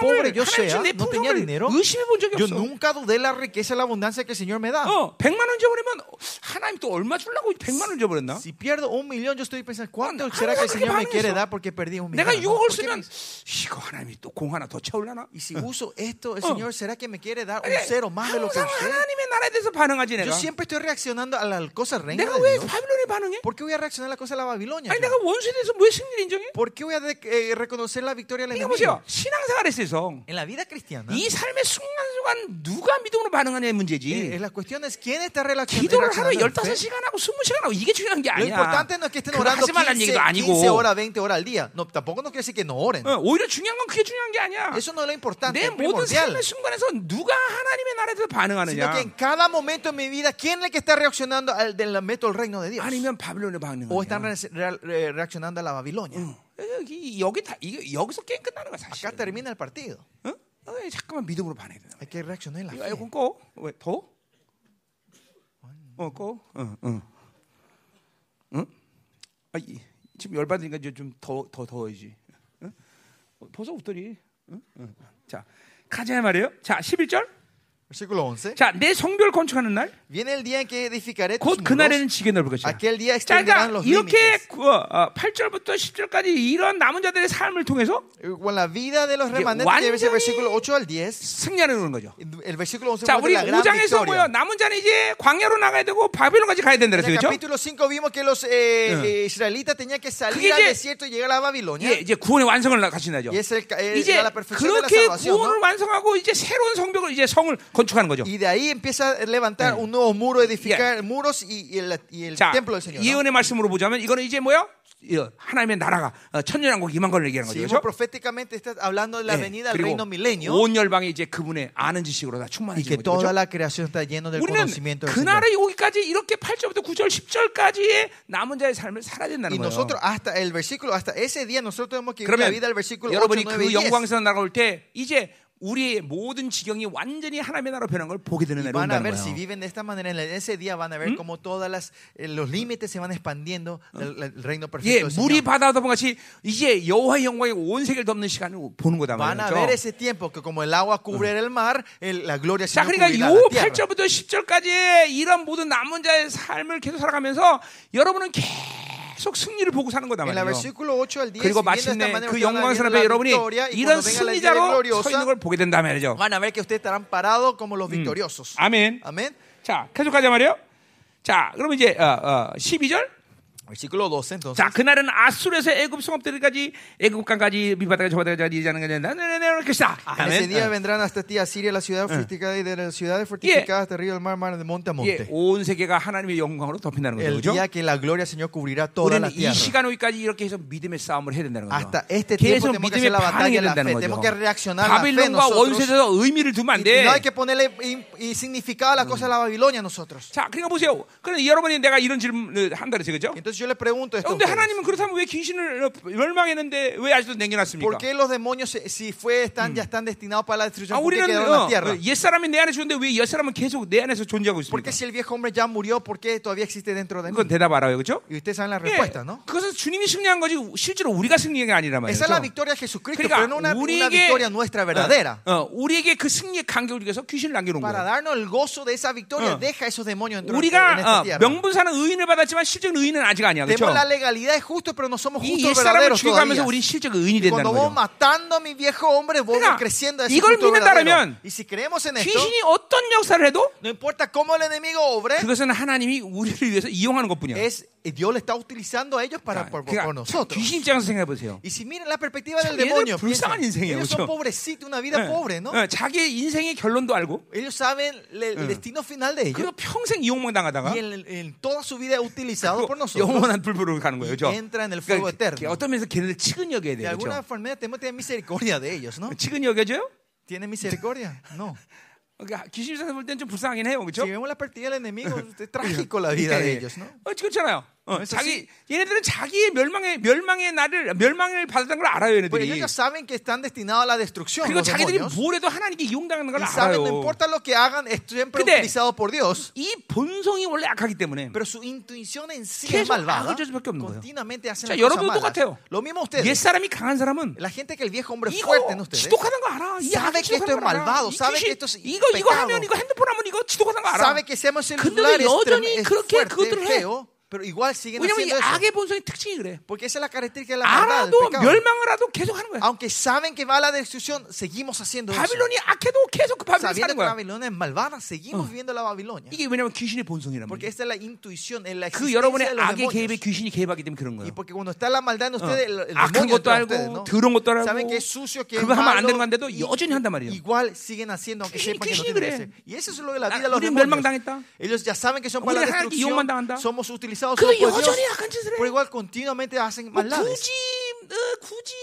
pobre yo sea, no tenía dinero. 의심해 본 적이 Yo 없어. nunca dudé la riqueza y la abundancia que el Señor me da. 어, 100만 원 줘버리면 하나님 또 얼마 주려고 100만 원 줘버렸나? Si pierdo un millón, yo estoy pensando, ¿cuánto Ah, será que el ¿por qué Señor me van quiere eso? dar porque perdí un millón? 내가 No, 6억을 ¿por qué 쓰면 me- 이거 하나님이 또 공 하나 더 채울라나? Y si uso esto, el Oh. Señor, ¿será que me quiere dar un 아니, cero más de lo que 항상 usted? 하나님의 나라에 대해서 반응하지 Yo 내가. siempre estoy reaccionando a las cosas reina 내가 de 왜 Dios. 바빌론에 반응해? ¿Por qué voy a reaccionar a las cosas de la Babilonia? 아니 yo? 내가 원수에 대해서 왜 승리를 인정해? ¿Por qué voy a de- eh, reconocer la victoria del 그러니까 enemigo? 보세요. 신앙생활에 있어서 En la vida cristiana, 이 삶의 순간순간 누가 믿음으로 반응하냐의 eh, 문제지. la cuestión es quién está relacion- 기도를 하루에 reaccionando. en fe. 15시간 하고 20시간 하고 이게 중요한 게 아니야. importante no es que estén 그거 orando 하지 15, 얘기도 아니고. 15 horas, 20 horas al día. No, tampoco no quiere decir que no oren. 어, 오히려 중요한 건 그게 중요한 게 아니야. Eso no es lo importante, 내 모든. 삶의 순간에서 누가 하나님의 나라에 대해서 Sino 반응하느냐. que en cada momento de mi vida, ¿quién es el que está reaccionando al del método del reino de Dios? 아니면 바빌론에 ¿O están 반응하느냐. re- re- reaccionando a la Babilonia? 여기 여기 다 이게 여기서 게임 끝나는 거야 사실. Acá termina el partido. 어? 어, 잠깐만 믿음으로 반해야 돼. Hay que reaccionar en la 이거 fe. 에어컨 꺼. 왜 더? 어 꺼. 어 어. 응? 아 이, 지금 열 받으니까 이제 좀 더 더 더워야지. 응? 어, 벌써 웃더니. 응? 응. 자 가자 말이에요. 자 11절. Versículo 11. 자 내 성벽을 건축하는 날. Viene el día en que edificaré tus 곧. 그날에는 지게 넓을 것이다. Aquel día 자, extenderán 그러니까 los 이렇게. 그, 어, 8절부터 10절까지 이런 남은 자들의 삶을 통해서 Con la vida de los remanentes, 완전히 versículo 8 al 10. 승리하는 거죠. El versículo 11 자, 우리 la gran 5장에서 뭐요? 남은 자는 이제 광야로 나가야 되고 바빌론까지 가야 된다 En 그랬어요. el 그렇죠? capítulo 5 vimos que los eh, eh, israelitas tenían que 그게 salir al 이제- desierto y llegar a la Babilonia. 예, 이제 구원의 완성을 eh, 이제 그렇게. 구원을 ¿no? 완성하고 이제 새로운 성벽을 이제 성을 건축하는 거죠. Y de ahí empieza a levantar Eh. un nuevo muro, edificar muros y, y el, y el 자, templo del Señor. ¿no? 예언의 말씀으로 보자면 이거는 이제 뭐야? 이, 하나님의 나라가 어, 천년왕국 임한 걸 얘기하는 거죠. Si 그렇죠? vemos proféticamente está hablando de la 예, venida del 그리고 reino milenio 온 열방이 이제 그분의 아는 지식으로 다 y 충만해지는 que 거죠. toda 그렇죠? la creación está lleno del 우리는 conocimiento del 그 Señor. 나라에 오기까지 이렇게 8절부터 9절, 10절까지의 남은 자의 삶을 살아야 된다는 Y 거예요. nosotros hasta el versículo, hasta ese día nosotros tenemos que vivir la 그러면 vida del versículo 8, 여러분이 9그 y 10. 영광에서 나가올 때 이제 우리의 모든 지경이 완전히 하나님의 나라로 변한 걸 보게 되는 날이 온다는 거예요. si viven de esta manera, en ese día van a ver cómo todas las, eh, los límites se van expandiendo el, reino 예, perfecto del 물이. 바다다 본 같이 이제 여호와의 영광이 온 세계를 덮는 시간을 보는 거다 Van a 말이죠. ver ese tiempo que como el agua cubre el mar, la gloria 자, 그러니까 cubrirá 요 la tierra. 8절부터 10절까지 이런 모든 남은 자의 삶을 계속 살아가면서 여러분은 계속 승리를 보고 사는 거다 말이에요. versículo 8 al 10, 그리고 마침내 그 영광스러운 여러분이 이런 승리자로 서 있는 걸 보게 된다 말이죠. victoriosos. 아멘. Amén. 자, 계속 가자 말이요. 자, 그러면 이제 어, 어, 12절. Versículo 12 entonces. 자, 그날은 아수르에서 애굽 성읍들까지 애굽 강까지 미바다까지 저바다까지 이자는 게 된다. 네네네, 그렇다. En ese día 아멘. vendrán hasta ti a Siria, la ciudad fortificada, y de las ciudades fortificadas hasta río del mar, mar de monte a 예, monte. 온 세계가 하나님의 영광으로 덮인다는 거죠. El 그렇죠? día que la gloria Señor cubrirá toda la 우리는 이 tierra. 시간 후까지 이렇게 해서 믿음의 싸움을 해야 된다는 거죠. Hasta este tiempo tenemos que 믿음의 hacer la batalla de la fe. Tenemos 거죠. que reaccionar la fe 바빌론과 nosotros. 원수에서 의미를 두면 안 돼. no hay que ponerle significado a las cosas de la Babilonia nosotros. 자, 그러니까 보세요. 그런데 여러분이 내가 이런 질문을 한다 그랬죠. 그죠? Yo le pregunto esto. ustedes. 하나님은 그렇다면 왜 귀신을 어, 멸망했는데 왜 아직도 남겨놨습니까? ¿Por qué los demonios, si fue, están, ya están destinados para la 아, destrucción, qué 우리는 어? 어, 옛사람이 내 안에 죽는데 왜 옛사람은 계속 내 안에서 존재하고 ¿Por 있습니까? qué si el viejo hombre ya murió, por qué todavía existe dentro de mí? 그건 대답 알아요. 그렇죠? Y ustedes saben la 예, respuesta, ¿no? 그것은 주님이 승리한 거지 실제로 우리가 승리한 게 아니란 말이죠. Esa es la victoria de Jesucristo, 그러니까 pero no una, una 우리에게 victoria nuestra verdadera. 어, 어, 우리에게 그 승리의 간격을 위해서 귀신을 남겨놓은 Para 거예요. darnos el gozo de esa victoria, 어. deja esos demonios dentro en 우리가 esta 어, tierra. 명분사는 의인을 받았지만 실적 의인은 아직 아니야. 그렇죠? Tenemos la legalidad de justo, pero no somos 이 justos 옛사람을 verdaderos 죽여가면서 todavía. 우리 실적 의인이 Y cuando 된다는 vamos 거죠. matando a mi viejo hombre, voy 그러니까 creciendo a ese 이걸 justo verdadero. 믿는다면 Y si creemos en esto, 귀신이 어떤 역사를 해도 no importa cómo el enemigo obre, 그것은 하나님이 우리를 위해서 이용하는 것뿐이야. es Dios le está utilizando a ellos para 자, por, por- 그러니까 por nosotros. 귀신 입장에서 생각해 보세요. Y si miren la perspectiva del 참, demonio, 얘들 불쌍한 piensen, 인생이에요, ellos 그렇죠? son pobrecitos, una vida pobre, ¿no? 자기 인생의 결론도 알고 Ellos saben le- el, destino final de ellos. 그리고 평생 이용만 당하다가 Y en, en toda su vida utilizado por 그 nosotros. 영원한 불보로 가는 거예요. 그렇죠? Fuego 그러니까. 어떤 면에서 걔네들 치근 여겨야 De 돼요. 그렇죠? que tener misericordia ¿no? 치근 여겨져요? ¿Tienen misericordia? No. 그러니까 귀신 입장에서 볼 때는 좀 불쌍하긴 해요. 그렇죠? Si vemos la partida del enemigo, es trágico la vida de ellos, ¿no? 어, 그렇잖아요. 어, 자기 얘네들은 자기의 멸망의 멸망의 날을 멸망을 받았다는 걸 알아요, 얘네들이. ellos saben que están destinados a la destrucción. 그리고 자기들이. 뭘 해도 하나님께 이용당하는 걸 saben, no 알아요. importa lo que hagan, es siempre 근데 utilizado por Dios. 이 본성이 원래 악하기 때문에 Pero su intuición en sí es malvada. Continuamente hacen 자, 여러분도. 똑같아요. Lo mismo ustedes. 옛 사람이 강한 사람은 La gente que el viejo hombre fuerte en ustedes 지독하는 거 알아. 이 sabe que esto es malvado, 이 sabe que esto es 이거 이거. 하면 이거 핸드폰 하면 이거 지독하는 거 알아. sabe que hacemos 근데도 celular es, 여전히 그렇게 fuerte, 그것들을 해. feo, pero igual siguen 왜냐면 이 haciendo eso. 악의 본성의 특징이 그래. Porque esa es la característica de la maldad, del 알아도 pecado. 멸망을 하도 계속 하는 거야. Aunque saben que va a la destrucción, seguimos haciendo eso. 바빌론이 악해도 계속 그 바빌론 Sabiendo 사는 que 거야. Babilonia es malvada, seguimos viviendo la Babilonia. 이게 왜냐면 귀신의 본성이란 Porque 말이야. esta es la intuición, es la 그 existencia 여러분의 de los 악의 개입에 demonios. 귀신이 개입하기 때문에 그런 거예요. Y porque cuando está la maldad en ustedes, el, el 악한 demonio 것도 entra en 알고 ustedes, ¿no? 더러운 것도 알고 Saben que es sucio, que es 그거 하면 안 malo, 되는 건데도 y- 여전히 한단 말이에요. igual siguen haciendo aunque 귀신- sepan que no 귀신이 tienen que 그래. hacer. Y eso es lo de la 아, vida de los 우리는 demonios. 멸망당했다. Ellos ya saben que son para la 우리는 하나님께 이용만 당한다. destrucción, somos utilizados 그래도 solo por Dios, 여전히 악한 짓을 해. pero igual continuamente hacen 뭐 maldades. 굳이 어, 굳이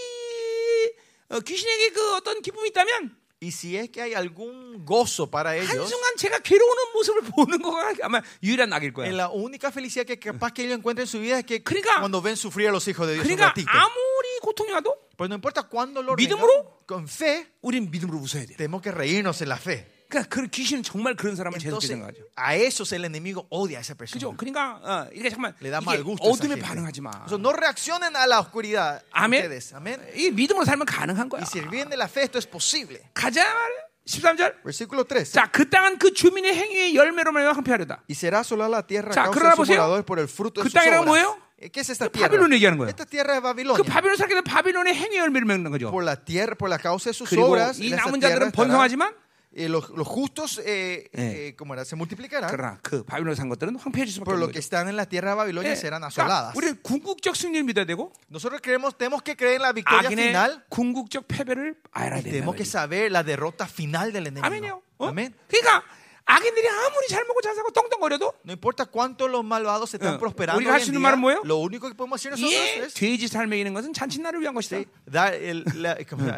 어, 귀신에게 그 어떤 기쁨이 있다면 Y si es que hay algún gozo para ellos, 한순간 제가 괴로우는 모습을 보는 거가 아마 유일한 악일 거야. en la única felicidad que capaz que ellos encuentren en su vida es que 그러니까- cuando ven sufrir a los hijos de Dios un 그러니까 ratito. 아무리 고통이 와도 Pues no importa cuándo lo 믿음으로? venga, con fe, 우린 믿음으로 웃어야 돼. tenemos que reírnos en la fe. 그러니까 그 귀신은 정말 그런 사람을 재수없게 생각하죠. a esos el enemigo odia a esa persona. 그죠? 그러니까 어, 이게 da 이게 어둠에. 반응하지 마. O sea, no reaccionen a la oscuridad. Amén. Ustedes. Amén. 이 믿음으로 살면 가능한 거야. Y si viven de la fe, esto es posible. 가자 말이야. 13절. Versículo 3. 자, 그 땅은 그 주민의 행위의 열매로 말미암아 항폐하려다. Y será sola la tierra 자, causa sus moradores por el fruto 그 de sus 땅이란 obras. 뭐예요? Eh, ¿Qué es esta 그 tierra? 바빌론 얘기하는 거예요. Esta tierra es 그 Babilonia. 바빌론 살게 된 바빌론의 행위의 열매를 맺는 거죠. Por la tierra, por la causa de sus obras, 이 남은 자들은 번성하지만 eh, los, los justos, eh, 예. eh, ¿cómo era? Se multiplicarán. 그러나 그 바빌론 산 것들은 황폐해질 수밖에 Pero 없는 los que 거죠. están en la tierra de Babilonia 예. serán 그러니까 asoladas. 우리는 궁극적 승리를 믿어야 되고 Nosotros creemos, tenemos que creer en la victoria 악인의 final. 궁극적 패배를 알아야 Y 된다. tenemos que saber la derrota final del enemigo. 아멘이요. 어? Amén. 그러니까 악인들이 아무리 잘 먹고 잘 사고 똥똥거려도 No importa cuánto los malvados están Eh, prosperando 우리가 할수 있는 말은 뭐예요? lo único que podemos hacer nosotros 예, es 돼지 살 먹이는 것은 잔칫날을 위한 것이다. dar el- la-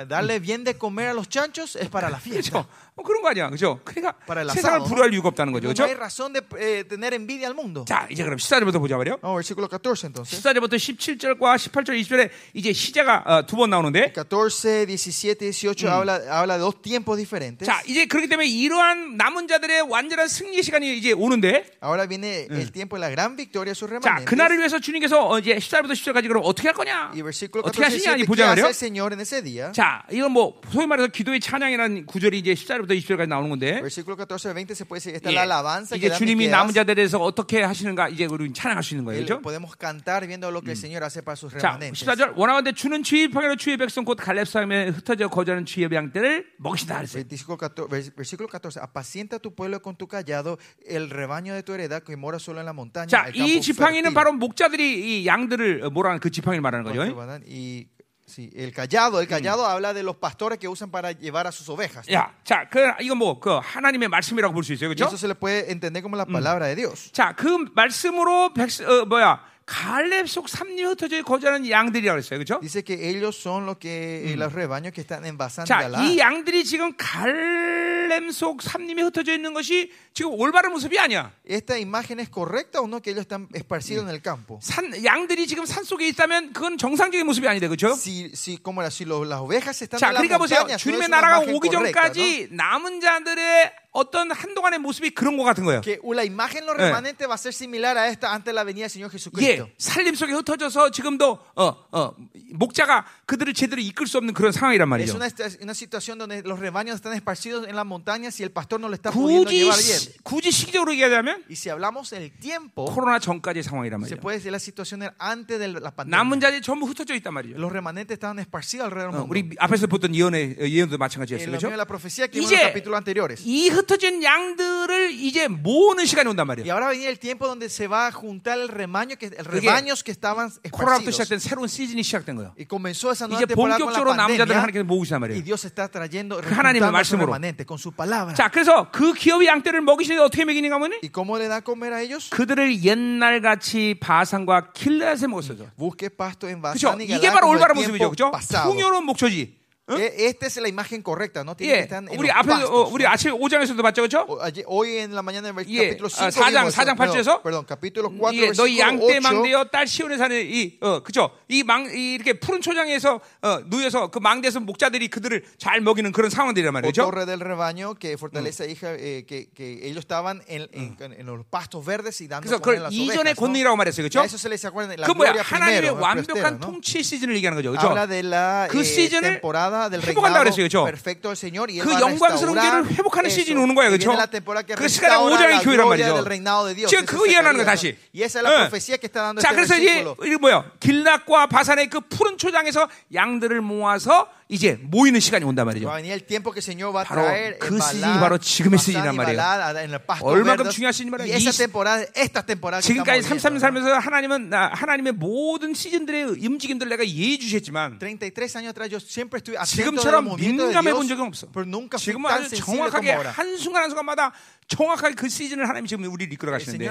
darle bien de comer a los chanchos es para la fiesta. 그렇죠? 뭐 그런 거 아니야, 그죠? 그러니까 Para el 세상을 asado, 불효할 이유가 없다는 거죠, No, 그렇죠? hay razón de eh, tener envidia al mundo. 자, 이제 그럼 14절부터 보자 말이요. Vamos, versículo 14 entonces. 14절부터 17절과 18절, 20절에 이제 시제가 어, 두번 나오는데 14, 17, 18 habla, habla de dos tiempos diferentes. 자, 이제 그렇기 때문에 이러한 남은 자들의 완전한 승리 시간이 이제 오는데 Ahora viene el tiempo de la gran victoria de sus 자. 그날을 위해서 주님께서 어, 이제 14절부터 10절까지 그럼 어떻게 할 거냐? Y versículo 어떻게 14, 하시냐? 이 17, ¿qué 보자 말이요. el Señor en ese día? 자, 이건 뭐 소위 말해서 기도의 찬양이라는 구절이 이제 14절부터 20절까지 나오는 건데 Versículo 14, 20 se puede decir, esta es 예, la alabanza que 이제 주님이 남은. 자들에 대해서 어떻게 하시는가 이제 우리 찬양할 수 있는 거예요. 그렇죠? Podemos cantar viendo lo que el Señor hace para sus 자, remanentes. 14절 원하건대 주는 주의 평야로 주의 백성 곧 갈렙 사람에 흩어져 거주하는 주의 양떼를. Versículo 14, vers- versículo 14, apacienta tu pueblo con tu callado, el rebaño de tu heredad que mora solo en la montaña. 자, 이 지팡이는. 바로 목자들이 이 양들을 뭐라는 그 지팡이를 말하는 거죠. Sí, el callado, el callado habla de los pastores que usan para llevar a sus ovejas. 야, 자, 그 이거 뭐그 하나님의 말씀이라고 볼 수 있어요, 그렇죠? eso se le puede entender como la palabra de Dios. 자, 그 말씀으로 백, 어, 뭐야 갈렙 속 삼림 흩어져 거주하는 양들이라고 그랬어요, 그렇죠? Dice que ellos son los que eh, los rebaños que están en Basán de 자. 이 양들이 지금 갈렙 속 삼림에 흩어져 있는 것이 지금 올바른 모습이 아니야. ¿Esta imagen es correcta o no que ellos están esparcidos en el campo? 산 양들이 지금 산 속에 있다면 그건 정상적인 모습이 아니다, 그렇죠? Si, si, como era, si lo- las ovejas están 자, en las 그러니까 보세요. todo es 주님의 나라가 오기 correcta, ¿no? 전까지 남은 자들의 어떤 한동안의 모습이 그런 것 같은 거예요. Que la imagen Eh. remanentes va a ser similar a esta antes de la venida del Señor 예, Jesucristo. 살림 속에 흩어져서 지금도 어, 어, 목자가 그들을 제대로 이끌 수 없는 그런 상황이란 Es 말이죠. una, una situación donde los rebaños están esparcidos en las montañas y el pastor no le está pudiendo llevar bien. 시- 굳이 시기적으로 얘기하자면 Y si hablamos del tiempo, 코로나 전까지의 상황이란 se 말이죠. puede decir la situación antes de la 남은 pandemia. 자들이 전부 흩어져 있단 말이죠. Los remanentes estaban esparcidos alrededor del 어, mundo. 우리 앞에서 보던 예언의 어, 예언도 마찬가지였어요. lo 그렇죠? la profecía que vimos en los 이제 capítulos anteriores. 이 흩어진 양들을 이제 모으는 시간이 온단 Y 말이에요. ahora venía el tiempo donde se va a juntar el rebaño, que, el rebaños que estaban 코로나부터. 시작된 새로운 시즌이 시작된 거예요. Y comenzó esa nueva temporada con la 본격적으로 남은 자들을 pandemia. 하나님께서 모으시단 Y 말이에요. Dios está trayendo 그 하나님의 말씀으로. con su palabra. 자, 그래서 그 기업의 양떼를 먹이시는데 어떻게 먹이는가 하면 ¿Y cómo le da comer a ellos? 그들을 옛날 같이 바산과 길라앗에 먹었어요. Busque pasto en 그렇죠? Basán y 이게 Galaad 바로 올바른 모습이죠. 그렇죠? pasado. 풍요로운 목초지. Eh, Esta es la imagen correcta, ¿no? Tiene que 예. estar en 우리 los 앞에 pastos, 어. 우리 아침 5장에서도 봤죠. 그렇죠? O- ayer- Hoy en la mañana en el 예, capítulo 아, 5 사장, vimos 사장 eso. 팔절에서 perdón, perdón, capítulo 4 예, 너희 versículo 양떼 8 망대여 딸 시온에 사는 이 어, 그죠? 이망 이렇게 푸른 초장에서 어, 누에서 그 망대에서 목자들이 그들을 잘 먹이는 그런 상황들이란 o 말이죠. torre del rebaño que fortalece a hija eh, que, que ellos estaban en, en, en los pastos verdes y dando 그래서 comer 그걸 a las 이전의 ovejas, ¿no? 권능이라고 말했어요. A 그렇죠? eso se les acuerda la 그 뭐야? gloria 하나님의 primero, el 완벽한 prestero, ¿no? 통치 시즌을 얘기하는 거죠. 그렇죠? habla de la 그 eh, 시즌을 temporada del 회복한다 그랬어요, 그렇죠? perfecto del Señor y él 그 영광스러운 기회를 회복하는. 시즌이 오는 Y 그렇죠? temporada 그 시간에 오장의 교회란 말이죠. 지금 그거 거야, Zacarías. 다시. Y esa es la 예. profecía que está dando 자, este 그래서 이제 뭐야? 길락과 바산의 그 푸른 초장에서 양들을 모아서 이제 모이는 시간이 온단 말이죠. 바로 그 시즌이 바로 지금의 시즌이란 말이에요. 얼마큼. 중요한 시즌이 que 지금까지 estamos 33년 viviendo, ¿no? 살면서 하나님은 나- 하나님의 모든 시즌들의 움직임들 내가 이해해 주셨지만 33 años atrás yo siempre estuve atento a los 지금처럼 민감해 본 적은 없어. 지금은 아주 정확하게 como ahora. 한순간 한 순간마다 정확하게 그 시즌을 하나님이 지금 우리를 이끌어 가시는데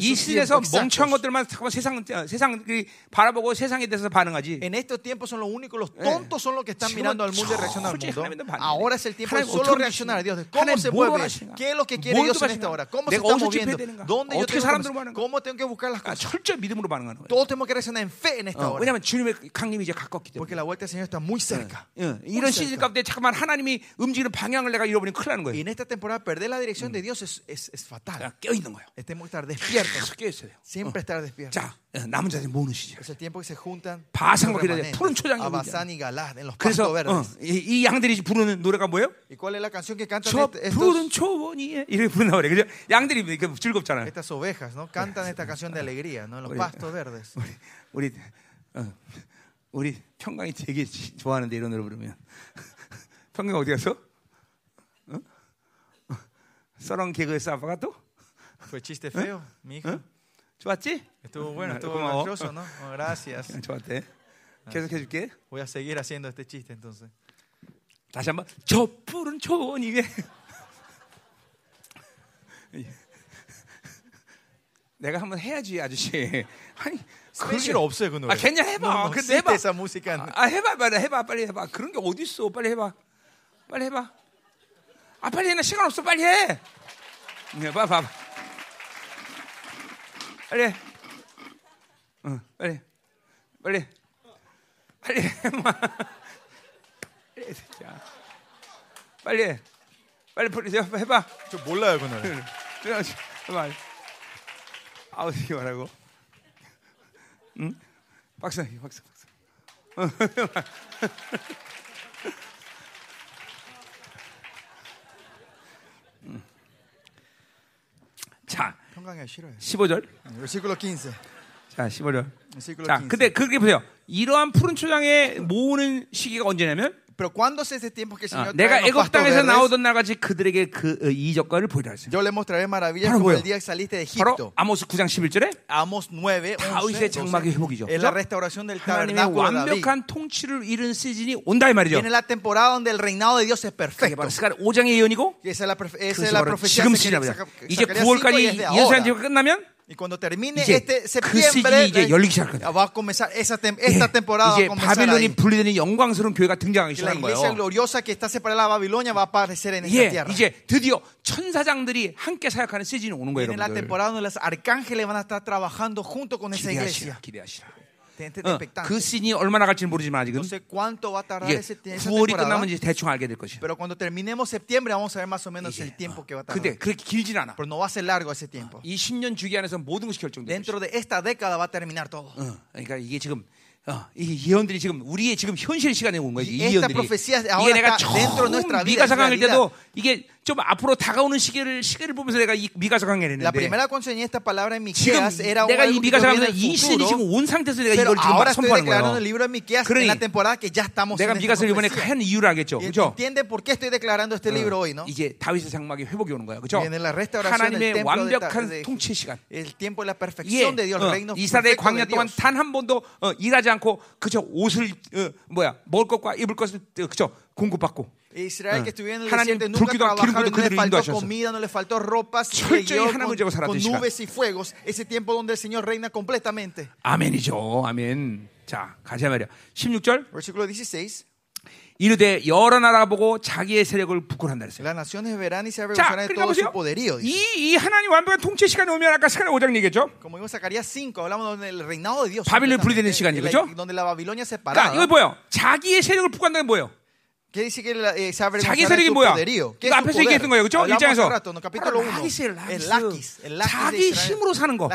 이 시즌에서 멍청한. 것들만 세상 어, 세상들이 바라보고 세상에 대해서 반응하지. estos tiempos son los únicos, los tontos son los que están mirando al mundo y reaccionando al mundo. Ahora es el tiempo de solo reaccionar a Dios. ¿Cómo se mueve? ¿Qué es lo que quiere Dios en esta hora? ¿Cómo se está moviendo? ¿Dónde yo tengo que, ¿Cómo tengo que buscar las cosas? Todos tenemos que reaccionar en fe en esta hora. Porque la vuelta del Señor está muy cerca. Muy cerca. Y en esta temporada perder la dirección de Dios es, es, es fatal. Tenemos que estar despiertos. Siempre estar despiertos. Es el tiempo que se juntan. Remanentes, 푸른 초장이 그래서 어. 이, 이 양들이 부르는 노래가 뭐예요? ¿Y cuál es la canción que cantan 저 푸른 초원이에 이렇게 부른다 그래. 그죠? 양들이 이렇게 즐겁잖아요. estas ovejas? ¿no? Cantan esta canción de alegría ¿no? los pastos verdes. 우리 어, 우리 평강이 되게 지- 좋아하는데 이런 노래 부르면 평강 어디 갔어? 어? 썰렁 개그에서 아빠가 또 ¿Fue chiste feo, mi hijo? 좋았지? Estuvo bueno, estuvo gracioso, ¿no? Oh, gracias. 좋았대. 계속 해 줄게. Voy a seguir haciendo este chiste entonces. 다시 한번 저 푸른 초원 위에 내가 한번 해야지 아저씨. 아니 필요 없어요 그 노래. 아 그냥 해봐. No, no 근데 해봐. esa música. 아, 아, 해봐 빨리 해봐 빨리 해봐. 그런 게 어디 있어? 빨리 해봐. 빨리 해봐. 아 빨리 해. 나 시간 없어. 빨리 해. 해봐 봐 봐. 빨리 해. 응 빨리 해. 빨리 해. 빨리 해. 마. 빨리 해. 자. 빨리 해. 빨리 빨리 해봐. 해봐. 저 몰라요 그 노래. 그래, 해봐. 아우 이게 뭐라고? 응? 박사, 박사, 박사. 음. 자, 평강이 싫어요. 15절. Versículo 15. 자, 15절. Versículo 자, 15. 근데 그렇게 보세요. 이러한 푸른 초장에 모으는 시기가 언제냐면 Pero ¿cuándo es ese tiempo que el 아, Señor 내가 trae los 애굽 땅에서 verdes? 나오던 날같이 그들에게 그 어, 이적과를 보이라 했어요. Yo le mostraré maravillas 바로 como el día que saliste de 바로 Egipto. 아모스 9장 11절에 Amos 9, 11, 다윗의 장막의 회복이죠. Es la restauración del tabernáculo de David. 완벽한 통치를 이룬 시즌이 온다 이 말이죠. Viene la temporada donde el reinado de Dios es perfecto. 바로 스가랴 5장의 예언이고 esa es la, esa es la 바로 profecía 지금. Zacarías 이제 5 y es 9월까지 de 예루살렘 ahora. 제가 끝나면 Y cuando termine este 그 septiembre, 이제 열리기 시작할 va a comenzar esa, tem- esta temporada va a comenzar. 바빌론이 분리되는 영광스러운 교회가 등장하기 Y la 시작한 iglesia 거예요. gloriosa que está separada de la Babilonia va a aparecer en esta 예, tierra. 이제 드디어 천사장들이 함께 사역하는 시즌이 오는 거예요, Viene la 여러분들. temporada donde los arcángeles van a estar trabajando junto con esa iglesia. 기대하시라, 기대하시라. 어. 그 시즌이 얼마나 갈지는 모르지만 아직은 No sé 이게 ese, esa 9월이 temporada. 끝나면 이제 대충 알게 될 것이야. Pero cuando terminemos septiembre vamos a ver más o menos el tiempo que va a tardar. 근데 그렇게 길진 않아. Pero no va a ser largo ese tiempo. 이 10년 주기 안에서 모든 것이 결정돼. Dentro de esta década va a terminar todo. 어, 그러니까 이게 지금 어, 이 예언들이 지금 우리의 지금 현실 시간에 온 거지. 이 예언들이. 이게 내가 처음 realidad. 때도 이게 좀 앞으로 다가오는 시기를 시기를 보면서 내가 이 La 했는데 지금 내가 이 del 이 시즌이 지금. 온 상태에서 내가 이걸 지금 막 선포하는 거예요. 그러니 내가 en esta 미가서 이번에. 한 이유를 알겠죠. 그렇죠? 이제 다윗의 장막의 회복이 오는 거야. 그렇죠? 하나님의 완벽한 통치 시간. 예, 어, 이스라엘 광야 동안. 단 한 번도 어, 일하지 않고 그저 옷을 어, 뭐야 먹을 것과 입을 것을 어, 그저 공급받고 Israel que estuvo en el desierto nunca trabajaron, no le faltó comida, no le faltó ropas, y 철저히 guió 하나님을 con, con nubes y fuegos. Ese tiempo donde el Señor reina completamente. 아멘이죠. 아멘. 자, 가자 말이야. 16절. Versículo 16. 이르되 여러 나라가 보고 자기의 세력을 부끄러한다 그랬어요. Las naciones verán y se 자, avergonzarán de 그러니까 todo su poderío. dice. 이, 이 하나님 완벽한 통치 시간이 오면 아까 스가랴 5장 얘기했죠. Como vimos Zacarías 5, hablamos del reinado de Dios. 바빌론이 분리되는 시간이, 그죠? donde la Babilonia 그러니까 separada. 이거 뭐예요? 자기의 세력을 부끄러한다는 게 뭐예요? ¿Qué dice que la- eh, se 자기 세력이 뭐야? su 앞에서? 얘기했던 거예요, 그렇죠? 일장에서 hace rato, en el capítulo 1. 라기스예요, El 라기스. laquis, el laquis de 자기. 힘으로 사는 거.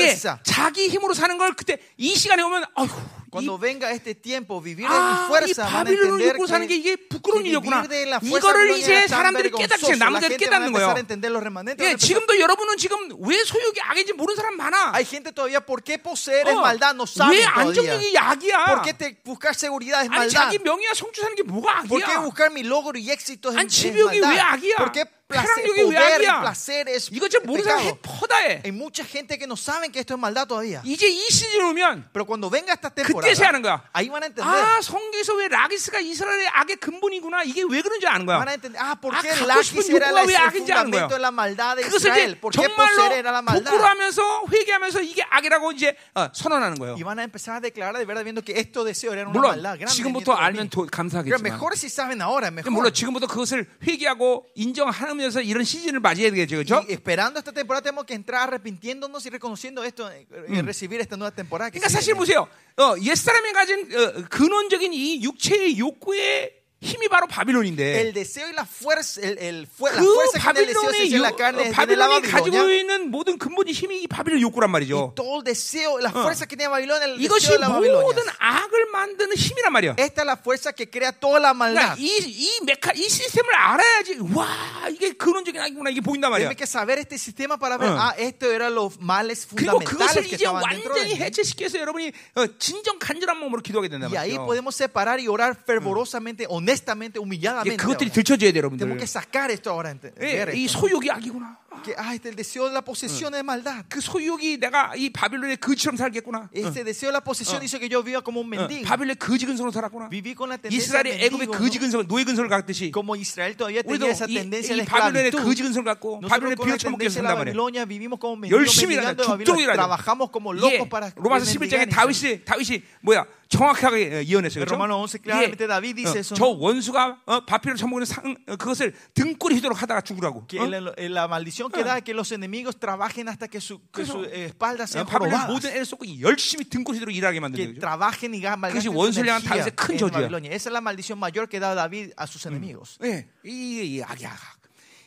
예. 자기 힘으로 사는 걸 그때 이 시간에 오면 아휴, Cuando 이, venga este tiempo, vivir de 아, mi 이 fuerza, van a 바빌론을 entender 입고 사는 게 que, 이게 부끄러운 que 일이었구나. vivir de la fuerza 이거를 babilonia 이제 era tan 사람들이 vergonzoso. 시작해. La 남들이 gente van a 깨닫는 empezar a 거예요. entender, los remanentes van a 예, empezar- 지금도 여러분은 지금 왜 소유욕이 악인지 모르는 사람 많아. Hay gente todavía, ¿por qué poseer es 어, maldad? No saben 왜 todavía. 안정력이 약이야? ¿Por qué te, buscar seguridad es 아니 maldad? 자기 명예와 성취 사는 게 뭐가 ¿Por qué 악이야? buscar mi logro y éxito es, 아니 es 집욕이 왜 maldad? 악이야? ¿Por qué placer, poder placer es 이거 좀 모르는 사람? 퍼다해. Hay mucha gente que no saben que esto es maldad todavía. 이제 이 시즌 오면 Pero cuando venga esta 그때서야 temporada, 하는 거야. ahí van a entender. 아 성경에서 왜 라기스가 이스라엘의 악의 근본이구나 이게 왜 그런지 아는 거야. Van a entender, ah, ¿por 아, qué 싶은 era el fundamento de la maldad de Israel? ¿Por qué poseer era la maldad? 부끄러하면서 회개하면서 이게 악이라고 이제 어, 선언하는 거예요. Y van a empezar a declarar de verdad viendo que estos deseos eran una 물론 maldad. 지금부터 알면. 도, Pero 감사하겠지만 mejor si saben ahora, mejor. 물론 지금부터 그것을 회개하고 인정하 면서 이런 시즌을 맞이해야 되겠죠, 그렇죠? Y esperando esta temporada tenemos que entrar arrepintiéndonos y reconociendo esto eh, y recibir esta nueva temporada. 그러니까 사실. 보세요. 어, 옛사람이 가진 어, 근원적인 이 육체의 욕구의 힘이 바로 바빌론인데 El deseo y la fuerza, el, el la 그 fuerza que tiene el deseo 바빌론의 es en la 요- carne, 어, es de la 바빌론이 가지고. 있는 모든 근본의 힘이 이 바빌론 욕구란 말이죠. Y todo el deseo, la fuerza que tiene Babilonia, el 이것이 de la. 모든 악을 만드는 힘이란 말이야. Esta es la fuerza que crea toda la 그러니까 maldad. 이, 이 메카, 이 시스템을 알아야지. 와, 이게 근원적인 악이구나. 이게 보인단 말이야. Tiene que saber este sistema para ver, 어. ah, esto eran los males 그리고 fundamentales 그것을 que 이제 estaban dentro de 완전히 mí. 해체시켜서 여러분이 어, 진정 간절한 마음으로 기도하게 된단 Y ahí 말이죠. podemos separar y orar fervorosamente, honestamente, 이게 humilladamente. 그것들이. 들춰져야 돼, 여러분들. Tenemos que sacar esto ahora. ver 예, 이. 소욕이 악이구나. 아, Que ah, el deseo de la posesión es maldad. 그 소유욕이 내가 이 바빌론의 거지처럼 살겠구나. Este deseo de la posesión hizo que yo viva como un 어, mendigo. 바빌론의 거지 근성으로 살았구나. Viví con la tendencia 이스라엘이 애굽의 ¿no? 근성, 노예 근성을 갖듯이 Como Israel todavía tenía esa 이, tendencia 이 de 바빌론의 esclavitud. 거지 근성을 갖고 바빌론의 con la 비어 처먹게 tendencia de 산단 말이야. Vivimos como mendigos 열심히 Babilonia. 죽도록 일하자. Trabajamos como 예, locos para 로마서 11장에 mendigar. 다윗이 다윗이 뭐야 정확하게 어, 예언했어요. 그렇죠? 로마노 11 claramente David dice eso, 저 원수가 어, 바필을 처먹는 상, 어, 그것을 등골이 휘도록 하다가 죽으라고. Que 어? la maldición que da es que los enemigos trabajen hasta que su, que su eh, espalda 어, sean 바빌론 jorobadas. 모든 애를 쏟고 열심히 등골이 휘도록 일하게 만드는 Que 거죠. trabajen y gasten 그것이 su 원수를 향한 energía 다윗의 큰 en 저주야. Babilonia. Esa es la maldición mayor que da David a sus enemigos. 예, 이, 이 악이야.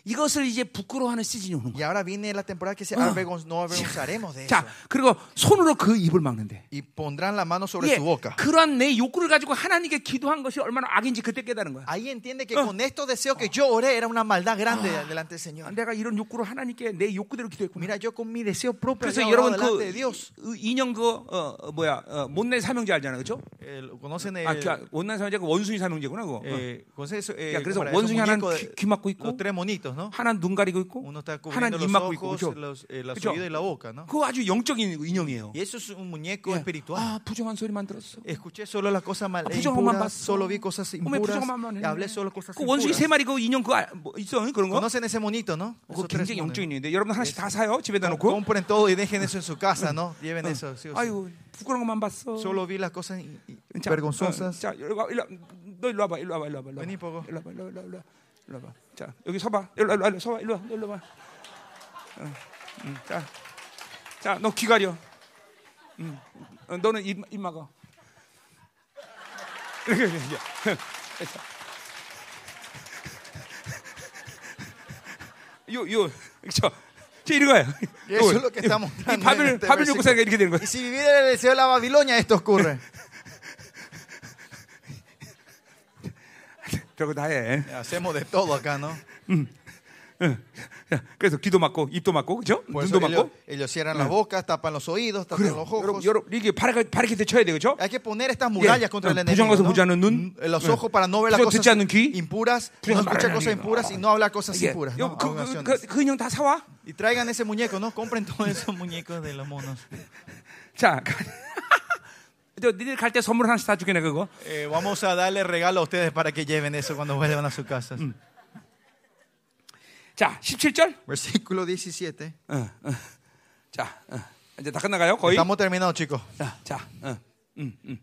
이것을 이제 부끄러워하는 시즌이 오는 Y 거야. ahora viene la temporada que se Ah. avergon- no avergonzaremos de. 자, 그리고 손으로 그 입을 막는데. Y pondrán la mano sobre 예, su boca. 그러한 내 욕구를 가지고 하나님께 기도한 것이 얼마나 악인지 그때 깨달은 거야. Ahí entiende que con estos deseos que yo oré era una maldad grande delante del Señor. 내가 이런 욕구로 하나님께 내 욕구대로 기도했구나. Mira, yo con mi deseo propio 그래서 여러분 그 인형 그 어, 어, 뭐야 어, 못내 사명제 알잖아요, 그렇죠? Eh, ¿Conocen el, 아, 그, 못내 사명제 그 원숭이 사명제구나 그거. 어. eh, ¿conocen eso? Eh, 야, 그래서 원숭이 muñecos 귀, 귀 막고 있고, tres monitos, ¿no? 하나는 눈 가리고 있고, cubriendo 입 막고 있고, 그렇죠? eh. 그거 아주 영적인 인형이에요. Y eso es un muñeco 예. espiritual. 아, 부정한 소리만 들었어. Escuché solo las cosas mal, 아, eh, 부정한 것만 impuras, 봤어. solo vi cosas 어머, impuras, 부정한 것만 y 했네. hablé solo cosas 그 원숭이 세. 마리 그 인형 그거 아, 뭐 있어 그런 거? ¿Conocen ese monito, no? 그거 Esos tres 굉장히. 영적인 인형인데 여러분 하나씩 다 사요 집에다 놓고. Compren todo y dejen eso en su casa, ¿no? Lleven eso. sí o sí. 아유 부끄러운 것만 봤어. Solo vi las cosas i- i- 자, vergonzosas. 어, 자, 일로 와, 일로 와. 너 일로 와봐, 일로 와봐, 일로 와봐, 일로 와봐. Vení, poco. 일로 와봐, 일로 와봐, 일로 와봐, 일로 와봐. 자, 여기 서봐. 일로 와, 일로 와, 일로 서봐, 일로 와, 일로 와. 어, 음, 자, 자, 너 귀 가려. 음, 어, 너는 입, 입 막아. 이렇게, 이렇게, 이렇게. 자. 요, 요, 저, 저 이리 가요. Y eso es lo que está mostrando. 이 놓고 versículo. 살니까 이렇게 되는 거야. Y si viviera el deseo de la Babilonia, esto ocurre. 별거 다 해. Hacemos de todo acá, ¿no? 자, 그래서 귀도 막고 입도 막고 그죠? Por eso 눈도 ellos, 막고. ellos cierran la boca, tapan los oídos, tapan 그래요. los 여러분, ojos. 여러분 이게 바르게 바르게 대쳐야 돼 그죠? Hay que poner estas murallas 예. contra el 어, enemigo. 부정한 것을 ¿no? 보지 않는 눈, Mm, Los 예. ojos para no ver las 부정 cosas 듣지 않는 귀, impuras, no 부정한 escuchar 말을 cosas 하는 impuras 거. y no hablar cosas 이게 impuras. 요, ¿no? 그, 그, Abominaciones. 그, 그 인형 다 사와. Y traigan ese muñeco, ¿no? Compren todos esos muñecos de los monos. 자, 저 니들 갈 때 선물 하나씩 다 주겠네 그거. Eh, vamos a darle regalo a ustedes para que lleven eso cuando vuelvan a sus casas. 자, 17절. Versículo 17. 어, 어. 자, 어. 이제 다 끝나가요 거의. Estamos terminados, chicos. 자, 자, 어, 음, 음.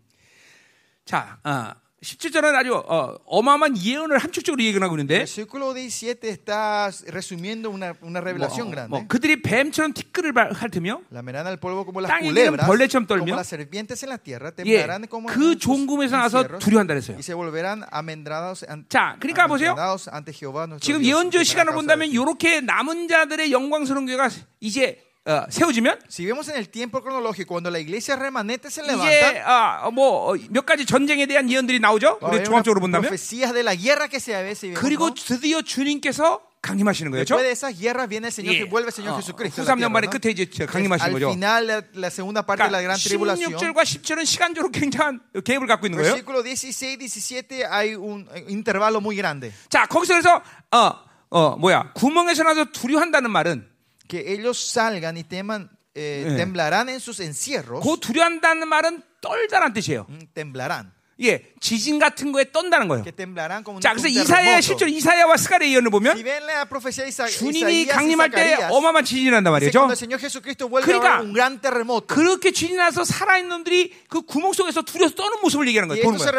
자, 어, 17절은 아주 어, 어마어마한 예언을 함축적으로 예견하고 있는데. Versículo 17 está resumiendo una, una 뭐, revelación 어, grande. 뭐 그들이 뱀처럼 티끌을 발- 핥으며 Lamerán al polvo como las 땅에 culebras, 벌레처럼 떨며 las serpientes en la tierra, 예, como 그 종금에서 나서 두려워한다 그랬어요. y se volverán amendrados, an- 자, 그러니까 보세요. ante Jehová 지금 예언조 la 시간을 본다면. 이렇게 남은 자들의 영광스러운 교회가 이제 어, 세워지면 Si vemos en el tiempo cronológico, cuando la iglesia remanente se 이제 levanta, 어, 뭐몇 가지 전쟁에 대한 예언들이 나오죠. 우리 종합적으로 본다면 profecías de la guerra que se ve, si vemos, 그리고 ¿no? 드디어 주님께서 강림하시는 거예요. Después de esas guerras viene el Señor, 예. que vuelve el Señor 어, Jesucristo. a la 후삼년반의 tierra, ¿no? 끝에 이제 강림하시는 거죠. final, la, la segunda parte de la 그러니까 gran tribulación. 16절과 17절은 시간적으로 굉장한 개입을 갖고 있는 거예요. Versículo 16 17 hay un eh, intervalo muy grande. 자, 거기서 그래서 어, 어, 뭐야? 구멍에서 나서 두려워한다는 말은 Que ellos salgan y teman, eh, Eh. temblarán en sus encierros. 그 두려워한다는 말은 떨다는 뜻이에요. Mm, Temblarán. 예, 지진 같은 거에 떤다는 거예요. 자, 그래서 이사야. 실제로 이사야와 스가랴의 예언을 보면 주님이 강림할 때 어마어마한 지진이 난단 말이죠. 그러니까. 그렇게 지진이 나서 살아있는 놈들이 그 구멍 속에서 두려워서 떠는 모습을 얘기하는 거예요. 보는 거예요.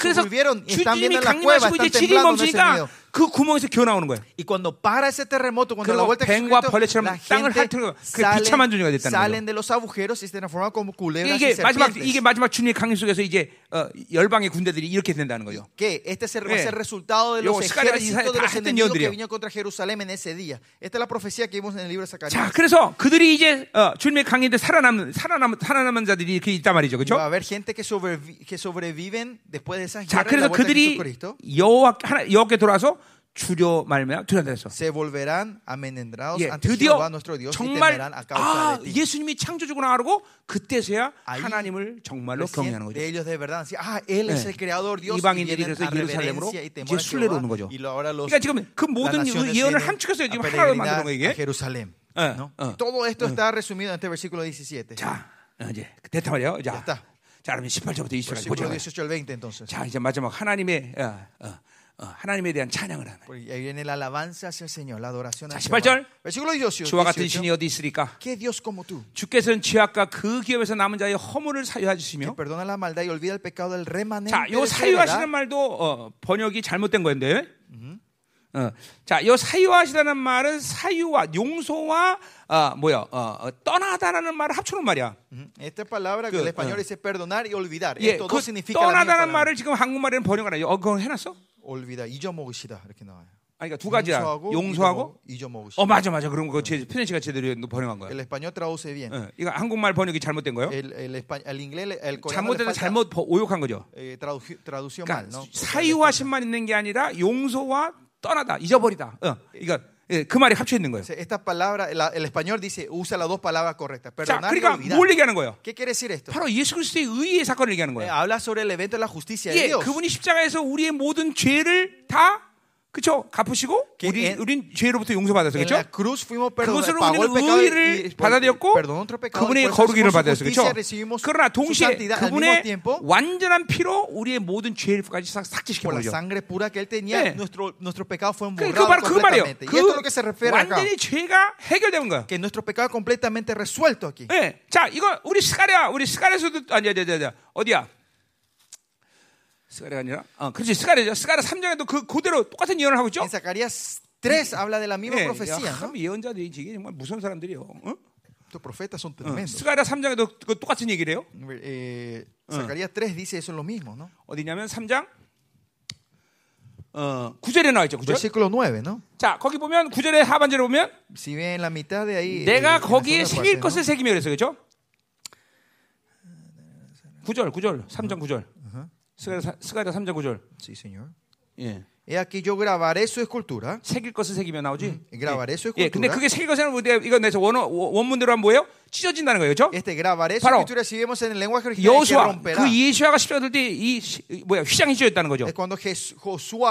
그래서 주님이 강림하시고 이제 지진이 멈추니까. 그 구멍에서 기어 나오는 거예요. Y cuando para ese terremoto, cuando la vuelta 뱀과 벌레처럼 땅을 핥으려 그 비참한 존재가 됐다는 salen de los agujeros y se transforman como culebras y 이게 마지막 serpientes. 이게 마지막 주님의 강림 속에서 이제 어, 열방의 군대들이 이렇게 된다는 거죠. que este va a Eh. ser el resultado de los y ejércitos de los enemigos que vinieron contra Jerusalén en ese día. Esta es la profecía que vimos en el libro de 자, Zacarías. 그래서 그들이 이제 어, 주님의 강림때 살아남은 살아남 살아남은 자들이 이렇게 있단 말이죠, Va a 그렇죠? haber gente que, sobrevi- que sobreviven después de esas 자, guerras. y la 그래서 그들이. 여호와 여호와께 돌아서 주려 두려다 했어. se volverán amenendrados 예, ante Jehová nuestro Dios y temerán a causa 아 de ti. 예수님이 창조주구나 하고 그때서야 ahí 하나님을 정말로 경외하는 거죠. ellos de verdad ah, él es 예. el creador Dios 이방인들이 그래서 예루살렘으로 이제 순례로 오는 거죠. y ahora los 그러니까 지금 그 모든 그 예언을 함축해서 지금 하나로 만드는 a 이게. Jerusalén. 예, ¿no? 어. Todo esto está resumido en este versículo 17. 자, 어, 이제 됐단 말이에요. 자, 됐다. 자, 그러면 18절부터 20절까지 보자. Versículo 18 al 20 entonces. 자, 이제 마지막 하나님의 어, 어, 어, 하나님에 대한 찬양을 하는. Porque ahí viene la alabanza hacia el Señor, la adoración 자, al 18 Señor. 절. Versículo 18. 주와 같은 18. 신이 어디 있으리까? ¿Qué Dios como tú? 주께서는 죄악과 그 기업에서 남은 자의 허물을 사유해 Que 주시며 perdona la maldad y olvida el pecado del remanente. 자, 요 사유하시는. 말도 어, 번역이 잘못된 거인데. 어, 자, 요 사유하시다는 말은 사유와 용서와 어, 뭐야? 어, 어, 떠나다라는 말을 합쳐놓은 말이야. Esta palabra que 그, el español 어. dice perdonar y olvidar. 예, Esto 그 significa 떠나다는 palabra. 말을 지금 한국말에는 번역을 안 해요. 어, 그거 해놨어? Olvidar. 잊어먹으시다 이렇게 나와요. 아니, 그러니까 두 가지야. 용서하고 용서하고. 잊어먹- 잊어먹으시다. 어, 맞아, 맞아. 그런 거 제, 편지가 제대로 번역한 거야. El español traduce bien. 어, 이거 한국말 번역이 잘못된 거예요. El, el, el inglés, el 잘못된 잘못 버- 오역한 거죠. eh, traduci- tradució 그러니까 mal, ¿no? 사유하신만 있는 게 아니라 용서와 떠나다, 잊어버리다. 어, 이거 예, 그 말이 합쳐 있는 거예요. Esta palabra, la- el español dice, usa las dos palabras correctas. 자, Perdonar y 그러니까 olvidar. 뭘 얘기하는 거예요? ¿Qué quiere decir esto? 바로 예수 그리스도의 의의 사건을 얘기하는 Eh, 거예요. habla sobre el evento de la justicia de 예, Dios. 그분이 십자가에서 우리의 모든 죄를 다 그쵸 갚으시고 그 우리 엔- 우린 죄로부터 그렇죠? fuimos perdonados. 그것으로 우리는 의를 받아들였고. 그분의 거룩이를 recibimos su 받았어 justicia, 그렇죠? 그러나 동시에 그분의. 완전한 피로 우리의 모든 죄까지 싹 삭제시켜 버리죠. 예. nuestro, nuestro pecado fue 그, 그그 말이에요. completamente. 그 y esto es lo que se refiere acá. 완전히 죄가 해결된 거야. Que nuestro pecado es completamente resuelto aquí. 예. 자, 이거 우리 스가랴, 우리 스가랴에서도 아니, 아니, 아니, 아니, 어디야? 스가랴가 아니라, 어, 그렇지, 스가랴죠. 스가랴 3장에도 그 그대로 똑같은 예언을 하고 있죠. En Zacarías 3 habla de la misma 예, profecía. 야. 참 예언자들이 이게 정말 무서운 사람들이요. 어? Estos profetas son 어, tremendos. 스가랴 3장에도 그 똑같은 얘기를 해요. Eh, Zacarías 3 dice eso es lo mismo, ¿no? 어디냐면 3장 어, 9절에 나와 있죠. 9절. Versículo 9, ¿no? 자, 거기 보면 9절의 하반절에 보면 Si ven en la mitad de ahí. eh, 내가 거기에 새길 것을. 새기며 그랬어. 그렇죠? 9절, 9절. 3장 9절. 스가랴, 사- 스가랴 3장 9절. Sí, señor. 예. He aquí yo grabaré su escultura. 새길 것을 새기며 나오지. grabaré su 예, 근데 escultura. 그게 새길 것은 뭐예요? 이건 내서 원, 원문대로 하면 뭐예요? 찢어진다는 거예요, 그렇죠? Este 바로 escultura, si vemos en el lenguaje original, que 여호수아 romperá. 그 예수아가 십자가 들때이 뭐야 휘장이 찢어졌다는 거죠. Cuando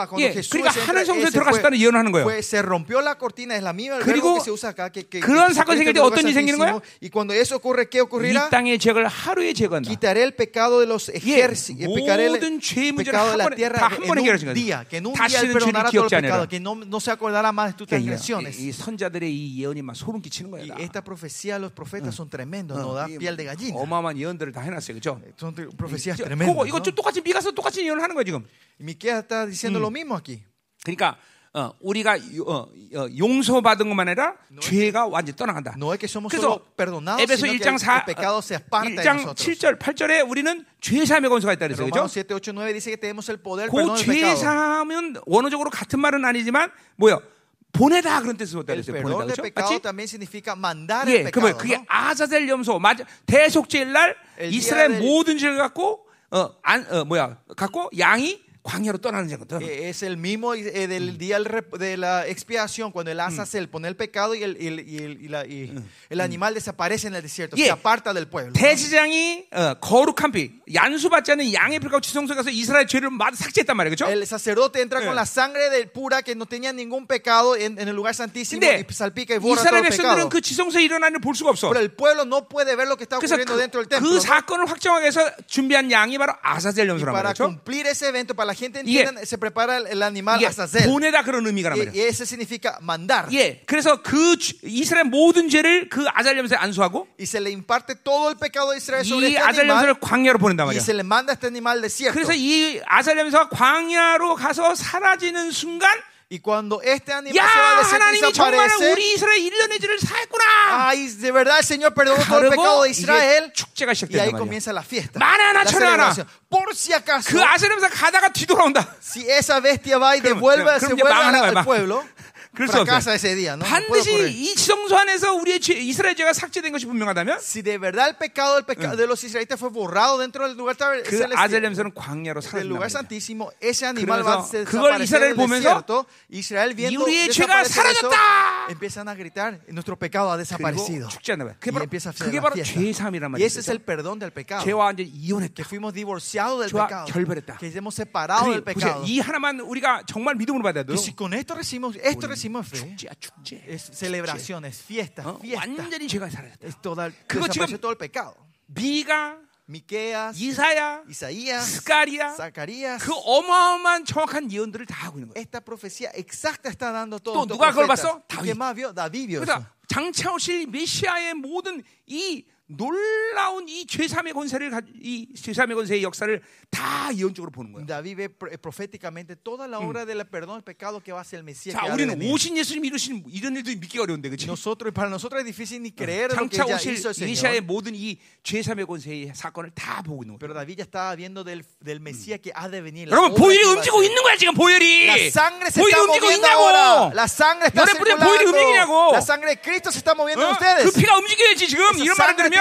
cuando 예, Jesús 그러니까 하늘 성소에 들어갔다는 예언을 하는 거예요. fue- se rompió la cortina, es la misma el 그리고 verbo que se usa acá. Que, que, 그런 escribe 생길 때 어떤 일이 생기는 santísimo. Y cuando eso ocurre, ¿qué 이? 땅의 죄를 하루에 제거한다. Quitaré el pecado de los 예, el 모든 죄의 문제를 pecado de 한 la 번에 tierra en un 해결하신 거예요. día, que en un día 다시는 él 죄를 perdonará todo el 기억지 pecado, 않으라. que no, no se acordará más de tus 그러니까 transgresiones. 이, 이 선자들의 이 예언이 막 소름 끼치는 거야. Y 다. esta profecía de los profetas son tremendos, no da 이 piel de gallina. 어마어마한 예언들을 다 해놨어요, 그렇죠? Son profecías 그거 tremendas. 이거 ¿no? 좀 똑같이 미가서 똑같이 예언을 하는 거야 지금. Miqueas está diciendo lo mismo aquí. 그러니까 어, 우리가 요- 어, 어, 용서받은 것만 아니라 죄가 완전히 떠나간다. No 그래서 에베소 sino que 1장 el, 4, el pecado se aparta de 1장 nosotros. 7절 8절에 우리는 죄 사함의 권세가 있다 그랬어요. Romanos 그렇죠? 7, 8, 9 dice que tenemos el poder 그 perdón del 죄 pecado. 사함은 원어적으로 같은 말은 아니지만 뭐야? 보내다 그런 뜻으로 perdón 보내다 그렇죠? 맞지? 예. 그러면 그게. 아자젤 염소 맞아. 대속제일 날 이스라엘 모든 죄를 갖고 어, 안, 어 뭐야? 갖고 양이 광야로 떠나는 거거든. Eh, Es el mismo eh, del día del rep- de la expiación, cuando el asa se pone el pecado y el, y el- y el- y la- y el animal desaparece en el desierto, Yeah. se aparta del pueblo. ¿no? 대지장이 어, 거룩한 피, 양수받지 않은 양의 피가 지성소에 가서 이스라엘 죄를 마다 삭제했단 말이에요. 그렇죠? El sacerdote entra Eh. con la sangre del pura que no tenía ningún pecado en, en el lugar santísimo 근데 y salpica y borra todo 이스라엘 el 백성들은 pecado. 그 지성소에 일어나는 걸 볼 수가 없어. Pero el pueblo no puede ver lo que está 그래서 ocurriendo 그, dentro del templo. 그 ¿no? 사건을 확정하기 위해서 준비한 양이 바로 아사젤 Y 염소란 para 말이죠. cumplir ese evento, para la gente entienda, se prepara el, animal 이게 Azazel. 보내다 그런 의미가란 Y, 말이에요. y ese significa mandar. 예, 그래서 그 주- 이스라엘 모든 죄를 그 아잘 염소에 안수하고 Y se le imparte todo el pecado de Israel sobre 이 este 아잘 animal. 염소를 광야로 보낸단 Y 말이야. se le manda este animal al desierto. 그래서 이 아잘 염소가 광야로 가서 사라지는 순간 Y cuando este animal 야 se va 정말 desaparece, ay, de verdad el Señor perdonó todo el pecado de Israel. Y ahí comienza la fiesta. La celebración. Por si acaso, 그 si esa bestia va y devuelve, se vuelve al, pueblo, 그럴 수 없어요. 반드시. 이 지성소 안에서 우리의 죄, 이스라엘 죄가 삭제된 것이 분명하다면 Si de verdad el pecado del pecado de los israelitas fue borrado dentro del lugar tab- 그 celestial, 아젤렘서는 광야로 사라진다. lugar santísimo, ese animal va a 그걸 이스라엘 보면서. Israel viendo 우리의 죄가 사라졌다! empiezan a gritar, nuestro pecado ha desaparecido. 죽지 않나 봐요. 그게 바로, 그게 바로 fiesta. 죄삼이란 Y ese es el perdón del pecado. 죄와 완전히 이혼했다. Que fuimos divorciados del pecado. 결별했다. Que hemos separado del pecado. 이 하나만 우리가 정말 믿음으로 돼요. Que si con esto recibimos, esto recibimos fe, 축제야 축제. es celebración, es fiesta, 어? fiesta. 완전히 죄가 사라졌다. Es toda, 그거 지금- todo el pecado. 미가, Miqueas, 이사야, Isaías, 스가리야 Zacarías. 그 어마어마한 정확한 예언들을 다 하고 있는 거예요. Esta profecía exacta está dando todo. 또 누가 그걸 봤어? ¿Y 다윗. 그러니까 장차 오실 메시아의 모든 이 놀라운 이 죄삼의 권세를 가- 이 죄삼의 권세의 역사를 다 예언적으로 보는 거예요. David ve pro- proféticamente toda la obra del perdón del pecado que va a ser el Mesías. 자, 우리는. 오신 예수님 이루신 이런 일도 믿기가 어려운데, 그렇지? Nosotros, para nosotros es difícil ni creer lo que ya hizo el Señor. 모든 이 죄삼의 권세의 사건을 다 보고 있는 Pero 거예요. David ya estaba viendo del, del Mesías que ha de venir. 여러분 보혈이 움직이고. 있는 거야 지금 보혈이. La sangre se está moviendo ahora. La sangre está 뿌리에 보혈이 circulando. 움직이냐고. La sangre de Cristo se está moviendo en 어? ustedes. 그 피가 움직여야지 지금 이런 말을 들으면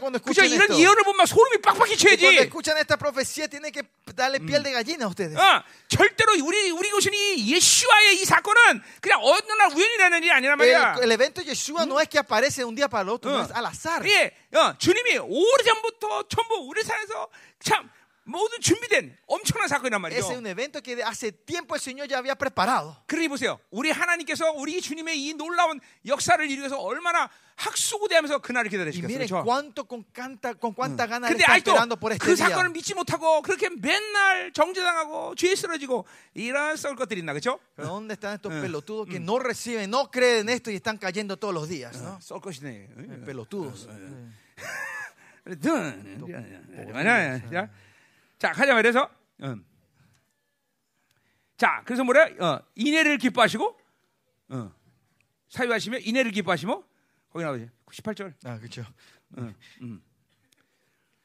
cuando 그죠? 이런. 예언을 보면 소름이 빡빡이 Y cuando 쳐야지. escuchan esta profecía tienen que darle piel de gallina a ustedes. 어, 절대로 우리 우리 교신 이 예수와의 이 사건은 그냥 어느 날 우연이라는 일이 아니란 말이야. El, el evento de Yeshua no es que aparece de un día para el otro, no 어. es al azar. 예, 어, 주님이 오래 전부터 전부 우리 사에서 참 모든 준비된 엄청난 사건이란 Ese es 말이죠. un evento que hace tiempo el Señor ya había preparado. 그러니 보세요. 우리 하나님께서 우리 주님의 이 놀라운 역사를 이루기 위해서 얼마나 학수고대하면서 그날을 기다리시겠어요. 그렇죠? cuánto con, canta, con cuánta gana 근데 아직도 그. 사건을 믿지 못하고 그렇게 맨날 정죄당하고 죄에 쓰러지고 이런 썩을 것들이 있나 그렇죠? ¿dónde están estos pelotudos que no reciben, no creen en esto y están cayendo todos los días? ¿no? 썩 것이네. Pelotudos. 자, 자, 가자 말해서. 음. 자, 그래서 뭐래? 어, 인애를 기뻐하시고, 어, 사유하시며 인애를 기뻐하시며, 거기 나오지. 18절. Ah, escuchó. 어, 음.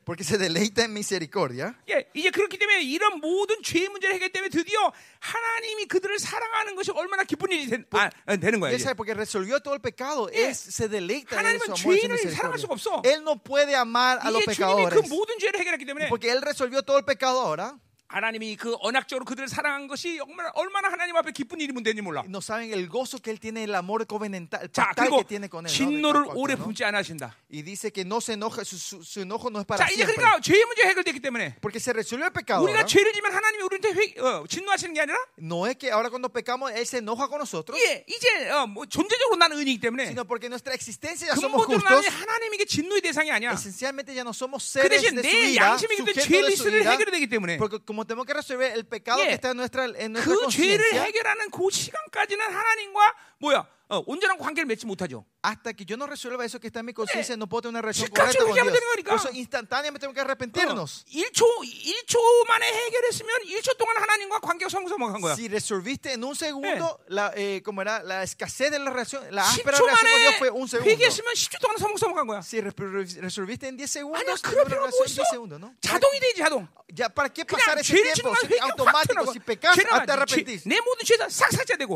Porque se deleita en misericordia. 예, 이제 그렇기 때문에 이런 모든 죄의 문제를 해결 때문에 드디어 하나님이 그들을 사랑하는 것이 얼마나 기쁜 일이 된, 아, 어, 되는 거야. Y él 이제. sabe, porque resolvió todo el pecado. 예. Él se deleita en 하나님은 su amor y su 죄인을 사랑할 수가 misericordia. 없어. Él no puede amar a los 이제 주님이 그 pecadores. 모든 죄를 해결했기 때문에 Porque Él resolvió todo el pecado ahora. 하나님이 그 언약적으로 그들을 사랑한 것이 얼마나, 얼마나 하나님 앞에 기쁜 일이 되는지 몰라. No saben el gozo que Él tiene, el amor covenantal, el 자, pactal que tiene con Él. 진노를 오래. 품지 않아 하신다. Y dice que no se enoja, su, su- enojo no es para 자, 이제 siempre. 그러니까 죄의 문제 해결됐기 때문에 Porque se resolvió el pecado. 우리가. 죄를 지면 하나님이 우리한테 회, 어, 진노하시는 게 아니라 No es que ahora cuando pecamos Él se enoja con nosotros, 예, 이제 어, 뭐 존재적으로 나는 의인이기 때문에 sino porque nuestra existencia ya somos justos. 하나님에게 진노의 대상이 아니야. Esencialmente ya no somos 그 seres 대신 de su 내 ira, 양심이 근데 sujetos 죄를 de su ira, 해결해야 되기 때문에 porque como tenemos que resolver el pecado 예. que está en nuestra, en nuestra 그 죄를 conciencia, 해결하는 그 시간까지는 하나님과 뭐야 어, 온전한 관계를 맺지 못하죠. hasta que yo no resuelva eso que está en mi conciencia, no puedo tener una relación correcta con Dios. Por eso instantáneamente tengo que 어, arrepentirnos. 1초 1초 만에 해결했으면 1초 동안 하나님과 관계가 성성한 거야. Si resolviste en un segundo, la, eh, como era, la escasez de la relación, la áspera 10초 relación con Dios fue un segundo. 회개했으면 10초 동안 성성한 거야. Si re- re- resolviste en 10 segundos, 그럴 una 뭐 relación en 있어? 10 segundos, ¿no? 자동이 되지 자동. Ya, ¿Para qué pasar ese tiempo? Si automático, si pecas, te 죄- arrepentís. 내 모든 죄다 싹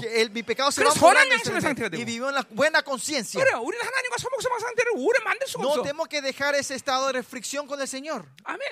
el, mi pecado se va a 선한 de 양심의 ese- 상태가 되고. y vivió en la buena conciencia. 그래, 우리는 하나님과 서먹서먹 상태를 오래 만들 수가 No 없어. tenemos que dejar ese estado de reflexión con el Señor. 아멘.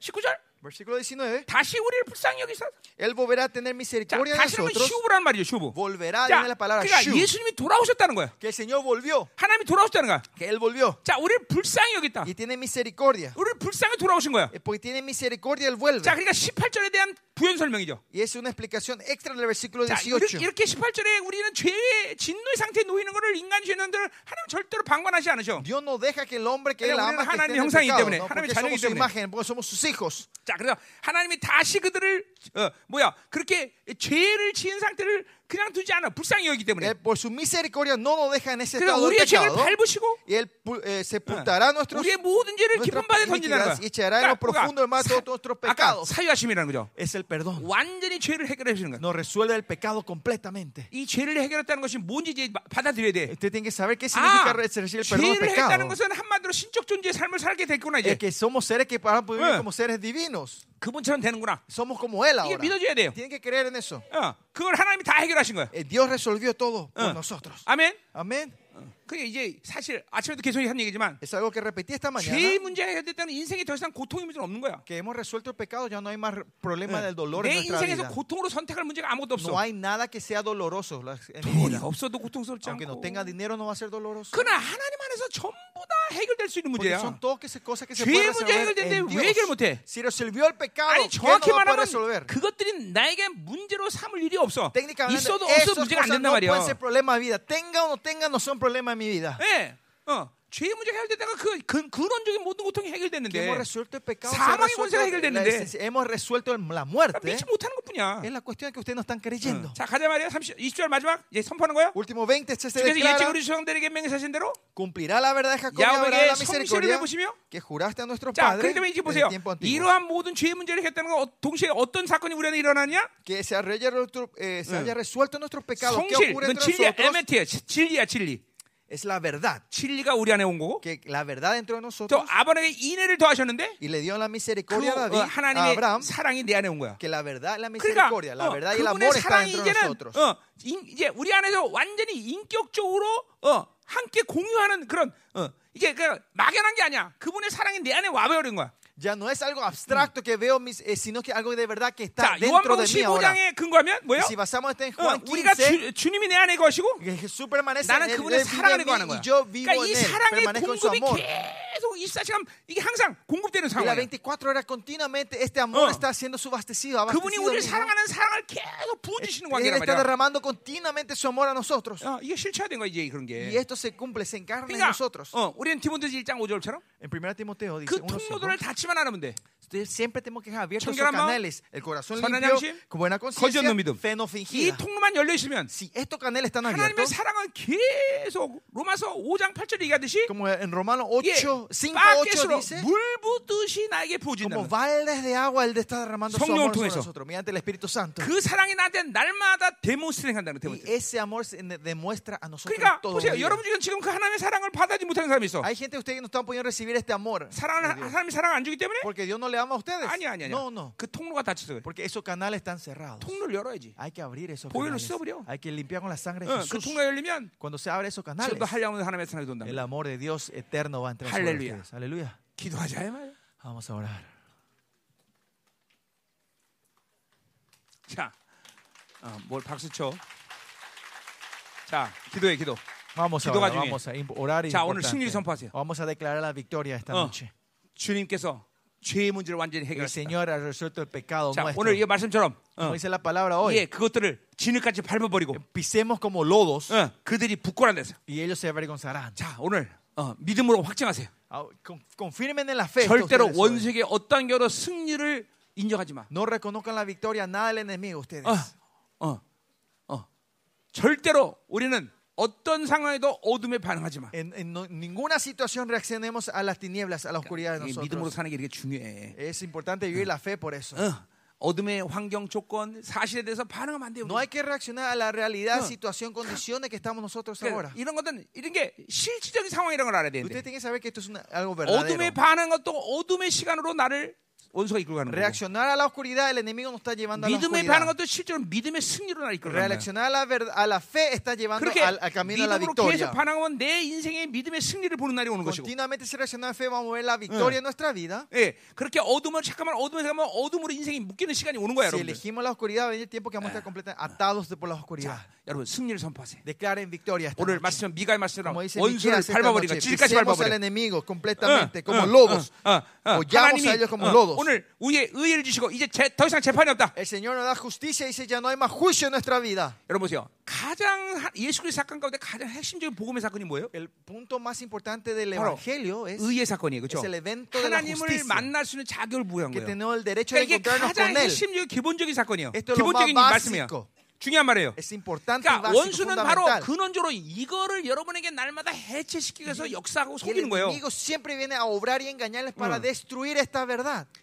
19절. Versículo 19. 다시 우리를 불쌍히 여기서. Él volverá a tener 자, misericordia de 다시는 nosotros. 슈브란 말이죠, 슈브. Volverá, 자, viene la palabra 그러니까 shuv. 예수님이 돌아오셨다는 거야. Que el Señor volvió. 하나님이 돌아오셨다는 거야. Que Él volvió. 자, 우리를 불쌍히 여겼다. Y tiene misericordia. 우리를 불쌍히 돌아오신 거야. Eh, Porque tiene misericordia, Él vuelve. 자, 그러니까 18절에 대한 부연 설명이죠. Y es una explicación extra del versículo 자, 18. 이렇게 18절에 우리는 죄의 진노의 상태에 놓이는 것을 인간 죄인들 하나님 절대로 방관하지 않으셔. Dios no deja que el hombre que él ama que esté en el 형상이기 pecado, 때문에, ¿no? porque somos su imagen, porque somos sus hijos. 자, 그래서 하나님이 다시 그들을 어, 뭐야 그렇게 죄를 지은 상태를 그냥 두지 않아 불쌍히 여기기 때문에. Él, por su misericordia no nos deja en ese estado 죄를 pecado. 밟으시고 Y Él eh, sepultará nuestros, 우리의 모든 죄를 깊은 바다에 던진다는 거야. y echará en lo profundo del mar todos nuestros pecados. 사유하심이라는 거죠. Es el perdón. 완전히 죄를 해결해 주시는 거야. Nos resuelve el pecado completamente. 이 죄를 해결했다는 것이 뭔지 이제 마- 받아들여야 돼. Usted tiene que saber qué significa 아, recibir el perdón del 죄를 했다는 pecado. 것은 한마디로 신적 존재의 삶을 살게 됐구나 이제. Es que somos seres que para vivir 예. como seres divinos. 그분처럼 되는구나. Somos como Él 이게 ahora. 믿어줘야 돼요. Tienen que creer en eso. 어, 그걸 하나님이 다 해결 하신 거야. Eh, Dios resolvió todo por 어. nosotros. 아멘. Amén. 그게 이제 사실 아침에도 계속 한 얘기지만 Es algo que repetí esta mañana. 죄의 문제가 해결됐다는 인생에 더 이상 고통의 문제는 없는 거야. Que hemos resuelto el pecado, ya no hay más problema del dolor en 내 nuestra 인생에서 vida. 고통으로 선택할 문제가 아무것도 No 없어. hay nada que sea doloroso en mi 돈이 vida. 없어도 고통스럽지 Aunque no 않고. tenga dinero, no va a ser doloroso. 그러나 하나님 안에서 전부 다 해결될 수 있는 Porque 문제야. son todas que- cosas que se 죄의 pueden 문제 resolver 해결됐는데 en 왜 해결 Dios. 못해? Si resolvió el pecado, 아니 ¿qué no 정확히 va a poder 말하면 resolver? 그것들이 나에게 문제로 삼을 일이 없어. Técnicamente, 있어도 없어도 esas 문제가 안 cosas 된단 no pueden 말이야. ser problema de vida. Tenga o no tenga, no son problema mi vida. 예, 어, 죄의 문제가 해결됐다가 그, 그 근원적인 모든 고통이 해결됐는데 hemos resuelto el pecado, se ha 사망의 la 해결됐는데 esencia. hemos resuelto la 그러니까 muerte. 믿지 못하는 것뿐이야. Es la cuestión que ustedes no están creyendo. 자 가자 말이야. 30, 20절 마지막 이제 선포하는 거야. Último 20, este se 그래서 옛 declara, 우리 조상들에게 맹세하신 대로 cumplirá la verdad de Jacob y 야곱에게 habrá la 성실을 misericordia 베푸시며 que juraste a nuestro 자, padre 때문에 이제 보세요. 이러한 모든 죄의 문제를 했다는 건 어- 동시에 어떤 사건이 우리 안에 일어나냐? Que se haya, eh, se haya resuelto. ¿Qué 성실, ocurre 진리야? 에메티야, 진리야, 진리. Es la verdad. 진리가 우리 안에 온 거고, Que la verdad dentro de 또 nosotros 아버님에게 인애를 더하셨는데, y le dio la 그 misericordia a 어, David, a 하나님의 Abraham, 사랑이 내 안에 온 거야. que la verdad, la 그러니까 misericordia, la 어, verdad y el amor está dentro de nosotros. 어, 인- 이제 우리 안에서 완전히 인격적으로 어, 함께 공유하는 그런 어, 이게 그 막연한 게 아니야. 그분의 사랑이 내 안에 와버린 거야. Ya no es algo abstracto que veo, mis, eh, sino que algo de verdad que está 자, dentro 요한복음 de mí ahora. 15장에 근거하면 뭐예요? Si basamos esto en 어, Juan 우리가 15, 주, 님이내 안에 거시고 que Jesús permanece 나는 en él, 그분의 él vive 사랑을 en 구하는 mí 거야. y yo vivo 그러니까 en 이 él, 사랑의 permanezco en su 공급이 amor. 계속 24시간 이게 항상 공급되는 Y las 상황이야. 24 horas continuamente este amor 어. está siendo subastecido, 그분이 abastecido. 우리를 mismo. 사랑하는 사랑을 계속 부어주시는 Él 관계란 está 말이야. derramando continuamente su amor a nosotros. 어, 이게 실체화된 거야 이제 그런 Y 게. esto se cumple, se encarna en 그러니까 nosotros. 어, 우리는 디모데서 1장 5절처럼 En 1 Timoteo dice, 그 1:5, 통로들을 닫지만 않으면 돼. Siempre tenemos que dejar abiertos sus canales, el corazón limpio, 양심, con buena conciencia, fe no 이 fingida. 통로만 열려 있으면 Si estos canales están 하나님의 abiertos, 사랑은 계속 로마서 5장 8절 얘기하듯이 como en Romanos 이게 8, 5, 8 바켓으로 dice, 물 부듯이 나에게 como 부어진다는 거야. baldes de agua, Él está derramando su amor sobre nosotros, mediante el Espíritu Santo. 그 사랑이 나한테 날마다 데몬스트링 한다는 거야. Y ese amor se demuestra a nosotros 그러니까 todos 보세요. 여러분 중에 지금 그 하나님의 사랑을 받아지 못하는 사람이 있어. Hay gente de ustedes que no están pudiendo recibir este amor. 사랑을. 하나님이 사랑 안 주기 때문에? Porque Dios no le ama a ustedes. 아니 아니 아니. No, no. 그 통로가 그래. Porque esos canales están cerrados. 통로를 열어야지. Hay que abrir esos 보혈로 canales. 씻어버려. Hay que limpiar con la sangre de 어, 그 Jesús. 통로가 열리면 Cuando se abre esos canales, 지금도 한량으로 하나님의 사랑이 돈다. el amor de Dios eterno va a entrar sobre Aleluya. ustedes. Aleluya. 기도하자 이 말이야. Vamos a orar. 자, 어, 뭘 박수 쳐. 자, 기도해 기도. Vamos a 기도가 orar. 중요해. Vamos a imp- orar. y 자, 오늘. 승리를 선포하세요. Vamos a declarar la victoria esta 어. noche. 주님께서 죄의 문제를 완전히 pecado 자. 오늘 이 말씀처럼 어, 예, 그것들을 진흙같이 밟아버리고 pisemos como lodos 어, 그들이 부끄러운 데서. y ellos se avergonzarán. 자, 오늘 어, 믿음으로 확증하세요. Ah, con- Confirmen en la fe. 절대로. 원수에게 어떠한 경우로 승리를 인정하지 마. No reconozcan la victoria nada del enemigo ustedes. 어, 어, 어. 절대로 우리는 어떤 상황에도 어둠에 반응하지 마. En, en no- ninguna situación reaccionemos a las tinieblas, a la oscuridad de 이게 믿음으로 nosotros. 사는 게 이렇게 중요해. Es importante vivir la fe por eso. 어, 어둠의 환경 조건 사실에 대해서 반응하면 안 돼요. No hay que reaccionar a la realidad, 어. situación, condiciones que estamos nosotros 그러니까 ahora. 이런 것들은 이런 게 실질적인 상황이라는 걸 알아야 되는데 tienen que saber que esto es una- algo verdadero. 반응한 것도 어둠의 시간으로 나를 원수가 이끌고 가는 거고 Reaccionar a la oscuridad, el enemigo nos está llevando a la 믿음에 반응한 oscuridad. 것도 실제로 믿음의 승리로 나를 이끌고 가는. Reaccionar a la, ver- a la fe está llevando al, al camino a la victoria. 계속 반응하면 내 인생의 믿음의 승리를 보는 날이 오는 것이고 Continuamente si reaccionamos a fe, vamos a ver la victoria en nuestra vida. 예, 그렇게 어둠을 잠깐만 어둠에 가면 어둠으로 인생이 묶이는 시간이 오는 거야 Si 여러분들 elegimos la oscuridad, venir el tiempo que vamos a estar completamente atados por la oscuridad. 자, 여러분 승리를 선포하세요 Declaren victoria 오늘. 말씀 미가의 말씀처럼 원수를 밟아버리고 지지까지 pisemos al 밟아버려 enemigo completamente, 어, como 어. 어, 어, 어. Hollamos a ellos como 어, lodos. 오늘 우리의 의를 주시고 이제 재- 더 이상 재판이 없다 El Señor nos da justicia y dice, ya no hay más juicio en nuestra vida. 여러분 보세요 가장 하- 예수 그리스도 사건 가운데 가장 핵심적인 복음의 사건이 뭐예요? El punto más importante del Evangelio es 의의 사건이에요 그렇죠? es el evento de la 하나님을 justicia. 만날 수 있는 자격을 부여한 que 거예요 tenemos el derecho de 그러니까 이게 encontrarnos 가장 con Él. 핵심적인 기본적인 사건이에요 Esto 기본적인 말씀이에요. 중요한 말이에요 그러니까 원수는 바로. 근원적으로 이거를 여러분에게 날마다 해체시키기 위해서 역사하고 속이는 거예요 음.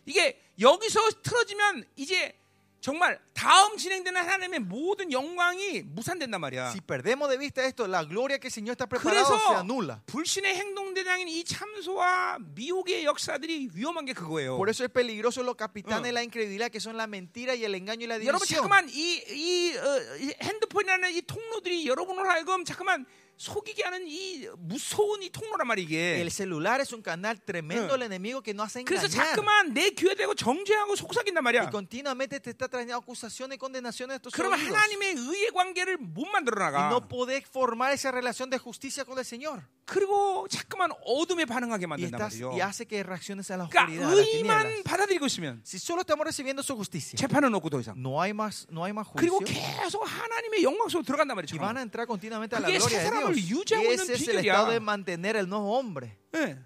이게 여기서 틀어지면 이제 정말 다음 진행되는 하나님의 모든 영광이 무산된단 말이야. Si perdemos de vista esto, la gloria que el Señor está preparado se anula. 불신의 행동대장인 이 참소와 미혹의 역사들이 위험한 게 그거예요. Por eso es peligroso los capitanes Uh. de la incredulidad, que son la mentira y el engaño y la 여러분 división. 잠깐만 이, 이, 어, 이 핸드폰이라는 이 통로들이 여러분을 하여금 잠깐만 속이게 하는 이 무서운 이 통로란 말이야 이게. El celular es un canal tremendo Uh. del enemigo que no hace 그래서 engañar. 자꾸만 내 귀에 대고 정죄하고 속삭인단 Y 말이야. continuamente te está trayendo acusaciones y condenaciones de estos 그러면 oídos. 하나님의 의의 관계를 못 만들어 Y 나가. no podés formar esa relación de justicia con el Señor. 그리고 자꾸만 어둠에 반응하게 Y, 만든단 말이요. y hace que reacciones a la 그러니까 oscuridad, a las 의만. 받아들이고 있으면 Si solo estamos recibiendo su justicia, 재판은 없고 더 이상. no hay más, no hay más 그리고 juicio. 계속 하나님의 영광 속으로 들어간단 말이죠. Y van a entrar continuamente a la gloria 새 de Dios. 유지하고 Y 있는 ese es el 비결이야. estado de mantener el nuevo hombre. 예.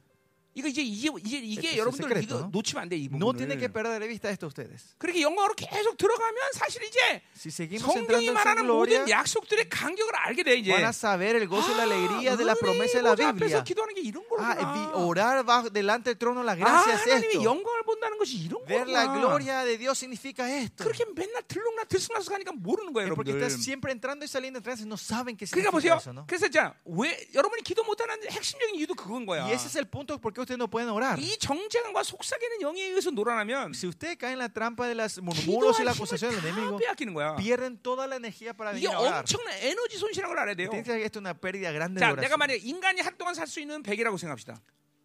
이거 이제 이제 Este 이게 es 여러분들 이거. 놓치면 안 돼이 No tienen que 부분을. perder de vista esto ustedes. 그렇게 영광으로 계속 들어가면 사실 이제 Si 성경이 말하는 gloria, 모든 약속들의 간격을 알게 돼 이제. van a saber el gozo y la 아, alegría de la promesa de la Biblia. 앞에서 기도하는 게 이런 Ah, 거구나. orar bajo, delante del trono la 아, gracia es 하나님의 esto. 영광을 본다는 것이 이런 Ver la 거구나. gloria de Dios significa esto. 그렇게 맨날 들락날 들쑥날쑥 하니까 모르는 거예요, Es porque 여러분들. estás siempre entrando y saliendo entrando y no saben qué 그러니까 significa 보세요. eso, ¿no? 그래서 자, 왜 여러분이 기도 못 하는 핵심적인 이유도 그건 거야. Y ese es el punto por qué ustedes no pueden orar. 이 정죄감과 속삭이는 영에 의해서 놀아나면 Si usted cae en la trampa de las murmuros y la acusación del 다 enemigo, pierden toda la energía para venir a orar. 엄청난 에너지 손실이라는 걸 알아야 돼요. Esto es una pérdida grande de 자, 내가 oración. 만약 인간이 하루 동안 살 수 있는 100이라고 생각합시다.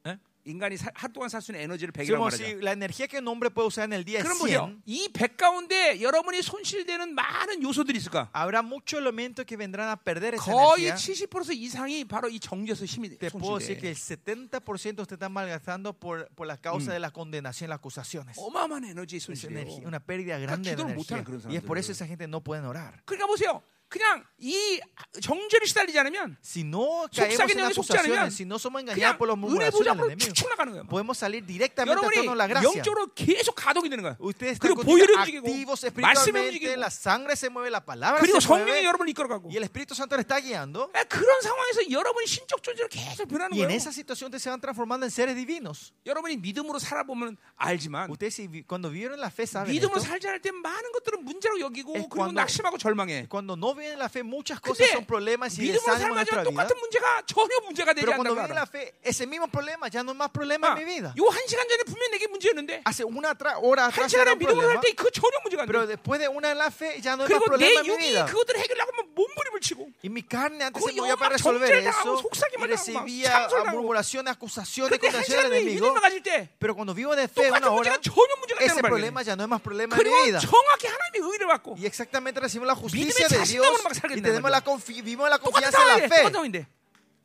에? 인간이 사- 하루 동안 살 수 있는 에너지를 Si, 100이라고 como 말하자. si la energía que un hombre puede usar en el día es 그럼 100, 보세요. 이100 가운데 여러분이 손실되는 많은 요소들이 있을까? habrá muchos elementos que vendrán a perder esa 거의 energía. 70% 이상이 바로 이 정죄에서 힘이 Te puedo decir que 손실돼. el 70% usted está malgastando por, por la causa de la condenación y las acusaciones. 어마어마한 에너지 손실이에요. energía- una pérdida grande de 기도를 못하는 energía. 그런 Y es por 사람들을. eso esa gente no pueden orar. 그러니까 보세요. 그냥 이 정죄를 시달리지 않으면 Si no en 영에 속지 않으면 si no somos 그냥 por los 은혜 보좌 앞으로 enemigo, 축축 나가는 거예요. podemos salir directamente 여러분이 la gracia. 영적으로 계속 가동이 되는 거예요. 그리고 보혈이 움직이고 말씀이 움직이고 la sangre se mueve, la palabra 그리고 성령이 여러분을 이끌어가고 y el Espíritu Santo le está guiando. 아, 그런 상황에서 여러분이 신적 존재로 계속 변하는 Y en 거예요. esa situación ustedes se van transformando en seres divinos. 여러분이 믿음으로 살아보면 알지만 Ustedes si vi- cuando vivieron la fe saben 믿음으로 esto. 살지 않을 때 많은 것들은 문제로 여기고 그리고 낙심하고 절망해. Cuando no viven la fe muchas cosas 근데 son problemas y 믿음으로 desánimo en nuestra 살면 vida. 똑같은 문제가 전혀 문제가 되지 Pero cuando 않는다. viven la fe, ese mismo problema ya no es más problema en mi vida. 요한 시간 전에 분명 내게 문제였는데 Hace una atra- hora 한 atrás era 시간에 un 믿음으로 problema, 살때그 전혀 문제가 안 pero 돼. después de una en la fe ya no es más 그리고 내 problema en mi 육이 vida. 그것들을 해결하고 하면 몸부림을 치고 Y mi carne antes 그 se movía para 영막 resolver 정죄를 당하고 eso 속삭임을 y 당하고 recibía 막 참소를 당하고. murmuraciones, acusaciones, 근데 한 condenaciones del 시간에 enemigo. 믿음을 가질 때 Pero cuando vivo de fe una 똑같은 hora, 문제가 전혀 문제가 ese 되는 걸 problema 발견해. ya no es más problema en mi 그리고 vida. 정확히 하나님의 의를 받고 Y exactamente recibimos la justicia 믿음의 de Dios 자신감으로 y 된다는 tenemos la 거죠. confi- vivimos la 똑같은 confianza en la 상황인데 fe. 똑같은 상황인데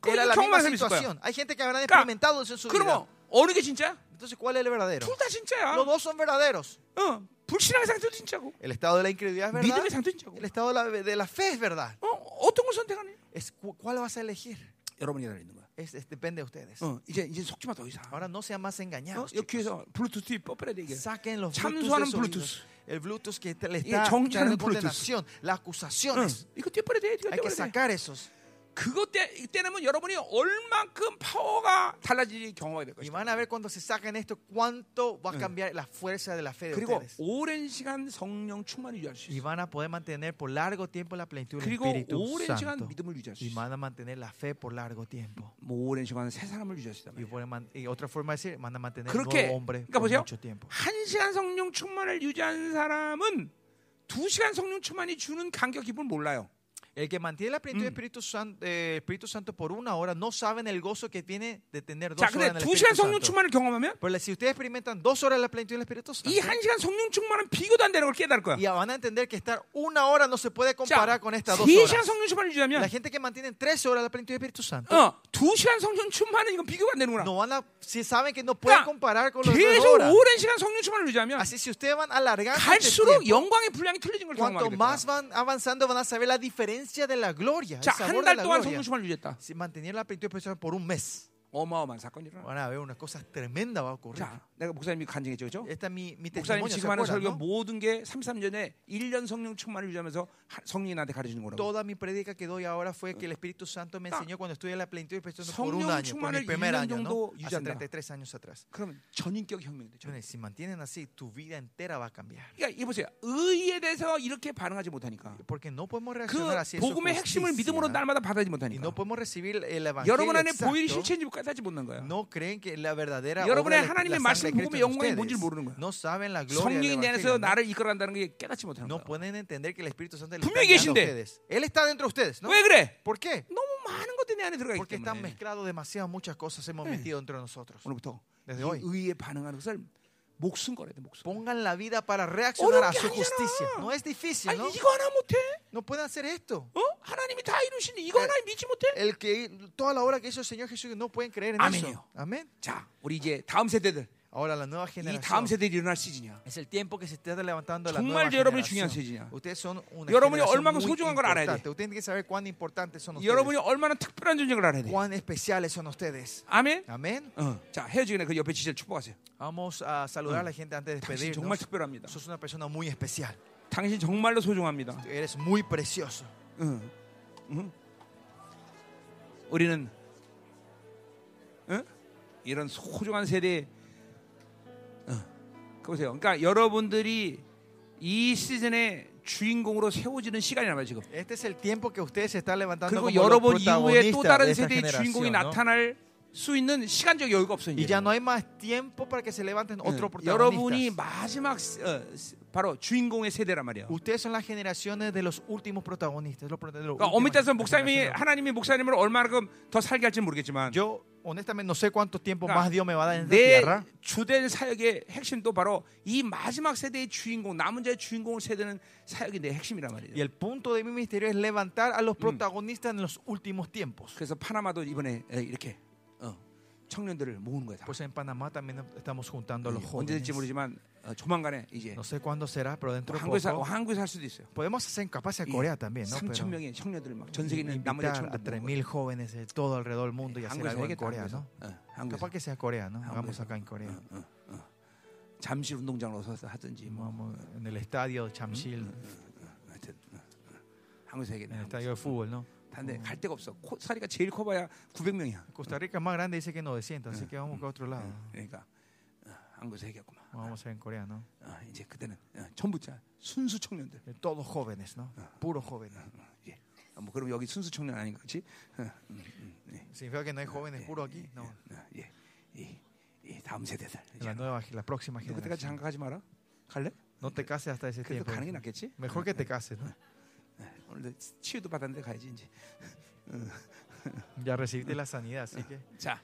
Era 그거 la misma 경험할 수 있을 거야. situación. Hay gente que habrán 그러니까 experimentado eso en su vida. 그러면 어느 게 진짜? Entonces, ¿cuál es el verdadero? 둘 다 진짜야. Los dos son verdaderos. 어, 불신앙의 상태도 진짜고 El estado de la incredulidad es verdad. 믿음의 상태도 진짜고. El estado de la, de la fe es verdad. 어, 어떤 걸 선택하니? Es, cu- ¿Cuál vas a elegir? 여러분이 달려 있는 거야. Es, es- depende de ustedes. 어, 이제 이제 속지 마더 이상. Ahora no sean más 어, engañados. 여기 귀에서 블루투스 뻗어야 돼 이게. Saquen los 참소하는 Bluetooth de sus Bluetooth. el Bluetooth que le está y, la las acusaciones. Hay que sacar esos. 그것 때 이때는 여러분이 얼만큼 파워가 달라질지 경험하게 될 Y 것이다. van a ver cuando se saquen esto cuánto va a cambiar la fuerza de la fe de 그리고 ustedes. 오랜 시간 성령 충만을 유지할 수 Y 있어. van a poder mantener por largo tiempo la plenitud del 그리고 Espíritu 오랜 시간 Santo. 믿음을 유지할 수 Y 있어. van a mantener la fe por largo tiempo. 뭐 오랜 시간 새 사람을 유지할 수 있단 Y, 말이야. pueden man- y otra forma de decir, van a mantener un 그렇게 nuevo hombre 그러니까 por 보세요. mucho tiempo. 한 시간 성령 충만을 유지한 사람은 두 시간 성령 충만이 주는 간격 기쁨을 몰라요. El que mantiene la plenitud del Mm. Espíritu Santo, eh, Espíritu Santo por una hora no saben el gozo que tiene de tener dos 자, horas 근데 en el 두 시간 Espíritu 성령 Santo. 충만을 경험하면 Pero si ustedes experimentan dos horas la plenitud del Espíritu Santo, 이한 시간 성령 충만은 비교도 안 되는 걸 깨달을 거야. y van a entender que estar una hora no se puede 자, comparar con estas dos 세 horas. 시간 성령 충만을 유지하면 La gente que mantiene tres horas la plenitud del Espíritu Santo 어, 두 시간 성령 충만은 이건 비교가 안 되는구나. no van a, si saben que no pueden 그러니까 comparar con las dos 계속 horas. 오랜 시간 성령 충만을 유지하면 Así si ustedes van alargando este 갈수록 tiempo, 영광의 분량이 틀려진 걸 cuanto 경험하게 될 más 거야. van avanzando van a saber la diferencia de la gloria, el 자, sabor 한 de 달 la 동안 gloria. 성령 충만을 유지했다. Si mantener la plenitud del Espíritu Santo por un mes, 어마어마한 사건이 일어나. van a haber unas cosas tremendas va a ocurrir. 자, 내가 목사님이 간증했죠, 그죠? Esta es mi, mi. ¿se 지금 하는 설교? 모든 게 33년에 1년 성령 충만을 유지하면서 나한테 가르치는 거라고. Toda mi predica que doy ahora fue que el Espíritu Santo me Ah. enseñó cuando estudié la plenitud del Espíritu por un año, por mi primer 1년 año, ¿no? Hace 유지한다. 33 años atrás. 그러면 전인격 혁명이 되죠. Si mantienen así, tu vida entera va a cambiar. 그러니까 이 보세요. 의에 대해서 이렇게 반응하지 못하니까 Porque no podemos 그 reaccionar así. 복음의 핵심을. 믿음으로 날마다 받아지 Y 못하니까 no podemos recibir el evangelio 여러분 안에 exacto. 실체인지 깨닫지 못하는 거야. No creen que la verdadera 여러분의 하나님의 말씀 복음의 영광이. 뭔지를 모르는 거야. No saben la gloria 성령이 내 안에서. ¿no? 나를 이끌어간다는 게 깨닫지 못하는 No 거야. pueden entender que el Espíritu Santo les está guiando a ustedes. Él está dentro de ustedes, ¿no? 왜 그래? ¿Por qué? 너무 많은 것들이 내 안에 들어가 있기 Porque están 때문에 mezclados demasiado muchas cosas hemos metido dentro de nosotros. 오늘부터 desde 이 hoy. 의에 반응하는 것을 목숨 걸어야 돼 목숨. Pongan la vida para reaccionar a su justicia. No es difícil, 아니 ¿no? 이거 하나 못해? No pueden hacer esto. 어? 하나님이 다 이루시니 이거 에. 하나 믿지 못해? El que toda la obra que hizo el Señor Jesús no pueden creer en Amén. eso. Amén. 자, 우리 이제 다음 세대들 Ahora la nueva 이 다음 generación 세대들이 일어날 시즌이야. es el tiempo que se está levantando la 정말 nueva 여러분이 generación. 중요한 세대냐. Ustedes son una 여러분이 generación 얼마나 muy 소중한 걸 알아야 돼. importante. Ustedes tienen que saber cuán importantes son ustedes. 여러분이 얼마나 특별한 존재를 알아야 돼. Cuán especiales son ustedes. 아멘. Amén. 어. 자, 헤어지기 전에 그 옆에 지체를 축복하세요. Vamos a saludar a la gente antes de 당신 정말 despedirnos. 특별합니다. Sos una persona muy especial. 당신 정말로 소중합니다. Eres muy precioso. 응. 응. 우리는 응? 이런 소중한 세대 어. 그 보세요. 그러니까 여러분들이 이 시즌에 주인공으로 세워지는 시간이란 지금. Este es el tiempo que ustedes están levantando 그리고 여러분 이후에 또 다른 세대의 주인공이. ¿no? 나타날 수 있는 시간적 여유가 없어요. Y 이제. no hay más tiempo para que se levanten otros 응. 여러분이. 마지막 어, 바로 주인공의 세대란 말이에요. Ustedes son las generaciones de los últimos protagonistas. Los, de los 그러니까 últimas 엄밀히 따서 목사님이. 하나님이 목사님을 얼마만큼 더 살게 할지 는 모르겠지만 Yo honestamente no sé cuánto tiempo 그러니까 más Dios me va a dar en esta 내 tierra. 주된 사역의 핵심도 바로 이 마지막 세대의 주인공 남은 자의 주인공을 세대는 사역이 내 핵심이란 Y 말이에요. el punto de mi ministerio es levantar a los protagonistas en los últimos tiempos. 그래서 파나마도 이번에 에, 이렇게 어, 청년들을 모으는. 다. Pues en Panamá también estamos juntando a los 언제 될지 jóvenes. 모르지만 어, 조만간에 이제 No sé cuándo será, pero dentro de 한국에서 poco 한국에서 할 수도 있어요. podemos hacer capaz en 이 Corea también, ¿no? 3천 Pero 명의 청년들 막전 세계 있는 a 청년들 3.000 jóvenes de todo alrededor del mundo y hacer algo en. Corea. ¿no? 어, 한국에서 Capaz que sea Corea, ¿no? Hagamos acá en Corea. 어, 어, 어. 잠실 운동장으로 서서 하든지 뭐 Vamos en el estadio de Chamsil, 하여튼 어, 어. 한국에서 en el estadio de fútbol, ¿no? 근데 갈 데가 없어. 코, 사리가 제일 커봐야 900명이야. Costa Rica es más grande, dice que 900, así que vamos a otro lado. 그러니까 어, 한국에서 해야겠구만. Vamos a en Corea, ¿no? 어, 이제 그때는 어, 전부 자 순수 청년들. Todos jóvenes, ¿no? Puros jóvenes. 어, 예. 어, 뭐 그럼 여기 순수 청년 아닌가, 그렇지? 어, 음, 음, 예, ¿Significa que no hay jóvenes puros aquí? No. 어, 예, 이, 이 다음 세대들. La nueva, la próxima 너 그때까지 generación. 장가가지 마라. 갈래? No te cases hasta ese tiempo. 가는 게 낫겠지? Mejor que te cases, ¿no? 예, 오늘도 치유도 받았는데 가야지 이제. Ya recibiste la sanidad, así que 자,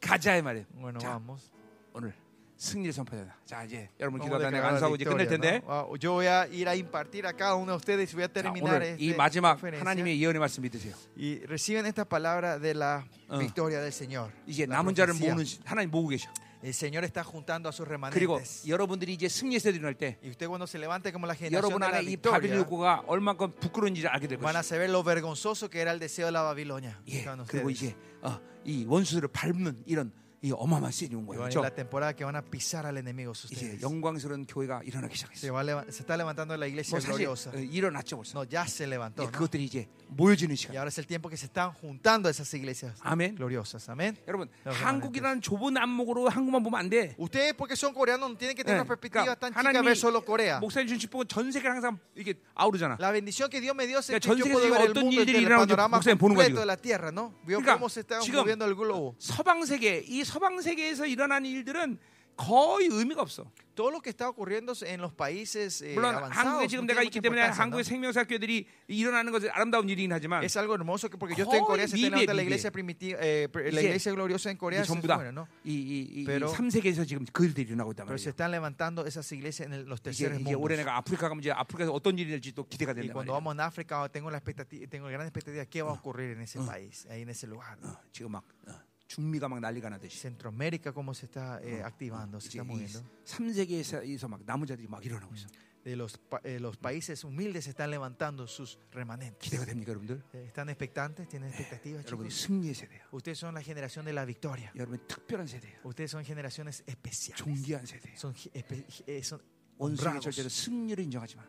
가자 이 말이에요. bueno, 자, vamos. 오늘 승리를 선포하자. 자, 이제 여러분 기도하다 내가 la 안수하고 이제 끝낼 텐데. ¿no? Ah, Yo voy a ir a impartir a cada uno de ustedes y voy a 자, terminar 오늘 이 마지막. 하나님의 예언의 말씀 믿으세요. y reciben esta palabra de la 어. victoria del Señor. 이제 남은 자를. 모으는 시- 하나님 모으고 계셔. El Señor está juntando a sus 그리고 remanentes. 여러분들이 이제 승리의 세대를 할 때 Y usted cuando se levante como la generación 여러분 de la 안에 이 victoria, 바빌론 욕구가 얼마큼 부끄러운지를 알게 될 van a 것이다. saber lo vergonzoso que era el deseo de la Babilonia. 예, Estaban 그리고 ustedes. 이제 어, 이 원수들을 밟는 이런 이 어마어마한 온 Y 거예요. 그렇죠? la temporada que van a pisar al enemigo 이제 ustedes. 영광스러운 교회가 일어나기 Se, 시작했어요. va a leva- se está levantando la iglesia 뭐 사실 gloriosa. 어, 일어났죠 벌써. No, ya se levantó. 예, ¿no? 그것들이 이제 모여지는 Y 시간. ahora es el tiempo que se están juntando esas iglesias 아멘. gloriosas. Amén. 여러분 여러분, 한국이라는 좁은 안목으로 한국만 보면 안 돼. Ustedes, porque son coreanos, no tienen que tener 네, una perspectiva 그러니까 tan chica ver solo Corea. 목사님 준 축복은 전 세계를 항상 이게 아우르잖아. La bendición que Dios me dio es 그러니까 que 전 yo 세계에서 puedo ver el 어떤 mundo, 일들이 el 일어나는지 panorama 목사님 보는 거야, completo 지금. de la tierra, ¿no? Veo 그러니까 cómo se está 지금 moviendo el globo. 서방 세계 이 서방 세계에서 일어나는 일들은 거의 의미가 없어. Todo lo que está ocurriendo en los países eh, 물론 한국에 지금 내가 있기 때문에. 한국의 생명사교들이 일어나는 것은 아름다운 일이긴 하지만 Es algo hermoso que porque yo estoy en Corea, se levantando la iglesia primitiva, eh, la iglesia gloriosa en Corea, 전부 다 fuera, ¿no? 이, 이, 이, Pero- 이 3세계에서 지금 그 일들이 일어나고 있단 Pero se 말이에요. están levantando esas iglesias en los terceros 이제 올해 mundos. 내가 아프리카 가면 이제 아프리카에서 어떤 일이 될지 또 기대가 Y 된단 cuando 말이에요. vamos en África, tengo la expectativa, tengo gran expectativa qué va a ocurrir en ese país, ahí en ese lugar. 어, 지금 막 어, 중미가 막 난리가 나듯이 Centroamérica, cómo se está eh, activando, se 이제 está 이 moviendo. 3세계에서 막 남은 자들이 막 일어나고 있어. de los, pa- eh, los países humildes están levantando sus remanentes. 기대가 됩니까, 여러분들? Eh, ¿Están expectantes? ¿Tienen expectativas, 여러분 chicos? 승리의 세대야. Ustedes son la generación de la victoria. 여러분 특별한 세대야. Ustedes son generaciones especiales. 존귀한 세대야. Son, gi- espe- eh, son 원수에게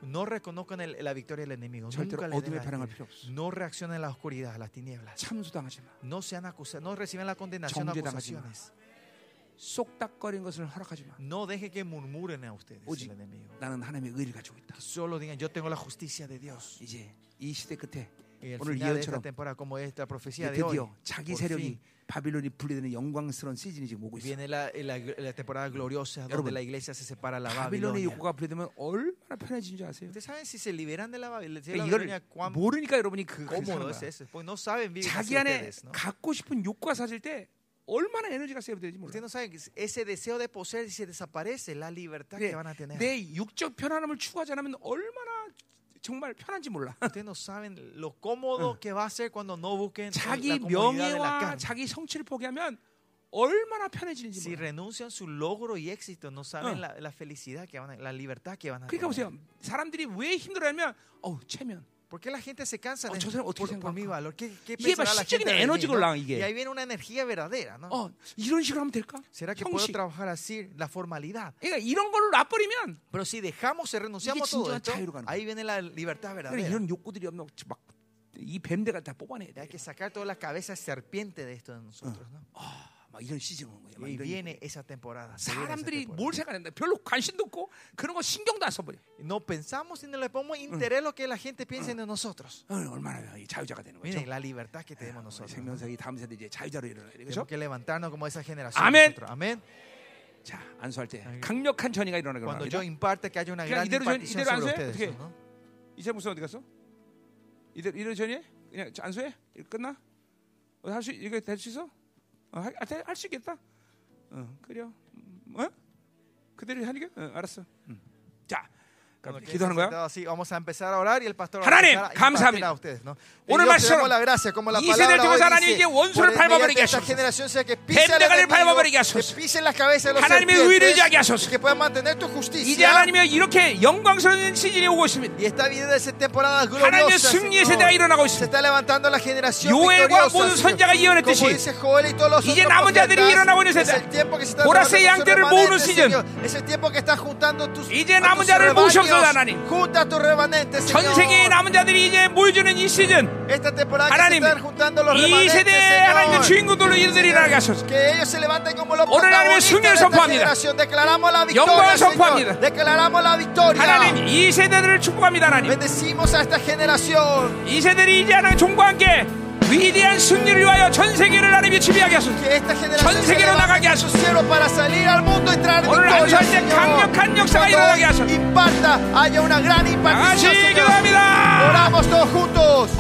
no reconozcan la victoria del enemigo. Nunca le den no reaccionen a la oscuridad, a las tinieblas. No sean acusados, no reciban la condenación a acusaciones. No deje que murmuren a ustedes el enemigo. Solo digan, yo tengo la justicia de Dios. Y el final de esta temporada, como esta profecía de hoy, por fin, 바빌론이 분리되는 영광스러운 시즌이 지금 오고 있어. viene la, la- la temporada gloriosa donde 여러분, la iglesia se separa de la 바빌론의 Babilonia. 욕구가 분리되면 얼마나 편해진 줄 아세요? Ustedes saben si se liberan de la Babilonia, 그러니까 Babilonia 이걸 cuán 모르니까 여러분이 그, 그 cómodo 사는 es 거야. eso. Porque no saben vivir así 자기 안에 ustedes, ¿no? 갖고 싶은 욕구가 사질 때 얼마나 에너지가 세이브되는지 몰라. Ustedes no saben que ese deseo de poseer, si se desaparece, la libertad que van a tener. 내 육적 편안함을 추구하지 않으면 얼마나 정말 편한지 몰라. Ustedes no saben lo cómodo que va a ser cuando no busquen la 자기 comodidad de la 명예와 carne. 자기 성취를 포기하면 얼마나 편해지는지 Si 몰라. renuncian su logro y éxito, no saben 어. la, la felicidad que van a, la libertad que van a 그러니까 tener. 보세요. 사람들이 왜 힘들어하면 어우 체면. ¿Por qué la gente se cansa 어, de 저 사람 어떻게 por, por mi 생각할까? valor? ¿Qué, qué 이게 막 pensará la 시적인 gente de mí, 에너지가 no? 올라가, 이게. Y ahí viene una energía verdadera, ¿no? 어 이런 식으로 하면 될까? ¿Será que puedo 형식. trabajar así? La formalidad. 그러니까 이런 걸로 놔버리면 Pero si dejamos y renunciamos 이게 a todo 진정한 esto, 자유로 가는 ahí viene la libertad 그러니까 verdadera. 이런 욕구들이 없는 막이 뱀대가 다 뽑아내야 돼. Hay que sacar toda la cabeza serpiente de esto de nosotros, ¿no? 아, 막 이런 시즌 오는 거야. 막 이런 viene esa temporada. 사람들이. 뭘 생각한다. 별로 관심도 없고 그런 거 신경도 안 써버려. No pensamos no le ponemos interés lo que la gente piensa de nosotros. 어, 얼마나 이 자유자가 되는 거죠. Miren la libertad que tenemos nosotros. ¿no? 생명석이 다음 세대 이제 자유자로 일어나야 되죠. Tenemos que levantarnos como esa generación. Nosotros. Amén. 자, 안수할 때 강력한 전이가 Cuando 합니다. yo imparte que haya una gran 이대로 전- impartición 이대로 안 sobre 돼? ustedes. 어떻게? ¿no? 이제 무슨 어디 갔어? 이대로 이대로 전이해? 그냥 안수해? 끝나? 어, 할수 이거 될 수 있어? 어, 할수 있겠다. 어, 그래요. 음, 어? 그대로 하니까? 어, 알았어. 음. 자, Cuando 그럼 queden 기도하는 거야. 하나님, 감사합니다. 오늘 la 이 세대를 통해서 하나님 이제 원수를 밟아버리게 하소서. 뱀대가리를 enemigo, 밟아버리게 하소서. 하나님의 의를 유지하게 하소서. 이제. 하나님의 이렇게 영광스러운 시즌이 오고 있습니다. 하나님의 승리의. 세대가 일어나고 있습니다. 요엘과 모든. 선자가 예언했듯이 이제 남은 자들이 일어나고 있는 세대. 보라색 양떼를 모으는 시즌. 이제 남은 자를 모으시 rebaños. 하나님. Junta a tus remanentes, 전 Señor. 세계의 남은 자들이 이제 모여주는 이 시즌 하나님 이 세대의 하나님의. 주인공들로 이들이 일어나게 하소서. 오늘 하나님의 승리를 선포합니다. 영광을. 선포합니다. 하나님 이 세대들을 축복합니다 하나님. 이 세대들이 이제 하나님 종과 함께 위대한 승리를 위하여 전 세계를 하나님이 지배하게 하소서 Que esta generación 전 se 세계로 levante 나가게 en su 하소서. cielo para salir al mundo y traer 오늘 victoria, 안수할 때 Señor. 강력한 역사가 Cuando 일어나게 hoy 하소서. imparta, haya una gran 다 같이 impartición, Señor. 기도합니다 Oramos todos juntos.